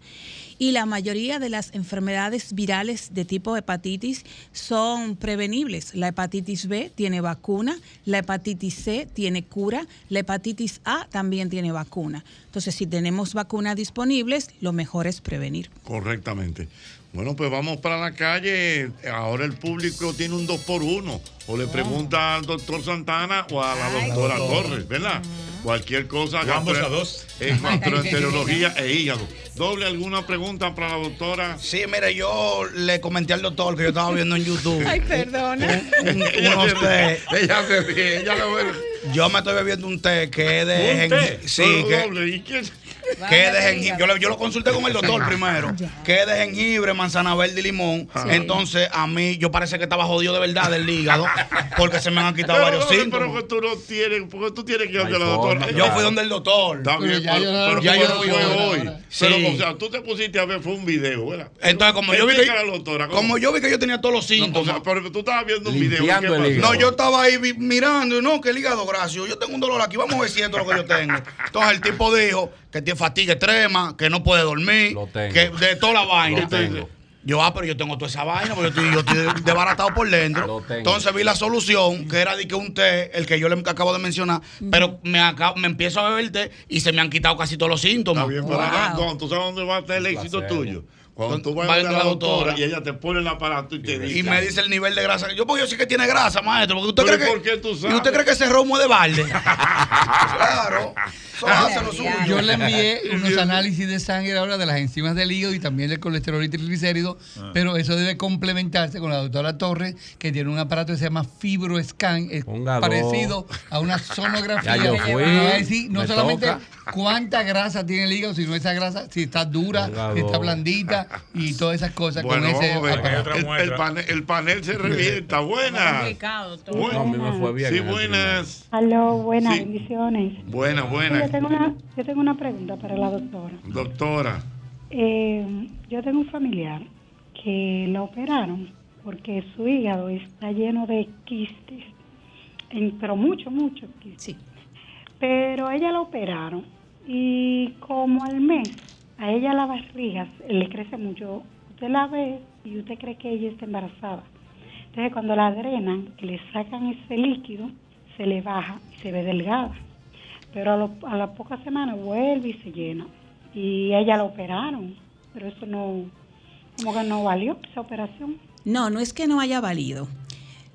Y la mayoría de las enfermedades virales de tipo hepatitis son prevenibles. La hepatitis B tiene vacuna, la hepatitis C tiene cura, la hepatitis A también tiene vacuna. Entonces, si tenemos vacunas disponibles, lo mejor es prevenir. Correctamente. Bueno, pues vamos para la calle. Ahora el público tiene un dos por uno. O le pregunta al doctor Santana o a la doctora Torres, ¿verdad? Cualquier cosa. Gastro- a dos. En gastroenterología e hígado. ¿Doble alguna pregunta para la doctora? Sí, mire, yo le comenté al doctor que yo estaba viendo en YouTube. Ay, perdona. un- Ella unos se té. ríe, ella se ríe, ella lo ve. Yo me estoy bebiendo un té que es de ¿Un té? Sí, que, doble, ¿y qué? que es de jengibre. Yo, lo- yo lo consulté con el doctor primero. Que es de jengibre, manzana verde y limón. Sí. Entonces, a mí, yo parece que estaba jodido de verdad del hígado. Porque se me han quitado Pero, varios síntomas. pero que tú no tienes, porque tú tienes que ir No donde la doctora. Yo fui donde el doctor. Pero ya pero, yo- pero ya yo ¿cómo fui fue ahora, hoy. ahora. Pero, Sí. o sea, tú te pusiste a ver, fue un video, ¿verdad? Entonces, como yo vi que, la doctora, como yo vi que yo tenía todos los síntomas. o sea, pero tú estabas viendo un video. No, yo estaba ahí mirando y no, que el hígado gracio. Yo tengo un dolor aquí, vamos a ver si esto es lo que yo tengo. Entonces el tipo dijo que tiene fatiga extrema, que no puede dormir, que de toda la vaina. Lo tengo. Yo, ah, pero yo tengo toda esa vaina, porque yo estoy, yo estoy desbaratado por dentro. Entonces vi la solución, que era de que un té, el que yo le acabo de mencionar, pero me, acabo- me empiezo a beber el té y se me han quitado casi todos los síntomas. Está bien, pero tú sabes dónde va a estar el éxito tuyo. Cuando tú vas a ver a la doctora y ella te pone el aparato y te dice. Y me dice el nivel de grasa. Yo, porque yo sé que tiene grasa, maestro. Porque usted cree ¿y que, por qué tú ¿Y sabes? usted cree que ese romo es de balde? claro. Suyo. Yo le envié unos análisis de sangre ahora de las enzimas del hígado y también del colesterol y triglicéridos, Ah. pero eso debe complementarse con la doctora Torres, que tiene un aparato que se llama FibroScan, es parecido a una sonografía. Ya yo fui, va a decir no me solamente toca. cuánta grasa tiene el hígado, sino esa grasa, si está dura, Ponga si está dos. Y todas esas cosas Bueno, con ese vamos a ver. aparato. El, el panel, el panel se revienta. Buenas. Todo. Buenas. No, a mí me fue bien Sí, buenas. Aló, buenas Sí. bendiciones. Buenas, Yo buenas. tengo, una, yo tengo una pregunta para la doctora. Doctora. Eh, yo tengo un familiar que la operaron porque su hígado está lleno de quistes, en- pero mucho, mucho quistes. Pero a ella la operaron y como al mes a ella la barriga le crece mucho. Usted la ve y usted cree que ella está embarazada. Entonces cuando la drenan, que le sacan ese líquido, se le baja y se ve delgada. Pero a, lo- a las pocas semanas vuelve y se llena. Y ella la operaron, pero eso no, como que no valió esa operación. No, no es que no haya valido.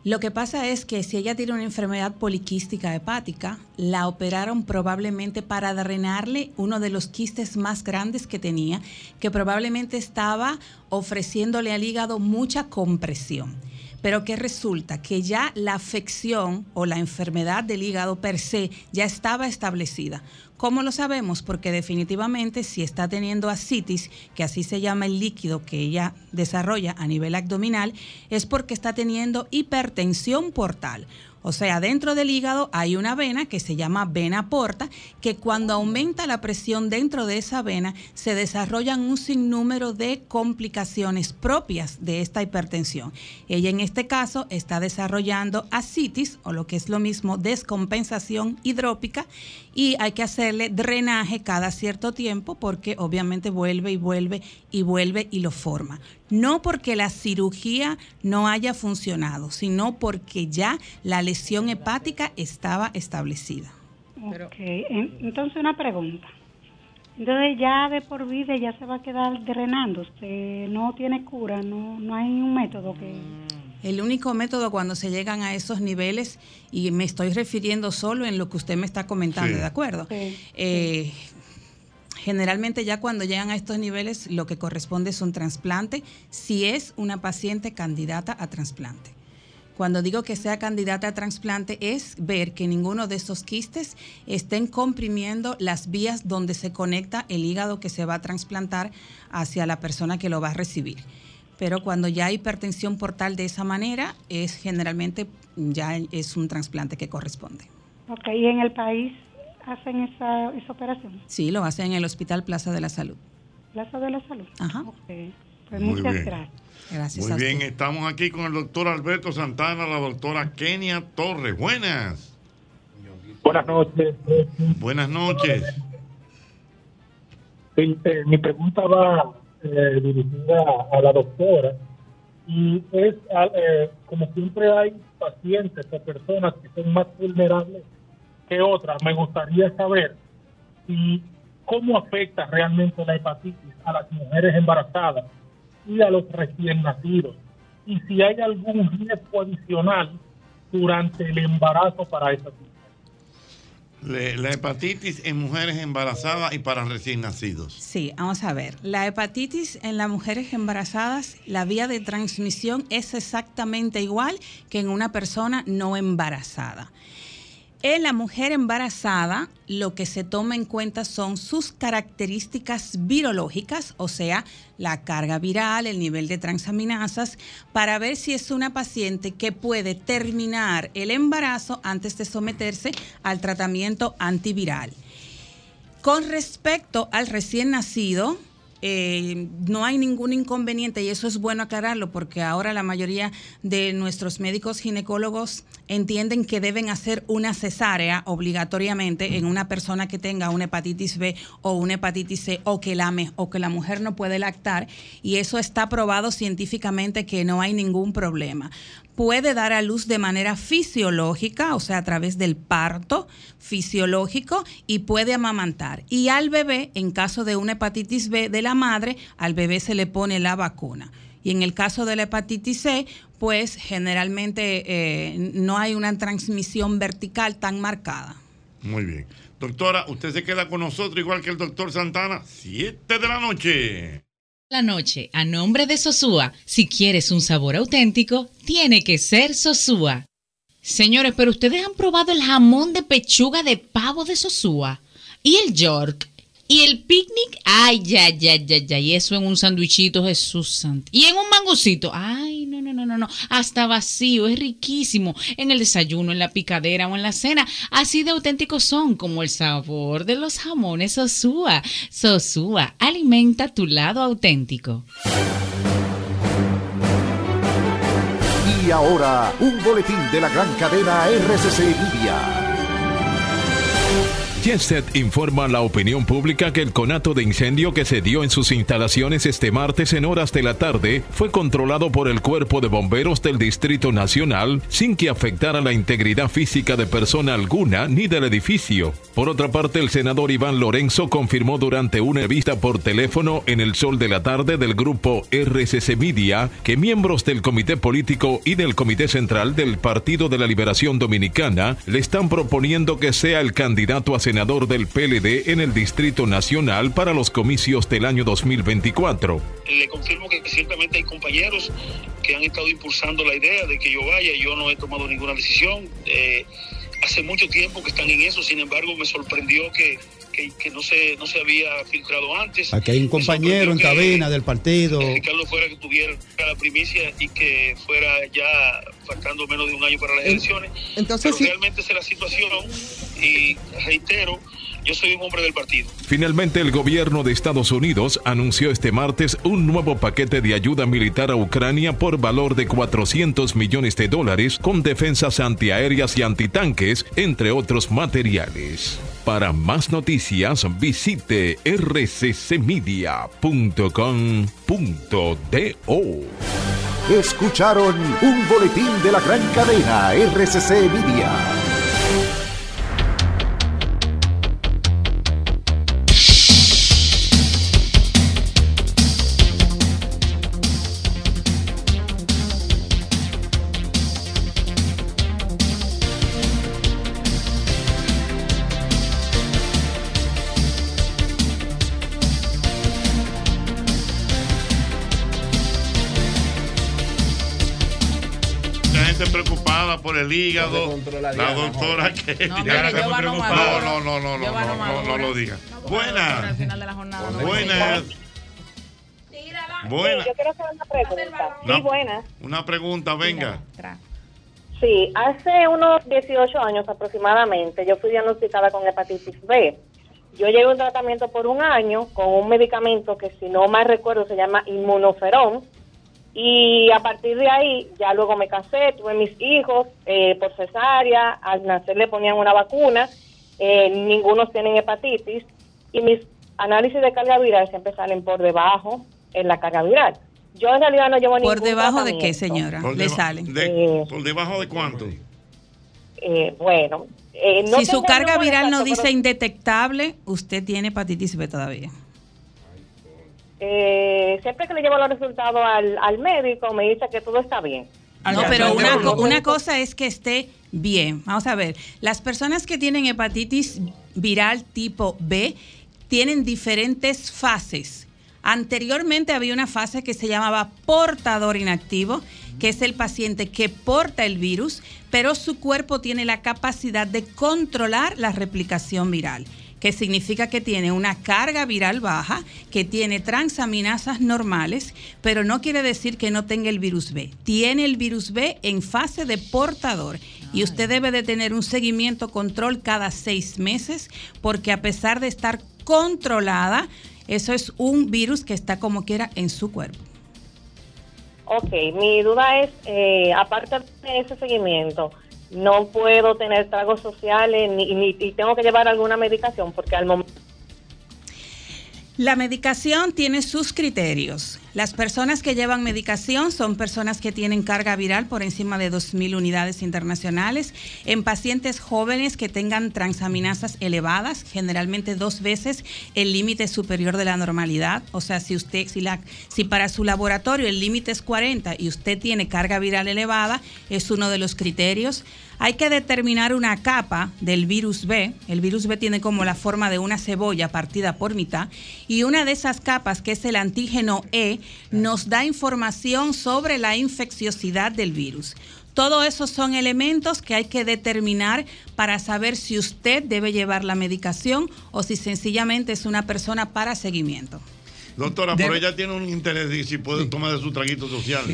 Lo que pasa es que si ella tiene una enfermedad poliquística hepática, la operaron probablemente para drenarle uno de los quistes más grandes que tenía, que probablemente estaba ofreciéndole al hígado mucha compresión. Pero que resulta que ya la afección o la enfermedad del hígado per se ya estaba establecida. ¿Cómo lo sabemos? Porque definitivamente si está teniendo ascitis, que así se llama el líquido que ella desarrolla a nivel abdominal, es porque está teniendo hipertensión portal. O sea, dentro del hígado hay una vena que se llama vena porta, que cuando aumenta la presión dentro de esa vena, se desarrollan un sinnúmero de complicaciones propias de esta hipertensión. Ella en este caso está desarrollando ascitis, o lo que es lo mismo, descompensación hidrópica, y hay que hacerle drenaje cada cierto tiempo porque obviamente vuelve y vuelve y vuelve y lo forma. No porque la cirugía no haya funcionado, sino porque ya la lesión hepática estaba establecida. Ok, en- entonces una pregunta. Entonces ya de por vida ya se va a quedar drenándose, no tiene cura, no, no hay un método que... El único método cuando se llegan a esos niveles, y me estoy refiriendo solo en lo que usted me está comentando, Sí. ¿de acuerdo? Eh, Generalmente ya cuando llegan a estos niveles lo que corresponde es un trasplante si es una paciente candidata a trasplante. Cuando digo que sea candidata a trasplante es ver que ninguno de esos quistes estén comprimiendo las vías donde se conecta el hígado que se va a trasplantar hacia la persona que lo va a recibir. Pero cuando ya hay hipertensión portal de esa manera, es generalmente ya es un trasplante que corresponde. Ok, y en el país hacen esa, esa operación, Sí, lo hacen en el Hospital Plaza de la Salud. Plaza de la Salud. Ajá. Pues Muy muchas bien. gracias. Gracias Muy a bien, usted. estamos aquí con el doctor Alberto Santana, la doctora Kenia Torres. Buenas. Buenas noches. Buenas noches. Sí, eh, mi pregunta va eh, dirigida a la doctora y es, eh, como siempre hay pacientes o personas que son más vulnerables que otras, me gustaría saber si cómo afecta realmente la hepatitis a las mujeres embarazadas y a los recién nacidos y si hay algún riesgo adicional durante el embarazo para esas Le- la hepatitis en mujeres embarazadas y para recién nacidos. Sí, vamos a ver. La hepatitis en las mujeres embarazadas, la vía de transmisión es exactamente igual que en una persona no embarazada. En la mujer embarazada, lo que se toma en cuenta son sus características virológicas, o sea, la carga viral, el nivel de transaminasas, para ver si es una paciente que puede terminar el embarazo antes de someterse al tratamiento antiviral. Con respecto al recién nacido, eh, no hay ningún inconveniente y eso es bueno aclararlo porque ahora la mayoría de nuestros médicos ginecólogos entienden que deben hacer una cesárea obligatoriamente en una persona que tenga una hepatitis B o una hepatitis C o que la, o que la mujer no puede lactar y eso está probado científicamente que no hay ningún problema puede dar a luz de manera fisiológica, o sea, a través del parto fisiológico y puede amamantar. Y al bebé, en caso de una hepatitis B de la madre, al bebé se le pone la vacuna. Y en el caso de la hepatitis C, pues generalmente eh, no hay una transmisión vertical tan marcada. Muy bien. Doctora, usted se queda con nosotros igual que el doctor Santana. Siete de la noche. La noche, a nombre de Sosúa, si quieres un sabor auténtico, tiene que ser Sosúa. Señores, pero ustedes han probado el jamón de pechuga de pavo de Sosúa y el York y el picnic. Ay, ya, ya, ya, ya. Y eso en un sandwichito, Jesús santo. Y en un mangocito. Ay, no, no, no, no, no. Hasta vacío, es riquísimo. En el desayuno, en la picadera o en la cena. Así de auténticos son como el sabor de los jamones Sosúa. Sosúa, alimenta tu lado auténtico. Y ahora, un boletín de la gran cadena RCC Media. Jetset informa a la opinión pública que el conato de incendio que se dio en sus instalaciones este martes en horas de la tarde fue controlado por el Cuerpo de Bomberos del Distrito Nacional sin que afectara la integridad física de persona alguna ni del edificio. Por otra parte, el senador Iván Lorenzo confirmó durante una vista por teléfono en el sol de la tarde del grupo RCC Media que miembros del Comité Político y del Comité Central del Partido de la Liberación Dominicana le están proponiendo que sea el candidato a senador del PLD en el Distrito Nacional para los comicios del año 2024. Le confirmo que ciertamente hay compañeros que han estado impulsando la idea de que yo vaya. Yo no he tomado ninguna decisión. Eh, hace mucho tiempo que están en eso. Sin embargo, me sorprendió que, que, que no, se, no se había filtrado antes. Aquí hay un compañero en cabina del partido. Que Ricardo fuera que tuviera la primicia y que fuera ya faltando menos de un año para las elecciones. entonces, Pero sí. realmente esa es la situación y reitero, yo soy un hombre del partido. Finalmente, el gobierno de Estados Unidos anunció este martes un nuevo paquete de ayuda militar a Ucrania por valor de 400 millones de dólares con defensas antiaéreas y antitanques, entre otros materiales. Para más noticias visite rccmedia.com.do. Escucharon un boletín de la gran cadena RCC Media. Por el hígado. La doctora que. No, no. No, no, no, no, lo diga. Buenas. Buenas. Buenas. yo quiero hacer una pregunta. Sí, buenas. Una pregunta, venga. Sí, hace unos 18 años aproximadamente yo fui diagnosticada con hepatitis B. Yo llevé un tratamiento por un año con un medicamento que si no mal recuerdo se llama inmunoferón y a partir de ahí ya luego me casé, tuve mis hijos eh, por cesárea, al nacer le ponían una vacuna, eh, ninguno tienen hepatitis y mis análisis de carga viral siempre salen por debajo en la carga viral. Yo en realidad no llevo ¿Por ningún debajo de qué, señora? Por Le salen. de- ¿Por debajo de cuánto? Eh, bueno, eh, no si su carga viral no dice pero, indetectable, usted tiene hepatitis B todavía. Eh, siempre que le llevo los resultados al, al médico me dice que todo está bien. No, pero una, una cosa es que esté bien. Vamos a ver, las personas que tienen hepatitis viral tipo B tienen diferentes fases. Anteriormente había una fase que se llamaba portador inactivo, que es el paciente que porta el virus, pero su cuerpo tiene la capacidad de controlar la replicación viral que significa que tiene una carga viral baja, que tiene transaminasas normales, pero no quiere decir que no tenga el virus B. Tiene el virus B en fase de portador y usted debe de tener un seguimiento control cada seis meses porque a pesar de estar controlada, eso es un virus que está como quiera en su cuerpo. Ok, mi duda es, eh, aparte de ese seguimiento, no puedo tener tragos sociales ni, ni tengo que llevar alguna medicación porque al momento... La medicación tiene sus criterios. Las personas que llevan medicación son personas que tienen carga viral por encima de 2.000 unidades internacionales. En pacientes jóvenes que tengan transaminasas elevadas, generalmente dos veces el límite superior de la normalidad. O sea, si usted, si, la, si para su laboratorio el límite es 40 y usted tiene carga viral elevada, es uno de los criterios. Hay que determinar una capa del virus B. El virus B tiene como la forma de una cebolla partida por mitad. Y una de esas capas, que es el antígeno E, nos da información sobre la infecciosidad del virus. Todo eso son elementos que hay que determinar para saber si usted debe llevar la medicación o si sencillamente es una persona para seguimiento. Doctora, pero ella tiene un interés de si puede tomar de su traguito social.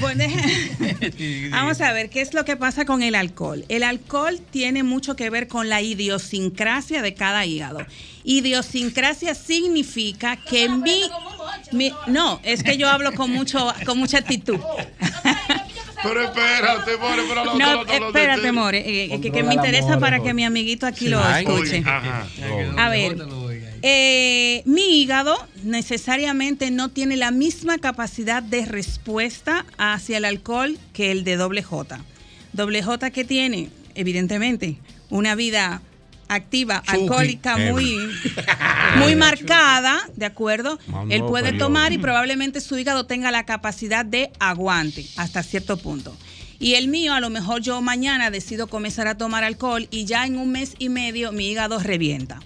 Bueno, Vamos a ver qué es lo que pasa con el alcohol. El alcohol tiene mucho que ver con la idiosincrasia de cada hígado. Idiosincrasia significa que mi, mi- no, es que yo hablo con mucho con mucha actitud. Pero espérate, more, pero la No, doctora está espérate, more, eh, que, que me interesa more, para more. que mi amiguito aquí lo Ay, escuche. ajá. A ver, eh, mi hígado necesariamente no tiene la misma capacidad de respuesta hacia el alcohol que el de doble J. Doble J que tiene, evidentemente, una vida activa, alcohólica muy, muy marcada, ¿de acuerdo? Él puede periodo. tomar y probablemente su hígado tenga la capacidad de aguante hasta cierto punto. Y el mío, a lo mejor yo mañana decido comenzar a tomar alcohol y ya en un mes y medio mi hígado revienta.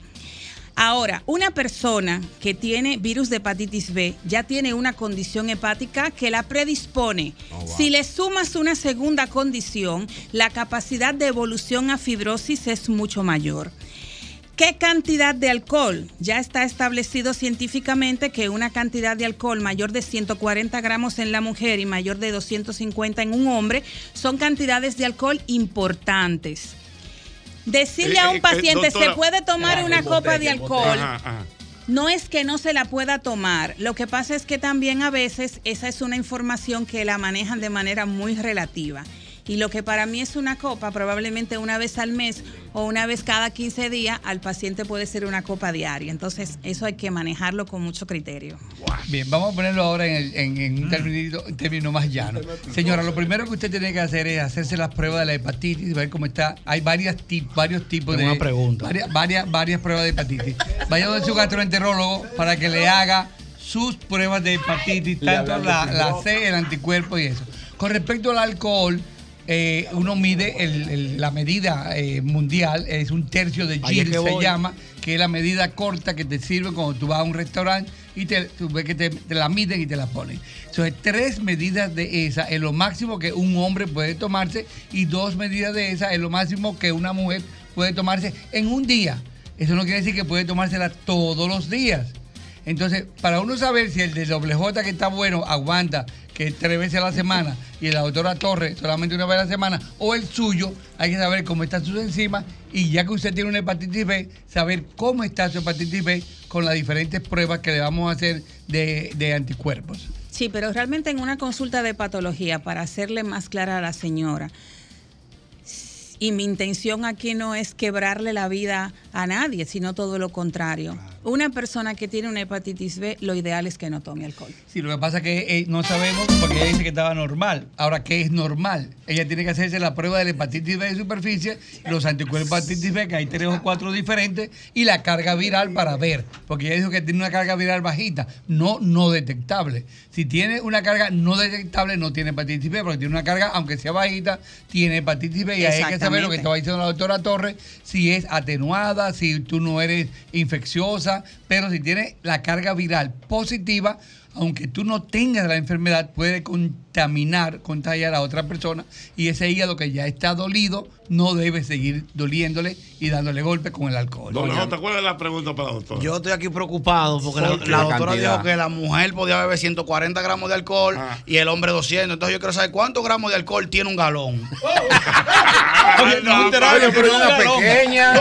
Ahora, una persona que tiene virus de hepatitis B ya tiene una condición hepática que la predispone. Oh, wow. Si le sumas una segunda condición, la capacidad de evolución a fibrosis es mucho mayor. ¿Qué cantidad de alcohol? Ya está establecido científicamente que una cantidad de alcohol mayor de 140 gramos en la mujer y mayor de 250 en un hombre son cantidades de alcohol importantes. Decirle a Eh, un eh, paciente, doctora. se puede tomar una copa de alcohol. Ajá, ajá. No es que no se la pueda tomar, lo que pasa es que también a veces esa es una información que la manejan de manera muy relativa. Y lo que para mí es una copa, probablemente una vez al mes o una vez cada 15 días, al paciente puede ser una copa diaria. Entonces, eso hay que manejarlo con mucho criterio. Bien, vamos a ponerlo ahora en, el- en- en un término, un término más llano. Señora, lo primero que usted tiene que hacer es hacerse las pruebas de la hepatitis, ver cómo está. Hay varias tip- varios tipos de. Una pregunta. Varias, varias, varias pruebas de hepatitis. Vaya donde su gastroenterólogo para que le haga sus pruebas de hepatitis, tanto la, la. C, el anticuerpo y eso. Con respecto al alcohol, eh, uno mide el- el- la medida eh, mundial, es un tercio de Ahí es GIL, que se voy. llama, que es la medida corta que te sirve cuando tú vas a un restaurante y te, tú ves que te, te la miden y te la ponen. Entonces, tres medidas de esa es lo máximo que un hombre puede tomarse y dos medidas de esa es lo máximo que una mujer puede tomarse en un día. Eso no quiere decir que puede tomársela todos los días. Entonces, para uno saber si el de doble J que está bueno aguanta que tres veces a la semana y la doctora Torres solamente una vez a la semana, o el suyo, hay que saber cómo están sus enzimas y ya que usted tiene una hepatitis B, saber cómo está su hepatitis B con las diferentes pruebas que le vamos a hacer de, de anticuerpos. Sí, pero realmente en una consulta de patología, para hacerle más clara a la señora, y mi intención aquí no es quebrarle la vida a nadie, sino todo lo contrario. Una persona que tiene una hepatitis B, lo ideal es que no tome alcohol. Sí, lo que pasa es que eh, no sabemos porque ella dice que estaba normal. Ahora, ¿qué es normal? Ella tiene que hacerse la prueba de la hepatitis B de superficie, los anticuerpos de hepatitis B, que hay tres o cuatro diferentes, y la carga viral para ver. Porque ella dijo que tiene una carga viral bajita, no no detectable. Si tiene una carga no detectable, no tiene hepatitis B, porque tiene una carga, aunque sea bajita, tiene hepatitis B. Y hay que saber lo que estaba diciendo la doctora Torres, si es atenuada, si tú no eres infecciosa, pero si tiene la carga viral positiva, aunque tú no tengas la enfermedad, puede contaminar, contagiar a otra persona y ese hígado que ya está dolido no debe seguir doliéndole y dándole golpe con el alcohol. J, ¿cuál es la pregunta para la doctora? Yo estoy aquí preocupado porque la, ¿Por qué? la La doctora cantidad. dijo que la mujer podía beber 140 gramos de alcohol Ah. y el hombre 200. Entonces yo quiero saber cuántos gramos de alcohol tiene un galón. Pero de una pequeña.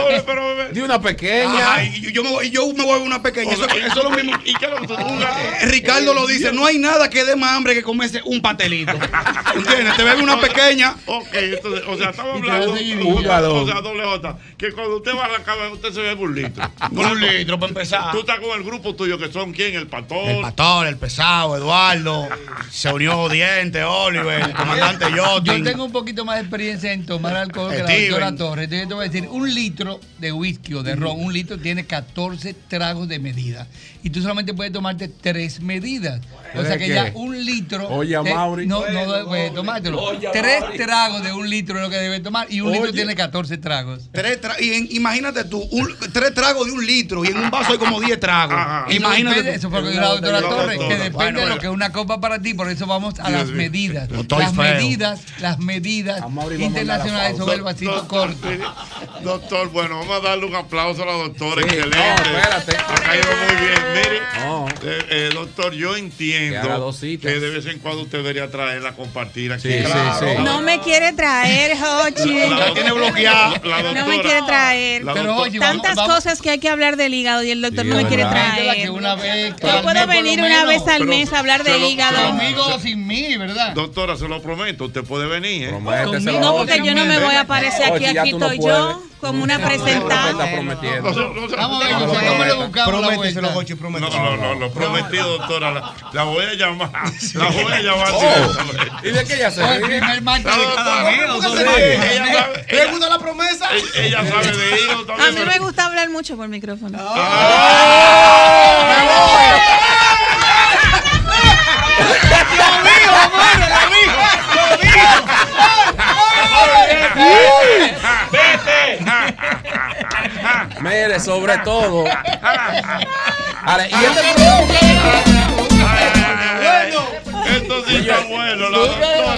De una pequeña. Ajá, y yo, yo me voy, yo me voy a una pequeña. Eso, eso es lo mismo. ¿Y qué es lo que tú Eh, Ricardo lo dice, no hay nada que dé más hambre que comerse un pastelito. ¿Entiendes? Te bebe una pequeña. Ok, entonces, o sea, estamos hablando. o sea, doble J, que cuando usted va a la cama, usted se bebe un litro. Un litro para empezar. Tú estás con el grupo tuyo, que son quién? El pastor. El pastor, el pesado, Eduardo. Se unió Diente, Oliver, el comandante Yo Yotin. tengo un poquito más de experiencia en tomar alcohol que la doctora Torres. Entonces yo te voy a decir, un litro de whisky o de ron, un litro tiene 14 tragos de medida. Y tú solamente puedes tomarte tres medidas. O sea que ¿Qué? ya un litro. Oye, a de- Mauri. No, no puedes tomártelo. Oye, a Tres Mauri. tragos de un litro es lo que debe tomar. Y un litro tiene 14 tragos. Tres tra- y en- imagínate tú, un- tres tragos de un litro y en un vaso hay como 10 tragos. Eso Imagínate depende- tú. Eso fue lo que dijo la doctora Torres, que depende Bueno, de lo que es una copa para ti, por eso vamos a las medidas. Las feo. medidas, las medidas internacionales son el vasito corto. Doctor, bueno, vamos a darle un aplauso a la doctora. Sí, Excelente. no, espérate. Ha caído muy bien. Mire, No. eh, eh, doctor, yo entiendo que, de vez en cuando usted debería traerla a compartir aquí. Sí, sí, sí. No me quiere traer, Jochi. La tiene bloqueada. La No me quiere traer. Pero, oye, Tantas vamos- cosas que hay que hablar del hígado y el doctor Sí, no me quiere traer. que una vez Yo puedo venir una vez al Pero mes a hablar de se lo- hígado. Conmigo o sin mí, ¿verdad? Doctora, se lo prometo, usted puede venir. ¿eh? No, porque yo no me voy a aparecer aquí, aquí estoy yo como una prometiendo. No, no, no, Vamos a lo prometido, doctora. La, la voy a llamar. La voy a llamar. Oh. ¿Y de qué ya se El. Ella ¿Le gusta la promesa? ella- Ella sabe de A también. mí me gusta hablar mucho por micrófono. Mire, sobre todo. Ahora, y este Esto sí está bueno. La doctora,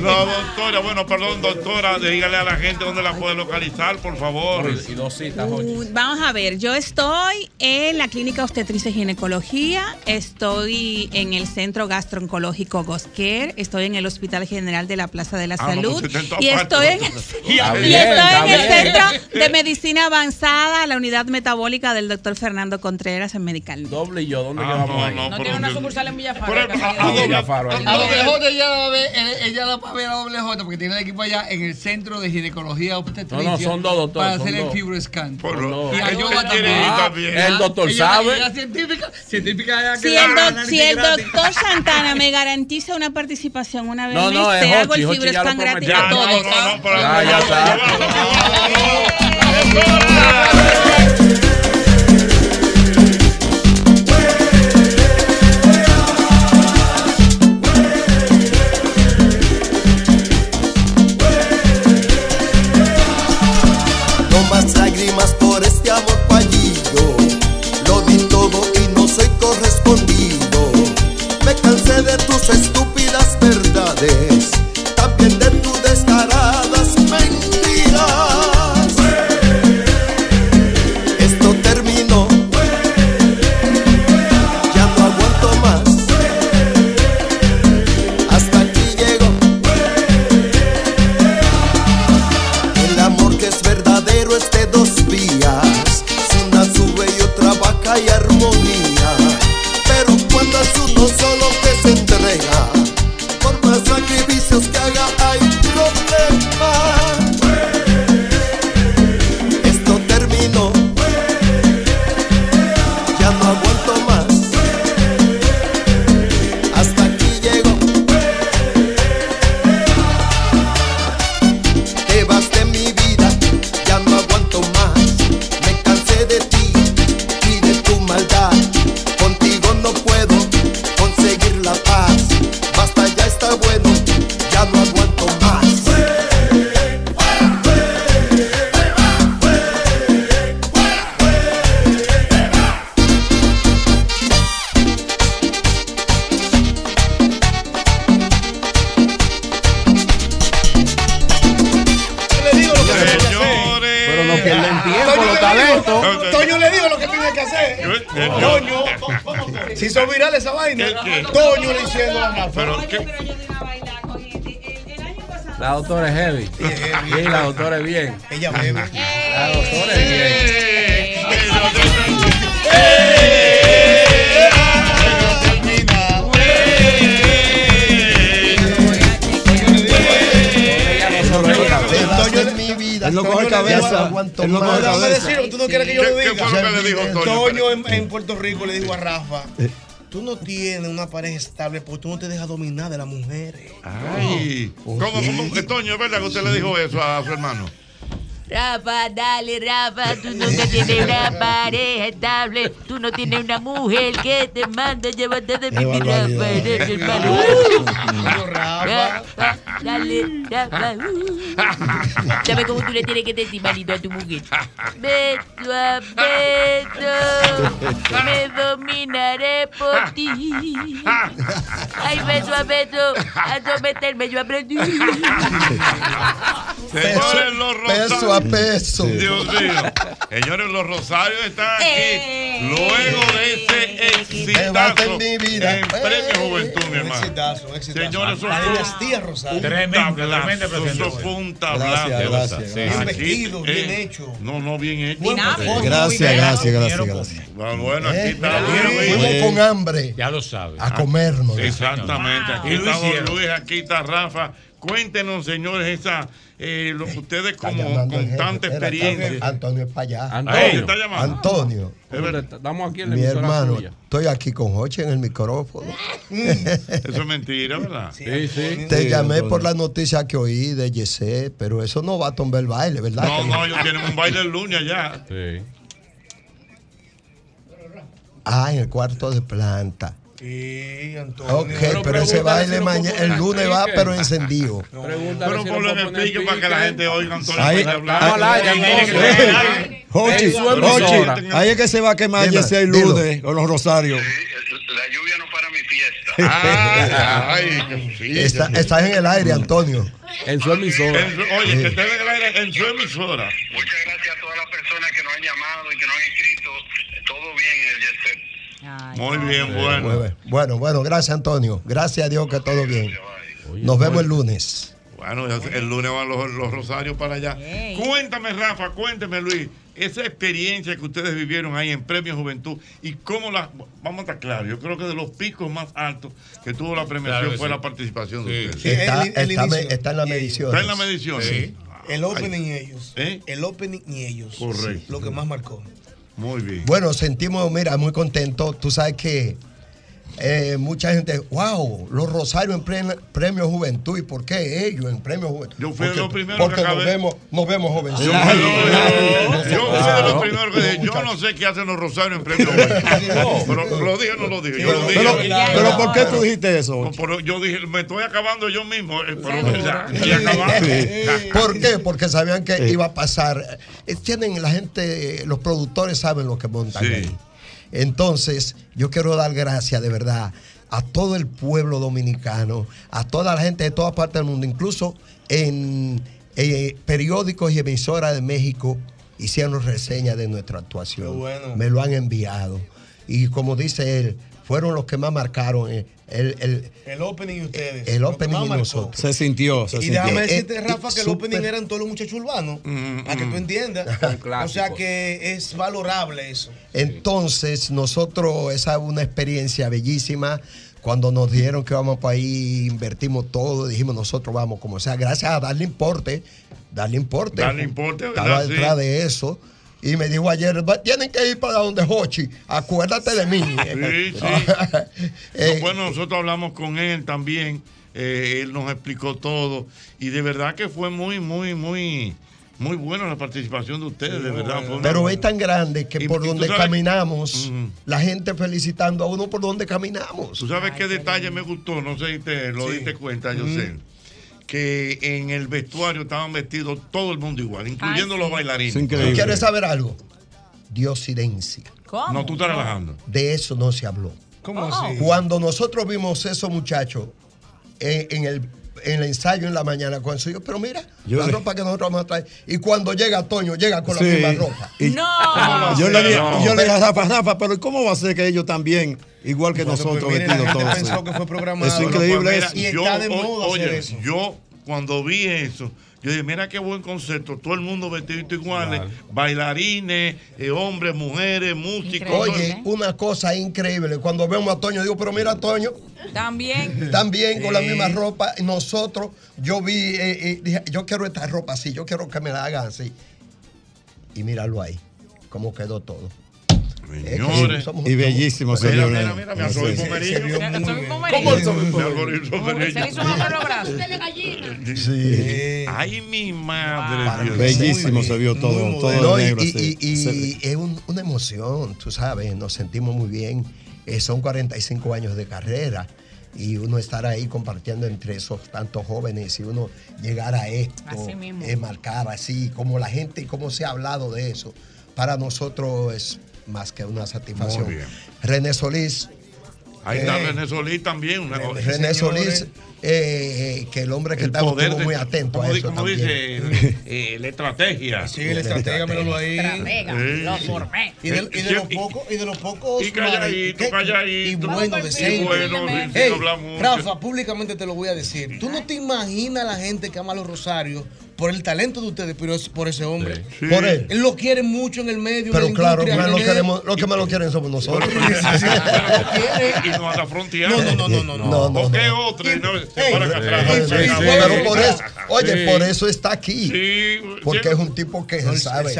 la doctora, bueno, perdón, doctora, dígale a la gente dónde la puede localizar, por favor. Y dos citas, oye. Uh, Vamos a ver, yo estoy en la Clínica Obstetricia y Ginecología, estoy en el Centro Gastrooncológico Gosquer, estoy en el Hospital General de la Plaza de la Ah, no, Salud pues, todas y estoy en, y estoy el. Centro de Medicina Avanzada, la unidad metabólica del doctor Fernando Contreras en Medical. Doble y yo, ¿dónde Ah, quedamos no, tiene una sucursal en Por A, a Faro doble J ella la va a ver, ella- ella la va a ver a doble J porque tiene el equipo allá en el centro de ginecología obstetricia. No, no, son dos doctores, Para hacer el fibroscan. Y a Yoba también. El doctor sabe. científica, científica Si el, doctor Santana me garantiza una participación una vez No, al no, mes, es te hago el fibroscan gratis a todos. Ya, ya está. De tus estúpidas Ella bebe. La doctora vida. Él no coge le cabeza. Él no más. coge cabeza. tú no quieres que yo ¿Qué- lo qué diga. fue lo que le dijo Toño? Toño en, en Puerto Rico le dijo a Rafa, tú no tienes una pareja estable porque tú no te dejas dominar de las mujeres. Ay, ¿cómo, cómo, eh, Toño, es verdad que usted le dijo eso a su hermano? Rafa, dale, Rafa, tú nunca tienes una pareja estable, tú no tienes una mujer que te manda llévate de mi vida. Rafa, dale, Rafa. uh. ¿Sabes cómo tú le tienes que decir malito a tu mujer? Beso a beso, me dominaré por ti. Ay, beso a beso, a someterme yo aprendí. Señores, los Peso a rosarios. peso. Dios mío. Señores, los rosarios están aquí. Eh. Luego de ese exitazo de mi vida. en Premio Juventud, mi Un hermano. exitazo, un exitazo. Señores, eso la fue- dinastía Rosario. Tremendo, Tablazo, tremenda Eso fue un Gracias, tablazo. Bien aquí, vestido, bien eh, hecho. No, no, bien hecho. Performance. Gracias, gracias, gracias, gracias. Ah, Bueno, aquí Eh, está Fuimos Luis. con hambre Ya lo sabes. A comernos. Exactamente. Aquí Y lo está. Luis, aquí está Rafa. Cuéntenos, señores, esa, eh, lo que ustedes como con tanta experiencia. Antonio es para allá. Ahí, ¿te Antonio. está llamando? Antonio, Es verdad. Estamos aquí en la mi hermano, suya. estoy aquí con Hoche en el micrófono. Eso es mentira, ¿verdad? Sí, sí. Te Sí, llamé por la noticia que oí de Yesé, pero eso no va a tomar el baile, ¿verdad? No, no, ellos tienen un baile el lunes allá. Sí. Ah, en el cuarto de planta. Sí, Antonio. Ok, Pero pero ese baile mañana, el lunes va, pero encendido. Pregúntale Pero si puedo el pique para que la gente oiga, Antonio. Ahí- su Hochi, emisora. ahí es que se va a quemar Jesse el lunes con los rosarios. La lluvia no para mi fiesta. Ay, ay, que sí. Está- estás en el aire, Antonio. En su emisora. En su- oye, que esté en el aire en su emisora. Muchas gracias a todas las personas que nos han llamado y que nos han escrito. Todo bien en el Jet Set. Muy bien, Muy bueno. bien. Bueno, bueno, gracias, Antonio. Gracias a Dios que todo bien. Nos vemos el lunes. Bueno, el lunes van los, los rosarios para allá. Cuéntame, Rafa, cuénteme, Luis. esa experiencia que ustedes vivieron ahí en Premio Juventud y cómo la. Vamos a estar claros, yo creo que de los picos más altos que tuvo la premiación Claro fue sí. la participación de Sí. ustedes. Está- El- el está- inicio. está en la medición. Está en la medición. Sí. El opening y ellos. ¿Eh? El opening y ellos. Correcto. Lo que más marcó. Muy bien. Bueno, sentimos, mira, muy contentos. Tú sabes que eh, mucha gente, wow, los Rosarios en pre- Premio Juventud. ¿Y por qué ellos en Premio Juventud? Yo fui de porque, los primeros porque que nos vemos, nos vemos Yo, jovencitos. yo- yo fui de los primeros que dije, yo no sé qué hacen los rosarios en premio Juventud. Pero lo dije o no lo dije. Yo lo dije. Pero- pero ¿por qué tú dijiste eso? Pero yo dije, me estoy acabando yo mismo. eh, Pero ya, ya acabando. ¿Por qué? Porque sabían que iba a pasar. Eh, Tienen la gente, los productores saben lo que montan Sí. ahí. Entonces, yo quiero dar gracias de verdad a todo el pueblo dominicano, a toda la gente de toda parte del mundo, incluso en eh, periódicos y emisoras de México hicieron reseñas de nuestra actuación. Bueno. Me lo han enviado. Y como dice él, fueron los que más marcaron eh, el, el, El opening y ustedes. el opening y nosotros. Se sintió, se Y sintió. déjame decirte, Rafa, que el opening eran todos los muchachos urbanos. Para que tú entiendas. o sea que es valorable eso. Entonces, nosotros, esa es una experiencia bellísima. Cuando nos dijeron que vamos para ahí, invertimos todo, dijimos nosotros vamos, como sea, gracias a darle importe, darle importe. Darle importe, Estaba ¿verdad? Sí. detrás de eso. Y me dijo ayer, "Va- tienen que ir para donde Hochi, acuérdate de mí. Sí, sí. Eh, No, bueno, nosotros hablamos con él también. eh, él nos explicó todo. Y de verdad que fue muy, muy, muy, muy buena la participación de ustedes. de verdad. fue Pero es tan grande que Y- por y donde sabes- caminamos, la gente felicitando a uno por donde caminamos. ¿Tú sabes qué detalle me gustó? No sé si te lo diste cuenta, yo sé. Que en el vestuario estaban vestidos todo el mundo igual, incluyendo Ay, los bailarines. ¿Tú ¿Quieres saber algo? Diosidencia. ¿Cómo? No, tú estás relajando. De eso no se habló. ¿Cómo Oh. así? Cuando nosotros vimos esos muchachos en, en el, en el ensayo en la mañana, cuando yo, pero mira, Yo la le- ropa que nosotros vamos a traer. Y cuando llega Toño, llega con Sí. la misma ropa. Y- No. Yo le dije, No. yo le dije a Rafa, Rafa, pero ¿cómo va a ser que ellos también, igual que Bueno, pues nosotros, la vestidos todos? pensó que fue programado. Es Bueno, increíble Pues mira, eso. Y yo, está de moda hacer oye, eso. yo cuando vi eso, yo dije, mira qué buen concepto, todo el mundo vestidito iguales, bailarines, eh, hombres, mujeres, músicos. Oye, una cosa increíble. Cuando vemos a Toño, digo, pero mira a Toño, También. también con la misma ropa. Nosotros, yo vi, eh, eh, dije, yo quiero esta ropa así, yo quiero que me la hagan así. Y míralo ahí, cómo quedó todo. Señores. y bellísimo se vio. Mira, mira, me asomé pomerillo. ¿Cómo el Se hizo un amarro brazo? Sí. Ay, mi madre. Dios. Bellísimo se vio todo, todo No, de y negro, y- es un- una emoción, tú sabes, nos sentimos muy bien. Eh, son 45 años de carrera y uno estar ahí compartiendo entre esos tantos jóvenes y uno llegar a esto, Así mismo. eh, marcar así, como la gente y cómo se ha hablado de eso, para nosotros es más que una satisfacción. Muy bien. René Solís. Ahí está eh, René Solís también. Una cosa. René Solís, eh, eh, que el hombre que El está poder de- muy atento a ¿cómo di- eso también. dice? Eh, la estrategia. Sí, la estratega, míralo ahí. Estratega, Sí. lo formé. Y de, y de los pocos, y de los pocos. Y calladito, calladito. Y bueno, Y decente. bueno, sin- sin Ey, hablar mucho. Rafa, públicamente te lo voy a decir. Tú no te imaginas la gente que ama a los Rosarios por el talento de ustedes, pero es por ese hombre. Sí. Por él. Él lo quiere mucho en el medio. Pero claro, lo René. queremos, lo que más lo quieren somos nosotros. Y no anda fronteando. No, no, no, no, no. No, no, ¿O qué no. otro? Pero por eso, oye, por eso está aquí. Sí, Porque sí. es un tipo que No, sabe.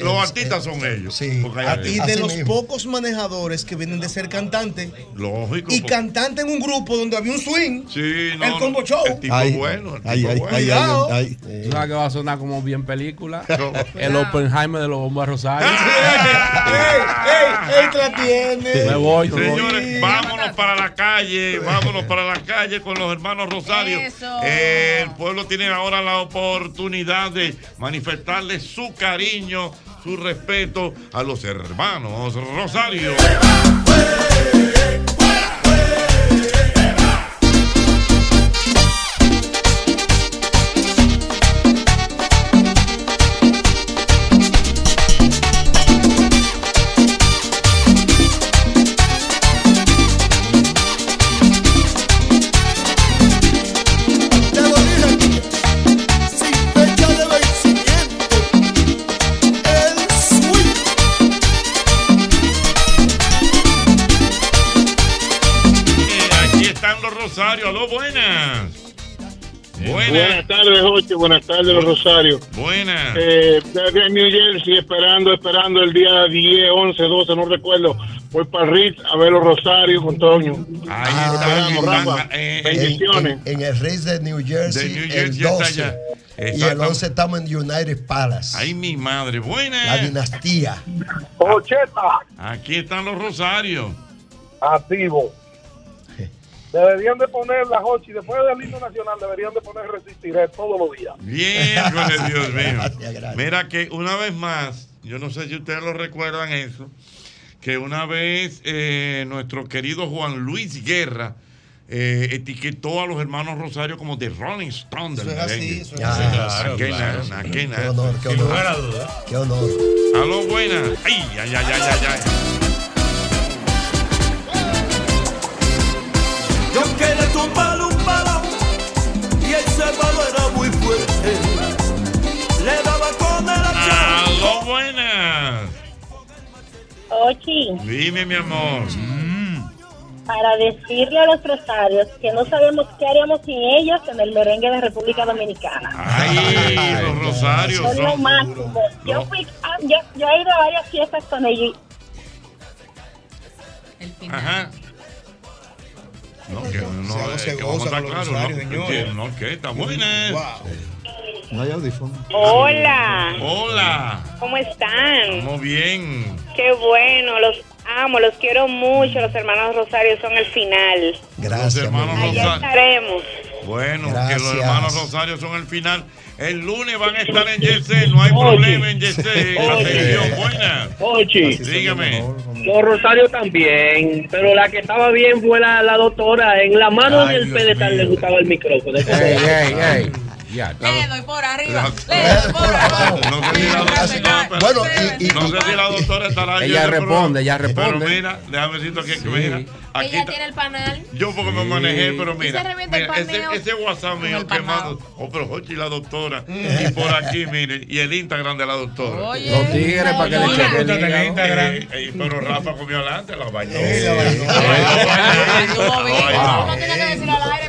Los artistas son ellos. Y de los pocos manejadores que vienen de ser cantantes Lógico. y cantante en un grupo donde había un swing. Sí, no, el combo show. El tipo bueno. El tipo bueno. Tú sabes que va a sonar como bien película. El Oppenheimer de los bombas Rosario. ¡Ey, ey, ey, te la tiene! Me voy, me voy. Señores, vámonos para la calle, vámonos para la calle con los hermanos Rosario. Eso. El pueblo tiene ahora la oportunidad de manifestarle su cariño, su respeto a los hermanos Rosario. Buenas tardes, Joche. Buenas tardes, los Rosarios. Buenas. Eh, desde New Jersey, esperando, esperando el día 10, 11, 12, no recuerdo. Voy para Ritz a ver los Rosarios con Toño. Ahí Esperamos, están, Rafa. eh, Bendiciones. En, en el Ritz de New Jersey, De New el Jersey ya está 12. allá. Y el Exactamente. 11 estamos en United Palace. Ay, mi madre. Buenas. La dinastía. Ocheta. Aquí están los Rosarios. Activo. Deberían de poner la Jochi, después del himno nacional, deberían de poner Resistiré todos los días. Bien, con Dios mío. Gracias, gracias. Mira que una vez más, yo no sé si ustedes lo recuerdan eso, que una vez eh, nuestro querido Juan Luis Guerra eh, etiquetó a los hermanos Rosario como The Rolling Stones del Eso es así, merengue. eso es así. Claro, Qué honor, qué honor. Qué honor. Aló, buenas. Ay, ay, ay, ay, ay, ay. Ochi, Dime, mi amor. para decirle a los rosarios que no sabemos qué haríamos sin ellos en el merengue de República Dominicana. Ay, los Rosarios Son lo máximo. Yo, fui, ah, yo, yo he ido a varias fiestas con ellos. Ajá. No, que está buena. No hay audífono. Hola, Hola, ¿cómo están? muy bien. Qué bueno, los amo, los quiero mucho. Los hermanos Rosario son el final. Los hermanos Allá Rosario. estaremos. Bueno, que Gracias. los hermanos Rosario son el final. El lunes van a estar en Yesé, no hay problema en Yesé. Atención, buena. Ochi, Dígame. los Rosarios también, pero la que estaba bien fue la, la doctora. En la mano Ay, del Dios pedestal le gustaba el micrófono. Ey, ey, ey. Ya, Le doy por arriba. La- Le doy por arriba. No sé si la doctora, Bueno, y- y- no sé si la doctora estará Ella oyendo, pero- responde, ella responde. Pero mira, déjame decirte que, que mira, aquí Ella está- tiene el panal. Yo porque me manejé, pero mira, se revienta el mira, ese, paneo ese WhatsApp mío que mando, oh, pero Jochi la doctora, y por aquí, mire, y el Instagram de la doctora. Oye, Los tigres para que le chequen el Eh, Instagram. eh, eh, pero Rafa comió adelante, la bañó.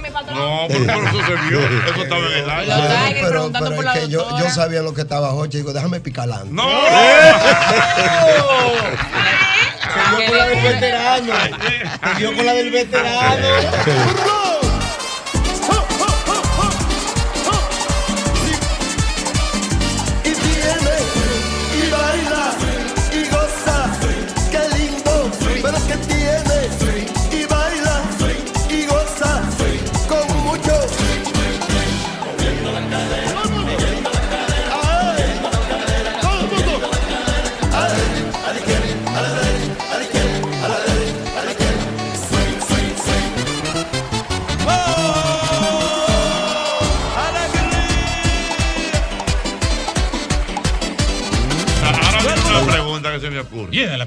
Mi patrón. No, pero, pero eso se vio, eso estaba en el aire. Pero, pero, pero es que yo, yo sabía lo que estaba Joche. Digo, déjame picarla. ¡No! Se dio con la del veterano. Se dio con la del veterano.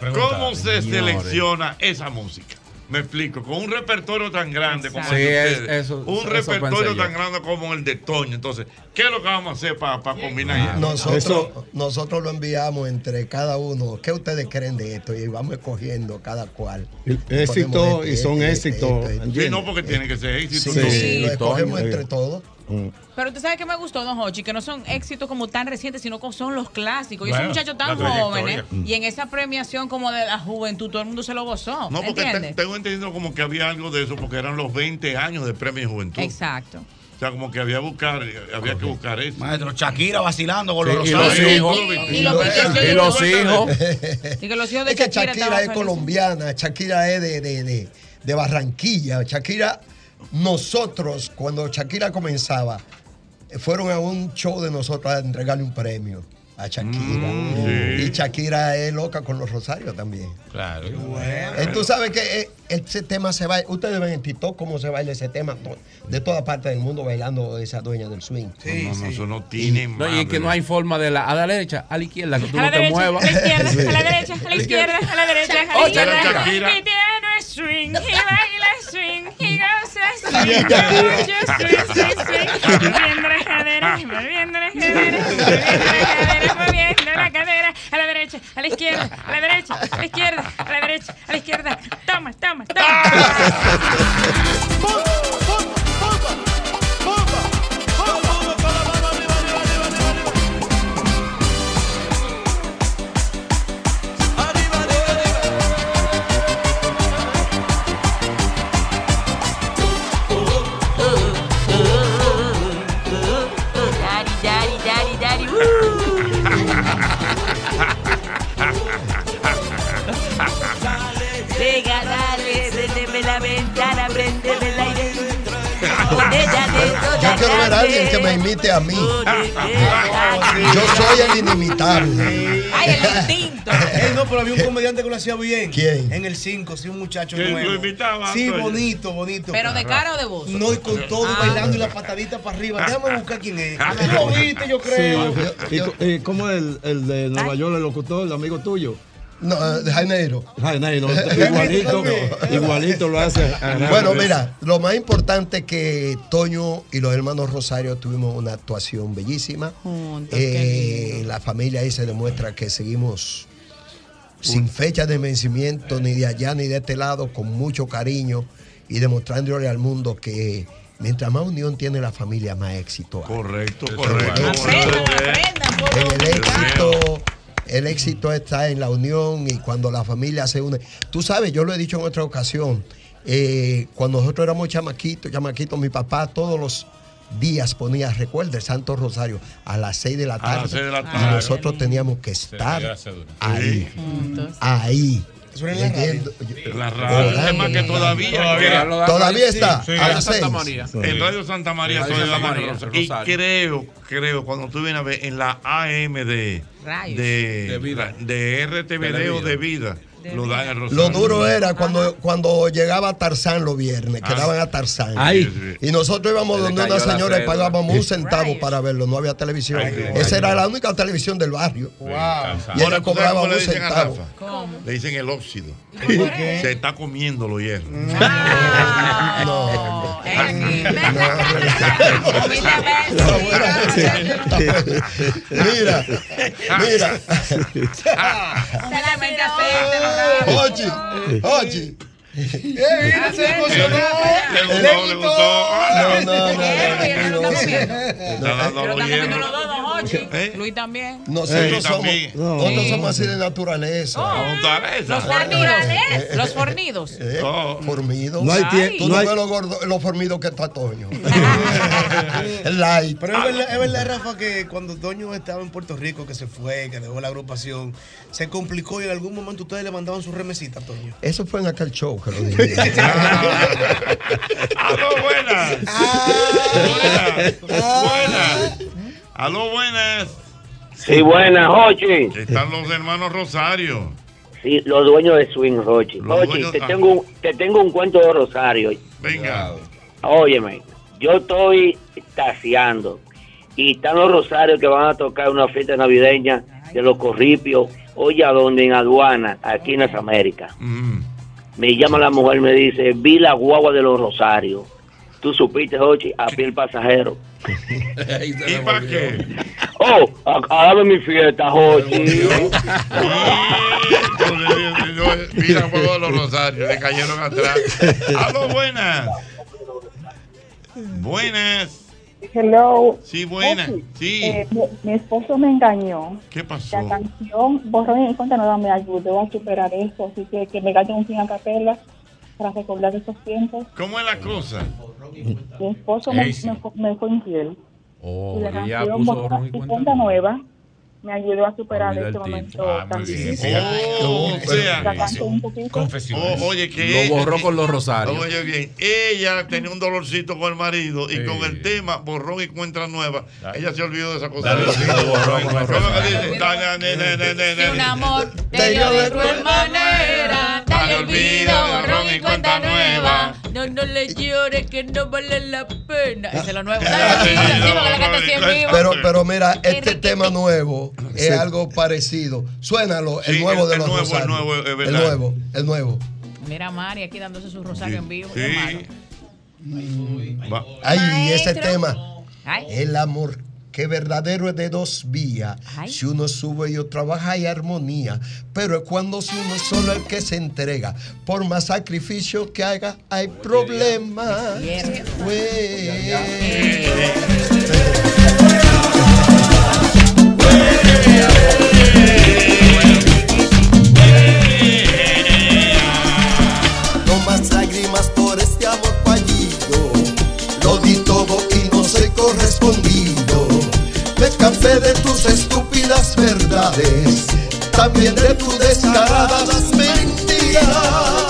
La pregunta, ¿Cómo se señores. selecciona esa música? Me explico, con un repertorio tan grande como Sí, el de es- ustedes, eso- un eso repertorio yo. tan grande como el de Toño. Entonces, ¿qué es lo que vamos a hacer para combinar? Nosotros, nosotros lo enviamos entre cada uno. ¿Qué ustedes creen de esto? Y vamos escogiendo cada cual. Éxito Ponemos y este, son este, éxitos. este, este. Sí, no, porque tiene que ser éxito. Sí, sí, lo escogemos entre todos. Pero tú sabes que me gustó, Don Hochi, que no son éxitos como tan recientes, sino que son los clásicos. Y esos Bueno, muchachos tan jóvenes. Y en esa premiación como de la juventud, todo el mundo se lo gozó. No, porque tengo entendido como que había algo de eso, porque eran los 20 años de premio de juventud. Exacto. O sea, como que había, buscar, había que buscar eso. Maestro, Shakira vacilando con Sí, los y los hijos. Y los Y hijos. Y que los hijos de Es que Shakira Shakira es colombiana, Shakira es de, de, de, de Barranquilla. Shakira, nosotros, cuando Shakira comenzaba, fueron a un show de nosotros a entregarle un premio a Shakira. sí. Y Shakira es loca con los rosarios también. Claro. Tú sabes que ese tema se baila. Ustedes ven en TikTok cómo se baila ese tema de toda parte del mundo bailando esa dueña del swing. no, no, eso no tiene No, y es que no hay forma de la a la derecha, a la izquierda, que tú A no la te derecha, muevas. a la izquierda, a la derecha, a la izquierda, a la derecha, a la Oh, izquierda. Shakira. Y tiene swing, y baila swing, y goza swing, mucho swing, swing, swing. Moviendo la cadera, moviendo la cadera, moviendo la cadera, moviendo la cadera. A la derecha, a la izquierda, a la derecha, a la izquierda, a la derecha, a la izquierda. Toma, toma, toma. Me imite a mí. Yo soy el inimitable. Ay, el instinto. Ey, no, pero había un comediante que lo hacía bien. ¿Quién? En el 5, sí, un muchacho ¿Que nuevo. lo imitaba, Sí, bonito, bonito. ¿Pero de cara o de voz? No, y con todo Ah. bailando y la patadita para arriba. Déjame buscar quién es. Tú lo viste, yo creo. Sí. ¿Y, cómo es el, el de Nueva York, el locutor, el amigo tuyo? No, de Janeiro. Janeiro, igualito, igualito lo hace. Bueno, mira, lo más importante es que Toño y los hermanos Rosario tuvimos una actuación bellísima. Eh, la familia ahí se demuestra que seguimos sin fecha de vencimiento, ni de allá ni de este lado, con mucho cariño y demostrándole al mundo que mientras más unión tiene la familia, más éxito. hay. Correcto, El correcto. el éxito, el éxito está en la unión y cuando la familia se une. Tú sabes, yo lo he dicho en otra ocasión, eh, cuando nosotros éramos chamaquitos, chamaquitos, mi papá todos los días ponía, recuerda, el Santo Rosario a las 6 de la A tarde. las seis de la Y tarde. nosotros teníamos que estar ahí, ahí. En la radio, el tema que todavía Todavía, todavía está, Sí, a las Santa seis. María. En Radio Santa María, Radio soy Santa María. Y creo, creo, cuando tú vienes a ver en la AM de, de, De vida. de RTV De o de vida, lo dan en Rosario. Lo duro era cuando, cuando llegaba Tarzán los viernes, que Ah. daban a Tarzán. Ay. Y nosotros íbamos donde una señora y pagábamos un centavo para verlo, no había televisión. Ay, Esa era la única televisión del barrio. Y Ahora, ella ¿tú sabes cobraba un le dicen a centavo. Le dicen el óxido. Se está comiendo los hierros. No. Mira, mira. Solamente aceite, no Ochi, Ochi. mira, se emocionó. Le gustó, le gustó. No, no, no. Está dando los hierros. Los dos, don Hochi. ¿Eh? Luis también. Nosotros somos, también. nosotros somos así de naturaleza. Los fornidos. Los fornidos. Eh, Formidos. No hay tie- Tú no no ves lo, gordo, lo formido que está Toño. Light. Pero es verdad, es verdad, Rafa, que cuando Toño estaba en Puerto Rico, que se fue, que dejó la agrupación, se complicó y en algún momento ustedes le mandaban su remesita a Toño. Eso fue en aquel show que lo dije. Aló, buenas. Buenas. Buenas. Aló, buenas. Sí, buenas, Jochi. Están los hermanos Rosario. Sí, los dueños de Swing, dueños- te, ah. tengo un, te tengo un cuento de Rosario. Venga. Óyeme, yo estoy taseando y están los Rosarios que van a tocar una fiesta navideña de los Corripios, oye, a donde en aduana, aquí en las Américas. Mm. Me llama la mujer, me dice, vi la guagua de los Rosarios. Tú supiste, Jochi, a pie el pasajero. ¿Y para qué? Oh, darme mi fiesta, Jochi. Mira el juego de los Rosarios, le cayeron atrás. Aló, buenas. Buenas. Hello. Sí, buenas. Sí. Eh, mi, mi esposo me engañó. ¿Qué pasó? La canción Borrón y Cuenta Nueva me ayudó a superar eso, así que que me gaste un fin a capela para recordar esos tiempos. ¿Cómo es la cosa? Mi esposo me, me fue- me fue infiel. Oh, y la canción puso Borrón borrón y cuenta Nueva me ayudó a superar ese tipo. momento Ah, tan muy bien, difícil. Oh, oye, que Lo borró con los rosarios. Oye, bien, ella tenía un dolorcito con el marido y con el tema borrón y cuenta nueva, ella se olvidó de esa cosa. Dale, dale, borrón con los ¿Cómo que rosarios. un amor te dio de cruel manera, dale olvido, borrón y cuenta nueva. No, no le llores que no vale la pena. Ese es lo nuevo. Pero, pero mira, este tema nuevo es algo parecido. Suénalo, el nuevo de el los nuevo, el Rosarios. nuevo, el nuevo, el nuevo. Mira a Mari aquí dándose su rosario en vivo. Ay, ese tema. El amor que verdadero es de dos vías. Si uno sube y otro baja hay armonía. Pero es cuando si uno es solo el que se entrega. Por más sacrificio que haga, hay problemas. No más lágrimas por este amor fallido. Lo di todo y no soy correspondido. Cansé de tus estúpidas verdades, también de tus descaradas mentiras.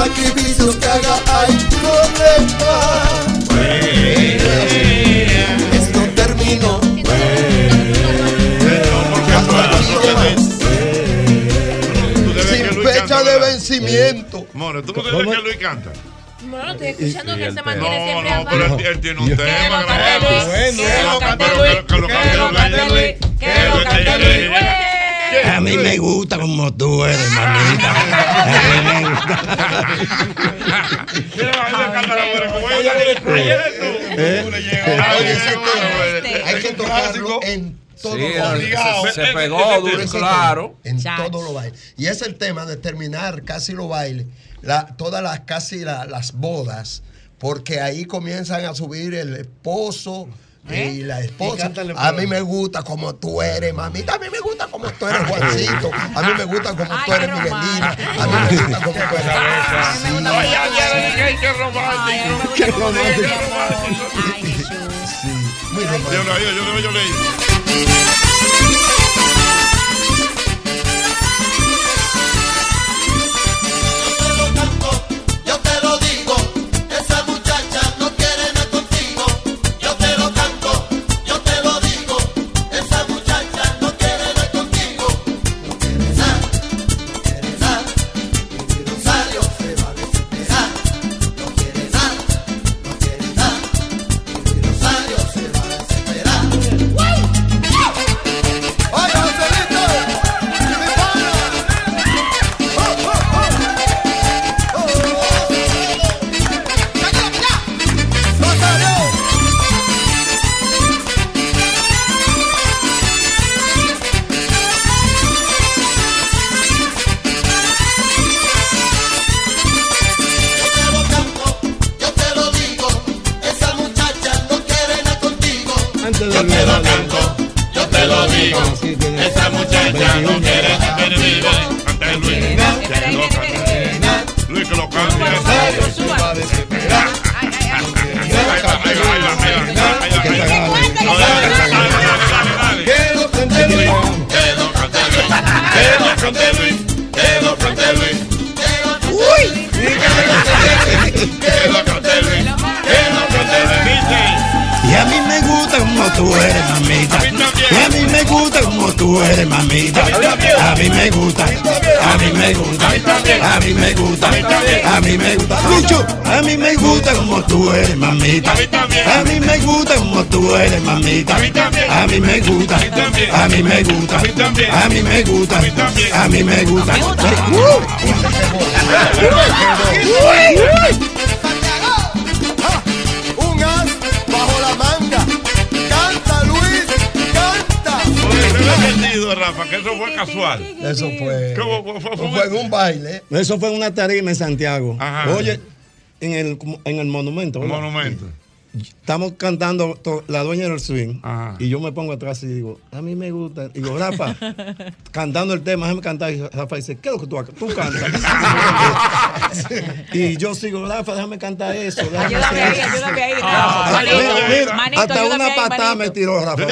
Sacrificios que haga hay problema. Esto terminó. Sin fecha de vencimiento. More, ¿tú no sabes que Luis canta? Bueno, estoy escuchando que él se No, mantiene siempre no, pero él, tiene un tema grabado. Que lo cante Pero Luis, que lo que lo cante Luis, que lo cante Luis. A mí me gusta como tú eres, mamita. A mí me tema hay que tocarlo en todo Sí, los bailes. se- se pegó duro y Ese claro. En todos los bailes. Y es el tema de terminar casi los bailes, la- todas las casi la- las bodas, porque ahí comienzan a subir el esposo. Y la esposa, a pues. mí me gusta como tú eres, mamita. A mí me gusta como tú eres, Juancito. A mí me gusta como tú eres, Miguelina. A mí me gusta como tú eres. Sí. ¡Qué romántico! ¡Qué romántico! Muy romántico. Yo leí, yo leí, yo leí. Tú eres, mamita. A mí me gusta, a mí me gusta, a mí me gusta, a mí me gusta. Lucho, a mí me gusta como tú eres, mamita. A mí me gusta como tú eres, mamita. A mí me gusta, a mí me gusta, a mí me gusta, a mí me gusta. Entendido, Rafa, que eso fue casual. Eso fue. ¿Cómo fue? Fue en un baile. Eso fue en una tarima en Santiago. Ajá. Oye, en el, en el monumento. ¿verdad? Monumento. Estamos cantando to- la dueña del swing y yo me pongo atrás y digo, a mí me gusta. Y digo, Rafa, cantando el tema, déjame cantar. Y Rafa dice, ¿qué es lo que tú, tú cantas? y yo sigo, Rafa, déjame cantar eso. déjame Ayúdame hacer ahí, eso". ayúdame ahí, Ah, mira, mira, manito, hasta ayúdame una patada me tiró Rafa.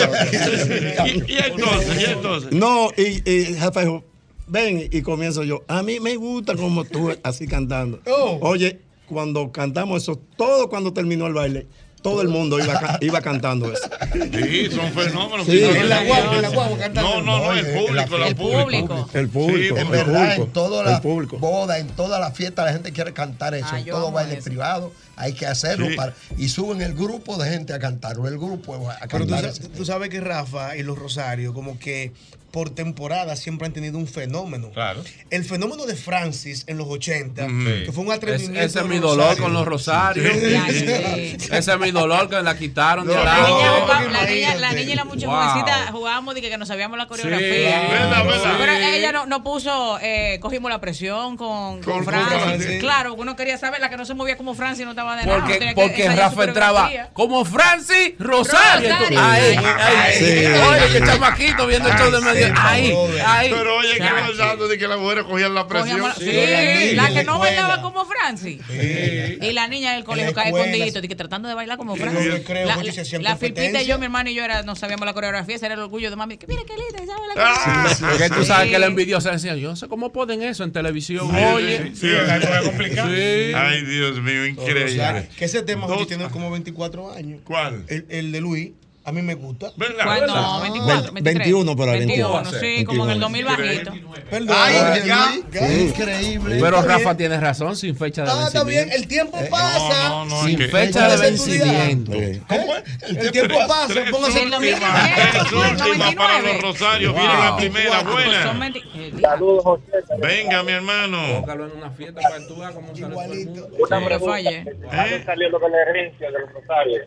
¿Y, y entonces? ¿Y entonces? No, y, y Rafa dijo, ven, y comienzo yo. A mí me gusta como tú, así cantando. Oye, cuando cantamos eso, todo cuando terminó el baile, todo el mundo iba, ca- iba cantando eso. Sí, son fenómenos. Sí. En la guagua, en la guagua No, no, no, el público, el público. El público, En el verdad, público, en todas las bodas, en todas las fiestas, la gente quiere cantar eso. Ah, en yo todo baile eso. privado hay que hacerlo. Sí. Para, y suben el grupo de gente a cantarlo. El grupo a Pero tú, cantar. tú sabes que Rafa y los Rosarios, como que por temporada siempre han tenido un fenómeno. Claro. El fenómeno de Francis en los 80, Ujú. que fue un Es- atrevimiento. ese es mi dolor con los rosarios. Ese es mi dolor que la quitaron de La niña, la, niña, la niña y la mucha Wow. jovencita jugábamos de que, que no sabíamos la coreografía. Sí, verdad, verdad. Pero ella no, no puso, eh, cogimos la presión con, con, Con Francis. Francis. Claro, uno quería saber la que no se movía como Francis no estaba de nada. Porque, tenía que porque Rafa entraba como Francis Rosario. Rosario. Ay, ay, Sí. Oye, qué chamaquito viendo el show de Ahí, ahí. Pero oye, que hablando de que las mujeres cogían la presión. Sí, la que no bailaba como Francis. Y la niña del colegio cae escondidito, de que tratando de bailar como Yo Francis. creo, La, Jochi, se la Filpita y yo, mi hermano y yo era, no sabíamos la coreografía, ese era el orgullo de mami. Que mira qué linda, ¿sabes la Ah, coreografía? Porque tú Sí. sabes que la envidiosa decía, yo no sé cómo ponen eso en televisión. Sí, Oye, sí, sí, es complicado. Ay, Dios mío, increíble. O sea, que ese tema tiene como 24 años. ¿Cuál? El, el de Luis. A mí me gusta. ¿Verdad? ¿Cuál? No, 24, 23. 21 por ahí, 21, 21. sí, como en el 2000 bajito. Perdón. Ay, ya. Sí. increíble. Pero Rafa tiene razón, sin fecha de Ah, está vencimiento. bien. El tiempo pasa. No, no, Sin fecha de vencimiento. ¿Cómo es? El tiempo pasa. Tres Póngase El última, para los Rosarios. Viene la primera, Son buena. 20 eh, Saludos, José. Venga, mi hermano. Tócalo en una fiesta para que tú veas cómo sale mundo. Una Sí, pregunta. falle. Ya le salió lo de la herencia de los Rosarios.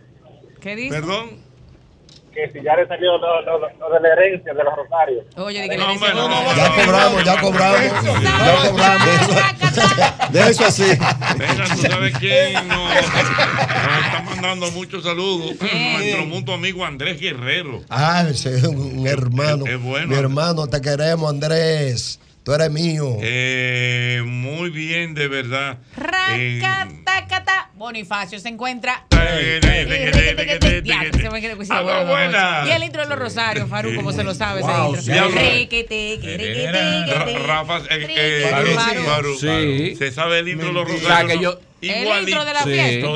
¿Qué dice? Perdón. Que si ya le salió lo, lo- lo de la herencia de los Rosarios. Oye, que No, hombre, no, no, Ya cobramos, ya cobramos. Ya cobramos. De eso así. Venga, tú sabes quién nos, nos está mandando muchos saludos. Nuestro mutuo amigo Andrés Guerrero. Ah, ese es un, un hermano. Es bueno. Mi hermano, te queremos, Andrés. Tú eres mío. Eh, muy bien, de verdad. Eh, Racatacata. Bonifacio se encuentra. eh, Ya, se con Ah. Y el intro de los Rosarios, Faru, como se lo sabe Wow, ese intro. Rafa, Faru, se sabe el intro de los Rosarios. que yo- El intro de la Sí. fiesta.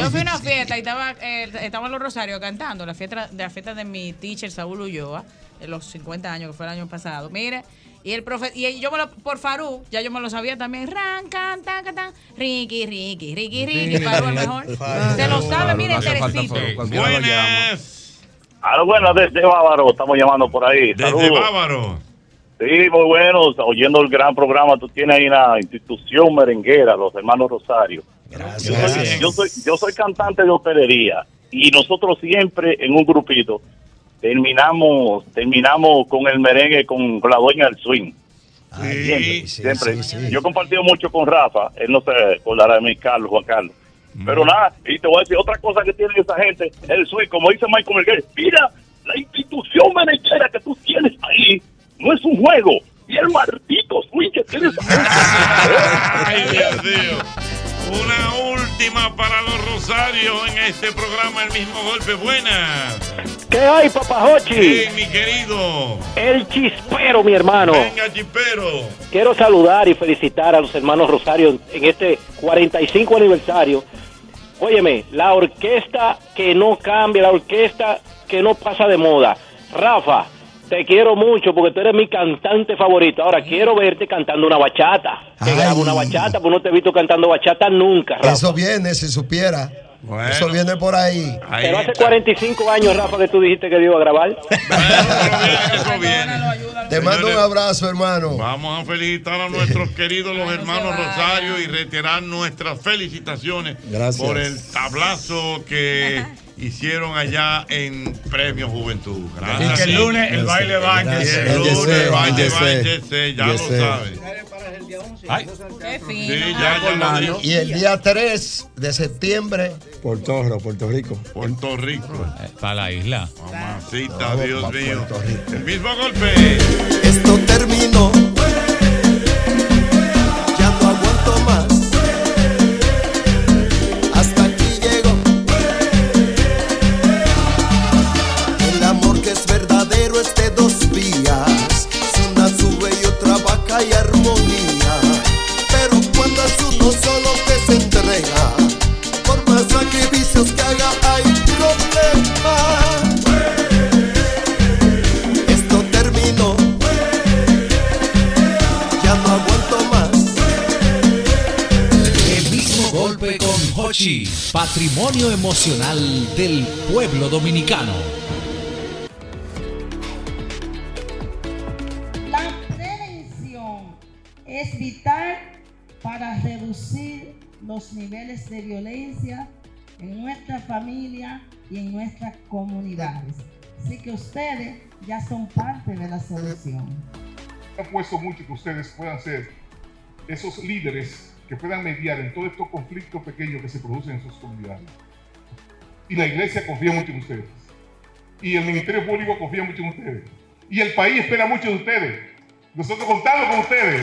Yo fui a una fiesta y estaba, eh, estaban los Rosarios cantando, la fiesta, de la fiesta de mi teacher Saúl Ulloa, los 50 años, que fue el año pasado. Mire, y el profe, y yo me lo, por Farú, ya yo me lo sabía también. Ran, can, tan, can, tan, Ricky, Ricky, Ricky, Ricky, Farú el mejor. Se lo sabe, mire, No hace falta Teresito. Buenas. A lo bueno, desde Bávaro, estamos llamando por ahí. Desde Saludos. Bávaro. Sí, muy bueno. Oyendo el gran programa, tú tienes ahí una institución merenguera, los hermanos Rosario. Yo soy, yo soy, yo soy cantante de hostelería y nosotros siempre en un grupito terminamos terminamos con el merengue con, con la dueña del swing. siempre, siempre. Yo he compartido mucho con Rafa, él no se acordará de mí, Carlos, Juan Carlos. Pero nada, y te voy a decir otra cosa que tiene esa gente, el swing, como dice Michael Melguer, mira, la institución merenguera que tú tienes ahí no es un juego, y el maldito swing que tienes Ay, Dios mío. Una última para los Rosarios en este programa, el mismo golpe. Buenas. ¿Qué hay, papajochi? Sí, mi querido. El chispero, mi hermano. Venga, chipero. Quiero saludar y felicitar a los hermanos Rosario en este 45 aniversario. Óyeme, la orquesta que no cambia, la orquesta que no pasa de moda. Rafa, te quiero mucho porque tú eres mi cantante favorito. Ahora quiero verte cantando una bachata. Que graba una bachata, pues no te he visto cantando bachata nunca, Rafa. Eso viene, si supiera. Eso viene por ahí. Pero hace 45 años, Rafa, que tú dijiste que iba a grabar. Te mando un abrazo, hermano. Vamos a felicitar a nuestros queridos los hermanos Rosario y reiterar nuestras felicitaciones Gracias. por el tablazo que hicieron allá en Premio Juventud. Gracias. Y que el lunes el baile va Yesé. el lunes el baile va ya lo sabes. Ay. Qué fino. Sí, ya, ya lo. Y el día 3 de septiembre, Puerto Rico, Puerto Rico. Puerto Rico. Para la isla. Mamacita, Dios mío. El mismo golpe. Esto terminó. Patrimonio emocional del pueblo dominicano. La prevención es vital para reducir los niveles de violencia en nuestra familia y en nuestras comunidades. Así que ustedes ya son parte de la solución. apuesto mucho que ustedes puedan ser esos líderes que puedan mediar en todos estos conflictos pequeños que se producen en sus comunidades. Y la iglesia confía mucho en ustedes. Y el Ministerio Público confía mucho en ustedes. Y el país espera mucho de ustedes. Nosotros contamos con ustedes.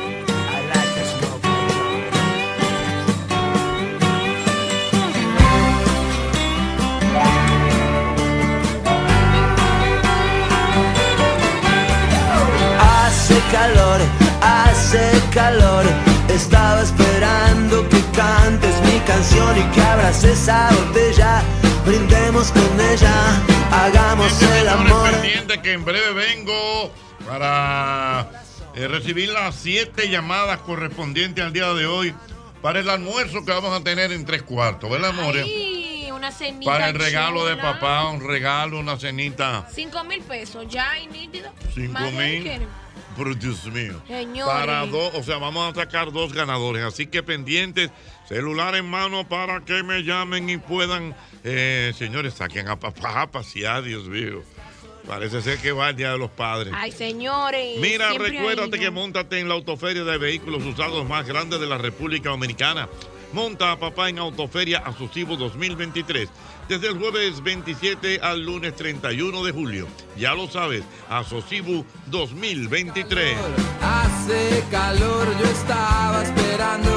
Hace calor. Estaba esperando que cantes mi canción y que abras esa botella. Brindemos con ella, hagamos el amor. pendiente que en breve vengo para eh, recibir las siete llamadas correspondientes al día de hoy para el almuerzo que vamos a tener en tres cuartos, ¿verdad, amores? Ay, una cenita. Para el regalo de papá, un regalo, una cenita. Cinco mil pesos, ya y nítido. Cinco mil. Por Dios mío. Señores. Para dos, o sea, vamos a sacar dos ganadores. Así que pendientes, celular en mano para que me llamen y puedan. eh, señores, saquen a papá a pasear, Dios mío. Parece ser que va el Día de los Padres. Ay, señores. Mira, recuérdate que montate en la autoferia de vehículos usados más grande de la República Dominicana. Monta a papá en Autoferia Asocivo 2023. Desde el jueves 27 al lunes 31 de julio. Ya lo sabes, Asocivo 2023. Hace calor, yo estaba esperando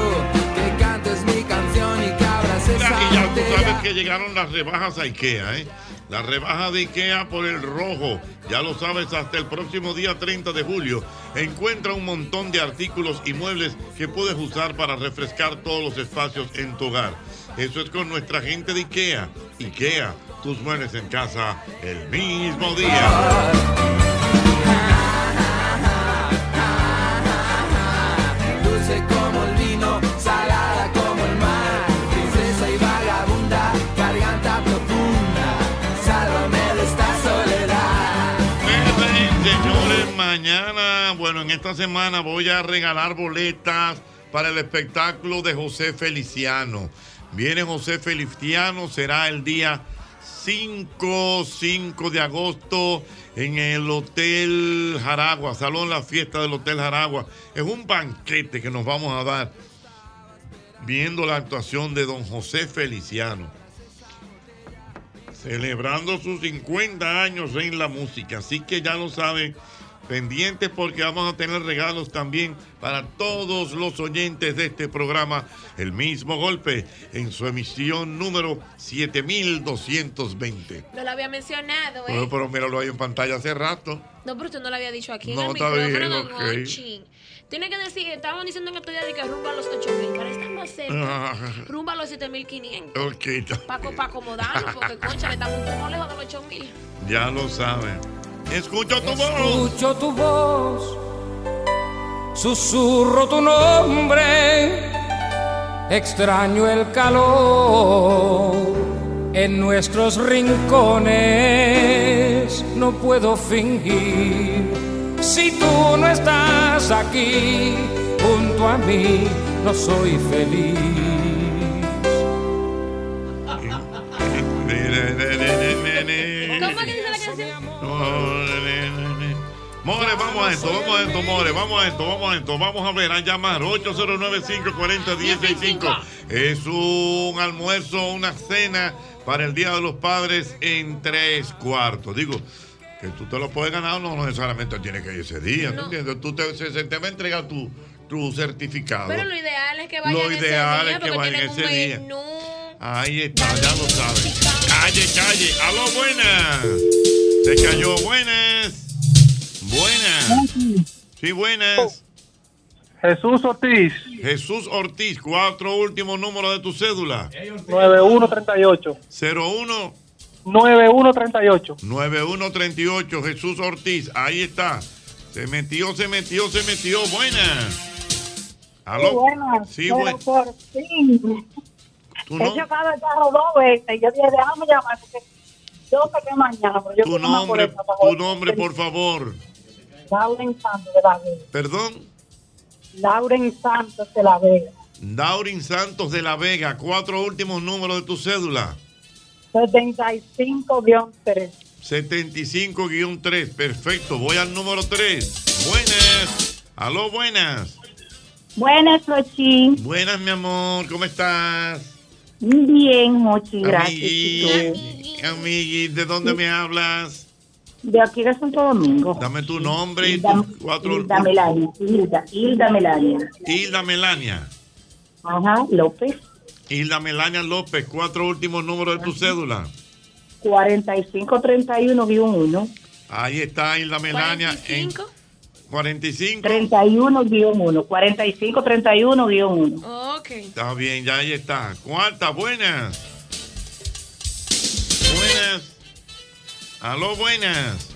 que cantes mi canción y que abras esa y ya tú sabes que llegaron las rebajas a IKEA, ¿eh? La rebaja de IKEA por el rojo. Ya lo sabes, hasta el próximo día 30 de julio. Encuentra un montón de artículos y muebles que puedes usar para refrescar todos los espacios en tu hogar. Eso es con nuestra gente de IKEA. IKEA, tus muebles en casa el mismo día. Esta semana voy a regalar boletas para el espectáculo de José Feliciano. Viene José Feliciano, será el día 5, 5 de agosto en el Hotel Jaragua, Salón La Fiesta del Hotel Jaragua. Es un banquete que nos vamos a dar viendo la actuación de don José Feliciano celebrando sus 50 años en la música. Así que ya lo saben, pendientes porque vamos a tener regalos también para todos los oyentes de este programa. El mismo golpe en su emisión número 7220. No lo había mencionado, ¿eh? Bueno, pero míralo ahí en pantalla hace rato. No, pero usted no lo había dicho aquí en No, el está micrófono, bien. Tiene que decir, estaban diciendo en estos días de que rumba a los 8000, pero están más cerca. Ah. Rumba a los 7500. Ok, Para acomodarnos, porque concha, le estamos un poco lejos de los 8000. ya lo saben. Escucho tu voz. Escucho tu voz, susurro tu nombre, extraño el calor en nuestros rincones, no puedo fingir. Si tú no estás aquí junto a mí, no soy feliz. More, vamos a esto, vamos a esto, More, vamos a esto, vamos a esto, vamos a ver, a llamar 809-540-165. Es un almuerzo, una cena para el Día de los Padres en tres cuartos. Digo, que tú te lo puedes ganar, no necesariamente tienes que ir ese día, ¿tú No. entiendes? Tú te, se, te va a entregar tu, tu certificado. Pero lo ideal es que vayan Lo ideal ese día es que vayan ese día. menú. Ahí está, ya lo sabes. Calle, calle. Aló, buenas. Se cayó, buenas. Buenas. Sí, buenas. Jesús Ortiz. Jesús Ortiz, cuatro últimos números de tu cédula. 9138. 01 9138. 9138, Jesús Ortiz, ahí está. Se metió, se metió, se metió. Buenas. ¿Aló? Sí, buenas, Sí, pero buen- por fin. ¿Tu, He no- chocado el carro dos veces. Yo dije, déjame llamar porque yo sé que mañana, pero yo tu por nombre, por tu nombre, por favor. Lauren Santos de la Vega. Perdón. Lauren Santos de la Vega. Daurin Santos de la Vega, cuatro últimos números de tu cédula. 75-3. 75-3, perfecto. Voy al número 3. Buenas. Aló, buenas. Buenas, Flochín. Buenas, mi amor, ¿cómo estás? Bien, Mochi, gracias. Amigui, amigui, ¿de dónde me hablas? De aquí de Santo Domingo. Dame tu nombre y Hilda, tus cuatro. Hilda Melania. Hilda, Hilda Melania. Hilda Melania. Ajá, López. Hilda Melania López, cuatro últimos números de tu cédula. 4531-1. Ahí está Hilda Melania. En 45. 31-1. 4531-1. Ok. Está bien, ya ahí está. Cuarta, buenas. Buenas. Aló, buenas.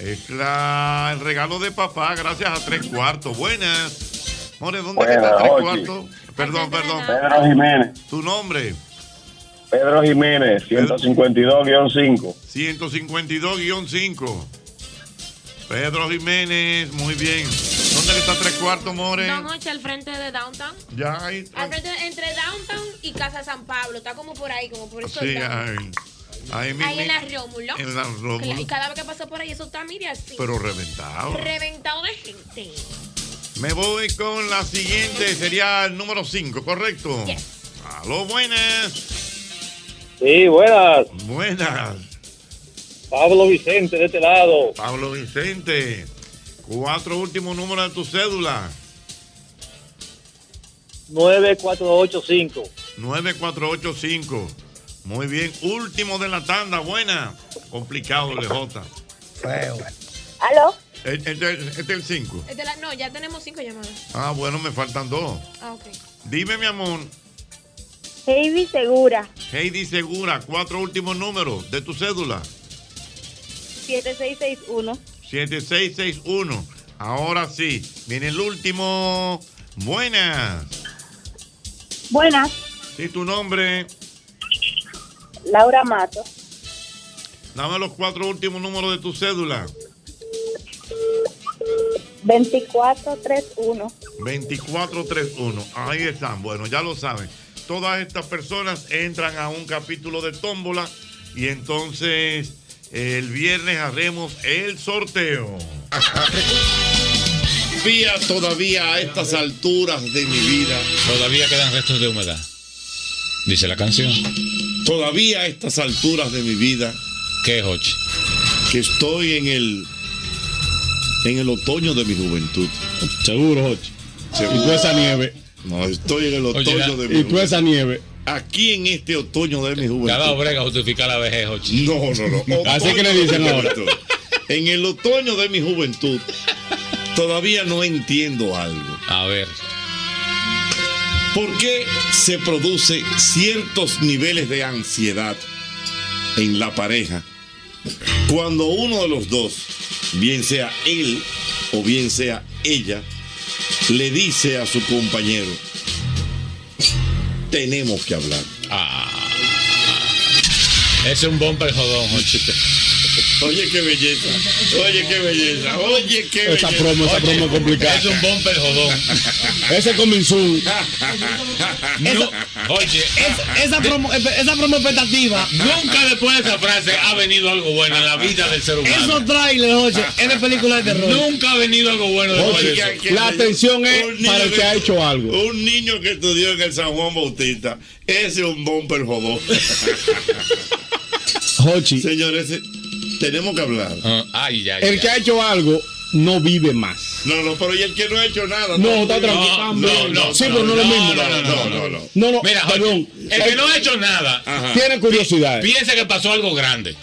Es la- el regalo de papá, gracias a tres cuartos. Buenas. More, ¿dónde Buenas, está tres cuartos? Perdón, perdón. Pedro Jiménez. ¿Tu nombre? Pedro Jiménez, 152-5. 152-5. Pedro Jiménez, muy bien. ¿Dónde está tres cuartos, More? Don Hochi, al frente de Downtown. Ya ahí. Al frente, entre Downtown y Casa San Pablo. Está como por ahí, como por eso. Sí, ahí. Ahí mismo. Ahí en la Rómulo. En la Rómulo. Y cada vez que paso por ahí, eso está, mire así. Pero reventado. Reventado de gente. Me voy con la siguiente, sería el número 5, ¿correcto? Aló, buenas. Sí, buenas. Buenas. Pablo Vicente, de este lado. Pablo Vicente. Cuatro últimos números de tu cédula. 9485. 9485. Muy bien. Último de la tanda. Buena. Complicado, LJ. Feo. ¿Aló? Este este es el 5. Es de la- no, ya tenemos cinco llamadas. Ah, bueno, me faltan dos. Ah, ok. Dime, mi amor. Heidi Segura. Heidi Segura, cuatro últimos números de tu cédula. 7661. 7661. Ahora sí, viene el último. Buenas. Buenas. ¿Y tu nombre? Laura Mato. Dame los cuatro últimos números de tu cédula. 2431. 2431. Ahí están. Bueno, ya lo saben. Todas estas personas entran a un capítulo de tómbola y entonces el viernes haremos el sorteo. Todavía, todavía a estas alturas de mi vida. Todavía quedan restos de humedad. Dice la canción. Todavía a estas alturas de mi vida. ¿Qué, Hochi? Que estoy en el. En el otoño de mi juventud. Seguro, Hochi. Seguro. Y tú esa nieve. No, estoy en el otoño Oye, de mi Y tú esa nieve. Aquí en este otoño de mi juventud. Cada brega justifica la vejez, Hochi. No, no, no. Así que le Otoño dicen ahora. juventud. En el otoño de mi juventud, todavía no entiendo algo. A ver. ¿Por qué se produce ciertos niveles de ansiedad en la pareja cuando uno de los dos, bien sea él o bien sea ella, le dice a su compañero, tenemos que hablar? Ah. Es un bumper jodón, Hochi. Oye, qué belleza. Oye, qué belleza. Oye, qué belleza. Esa promo, esa promo es complicada. Es un bumper jodón. Ese es Cominsun. No, oye, esa promo, esa promo expectativa. nunca después de esa frase ha venido algo bueno en la vida del ser humano. Esos trailers, oye, es de película de terror. Nunca ha venido algo bueno después Oye, de eso. que- la atención es para el que ha hecho algo. Un niño que estudió en el San Juan Bautista. Ese es un bumper jodón. Hochi, Señores, tenemos que hablar. Ah, ay, ay, el ay. que ha hecho algo no vive más. No, no, pero y el que no ha hecho nada. No, está tranquilo. también. Sí, pero no es lo mismo. No, no, no, no, no. No, no, Mira, perdón. el que no ha hecho nada Tiene curiosidad. piensa que pasó algo grande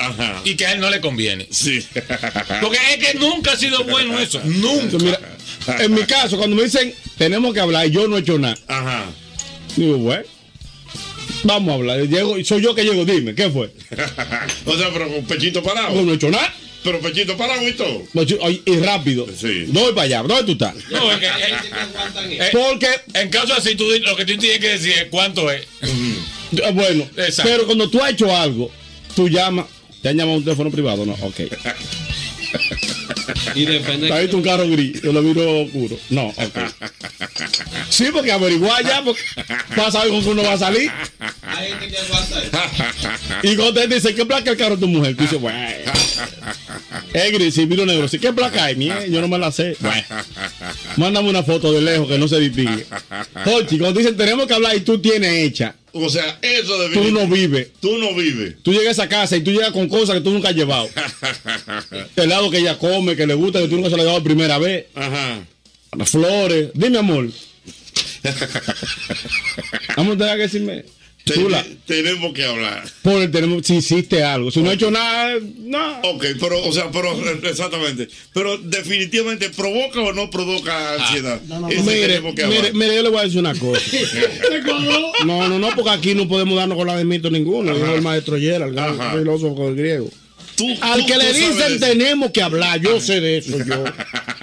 y que a él no le conviene. Sí. Porque es que nunca ha sido bueno eso. Nunca. Mira, en mi caso, cuando me dicen tenemos que hablar y yo no he hecho nada, Ajá. digo, bueno, vamos a hablar. Llego, soy yo que llego, dime, ¿qué fue? O sea, pero con pechito parado. Yo no he hecho nada. Pero pechito parado y todo. Y rápido. Sí. Voy para allá. ¿Dónde tú estás? No, es que, eh, Porque en caso así, tú, lo que tú tienes que decir es cuánto es. Eh, Bueno, Exacto. pero cuando tú has hecho algo, tú llamas, te han llamado a un teléfono privado, ¿no? Ok. Y depende. ¿Te has visto un carro gris? Yo lo miro oscuro. No, ok. Sí, porque averiguar ya, porque para saber con qué uno va a salir. Y cuando te dice, ¿qué placa el carro de tu mujer? Tú dices, bueno. Es gris, sí, miro negro. Sí, ¿qué placa hay? Mie, yo no me la sé. Bueno. Mándame una foto de lejos que no se distingue. Jochi, cuando dicen tenemos que hablar y tú tienes hecha, O sea, eso de tú no vives. Tú no vives. Tú llegas a esa casa y tú llegas con cosas que tú nunca has llevado. El helado que ella come, que le gusta, que tú nunca se lo has por primera vez. Ajá. Flores. Dime, amor. Vamos a tener que decirme. Tenemos que hablar. por el tenemos, si hiciste algo. Si no he hecho nada, no. Ok, pero, o sea, pero exactamente. Pero definitivamente provoca o no provoca ansiedad. Mire, tenemos que hablar. mire, mire, yo le voy a decir una cosa. No, no, no, porque aquí no podemos darnos con la de mito ninguno. Dijo el maestro Yera, el gran filósofo griego. Al tú- que le dicen tenemos que hablar, yo sé de eso, yo.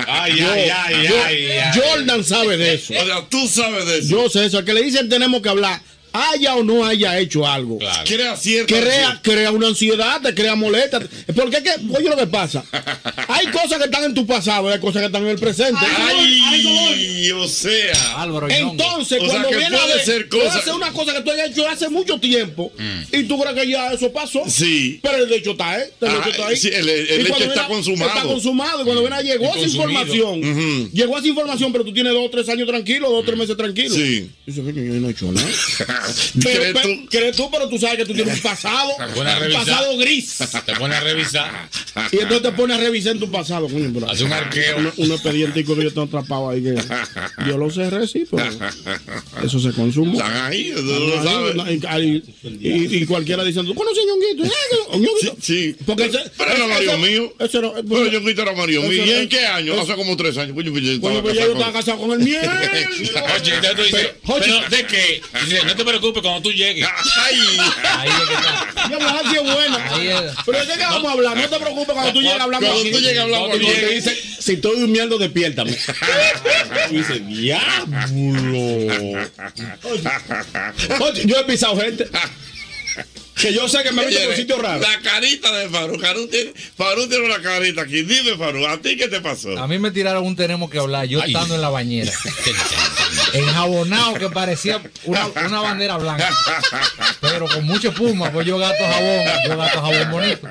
Ay, Yo- ay, ay, yo- ay, ay. Jordan sabe de eso. O sea, tú sabes de eso. Yo sé eso. Al que le dicen tenemos que hablar, haya o no haya hecho algo. Crea cierta Crea, crea una ansiedad, te crea molestia. Porque es que, oye lo que pasa. Hay cosas que están en tu pasado y hay cosas que están en el presente. Ay, o sea. Entonces, O sea, cuando que viene a puede ver, ser puede cosa- ser una cosa que tú hayas hecho hace mucho tiempo y tú crees que ya eso pasó. Sí. Pero el hecho está, ¿eh? El Ah, hecho está ahí. sí, el- el Y hecho está viene- consumado. Está consumado. Y cuando viene, llegó Y esa información. Ujú. Llegó esa información, pero tú tienes dos o tres años tranquilo, dos o tres meses tranquilo. Sí. Dice, "Coño, yo no he hecho nada. ¿Crees Pero, tú? pero- ¿Crees tú? Pero tú sabes que tú tienes un pasado. Pones un pasado gris. Te pone a revisar. Y entonces te pones a revisar en tu pasado, coño. pero- Hace un arqueo. Un, un expedientico que yo tengo atrapado ahí que yo lo cerré, sí, pero eso se consumó. Están ahí, tú Están lo ahí, sabes. y, cualquiera diciendo, ¿tú conoces a Ñonguito? Eh, Ñonguito. Sí. Porque ese, Pero era Mario mío. ese era- Pero yo quito era Mario mío. ¿Y en qué año? Hace como tres años. Coño, pues yo estaba pues estaba casado con el miel. Oye, pero ¿de qué? Dice, no te preocupes cuando tú llegues. Ay. Ahí es que está. Pues, así es buena. Ahí es. Pero ¿de qué vamos a hablar? No te preocupes cuando tú llegues hablamos Cuando tú llegues hablamos Cuando llegues, dice, si estoy durmiendo, despiértame. Y dice, diablo. Oye, yo he pisado gente que yo sé que me meten en un sitio raro. La carita de Farú. Farú tiene, Farú tiene una carita aquí. Dime, Farú, ¿a ti qué te pasó? A mí me tiraron un tenemos que hablar, yo estando en la bañera. Enjabonado que parecía una, una bandera blanca. Pero con mucha espuma, pues yo gato jabón, yo gato jabón bonito.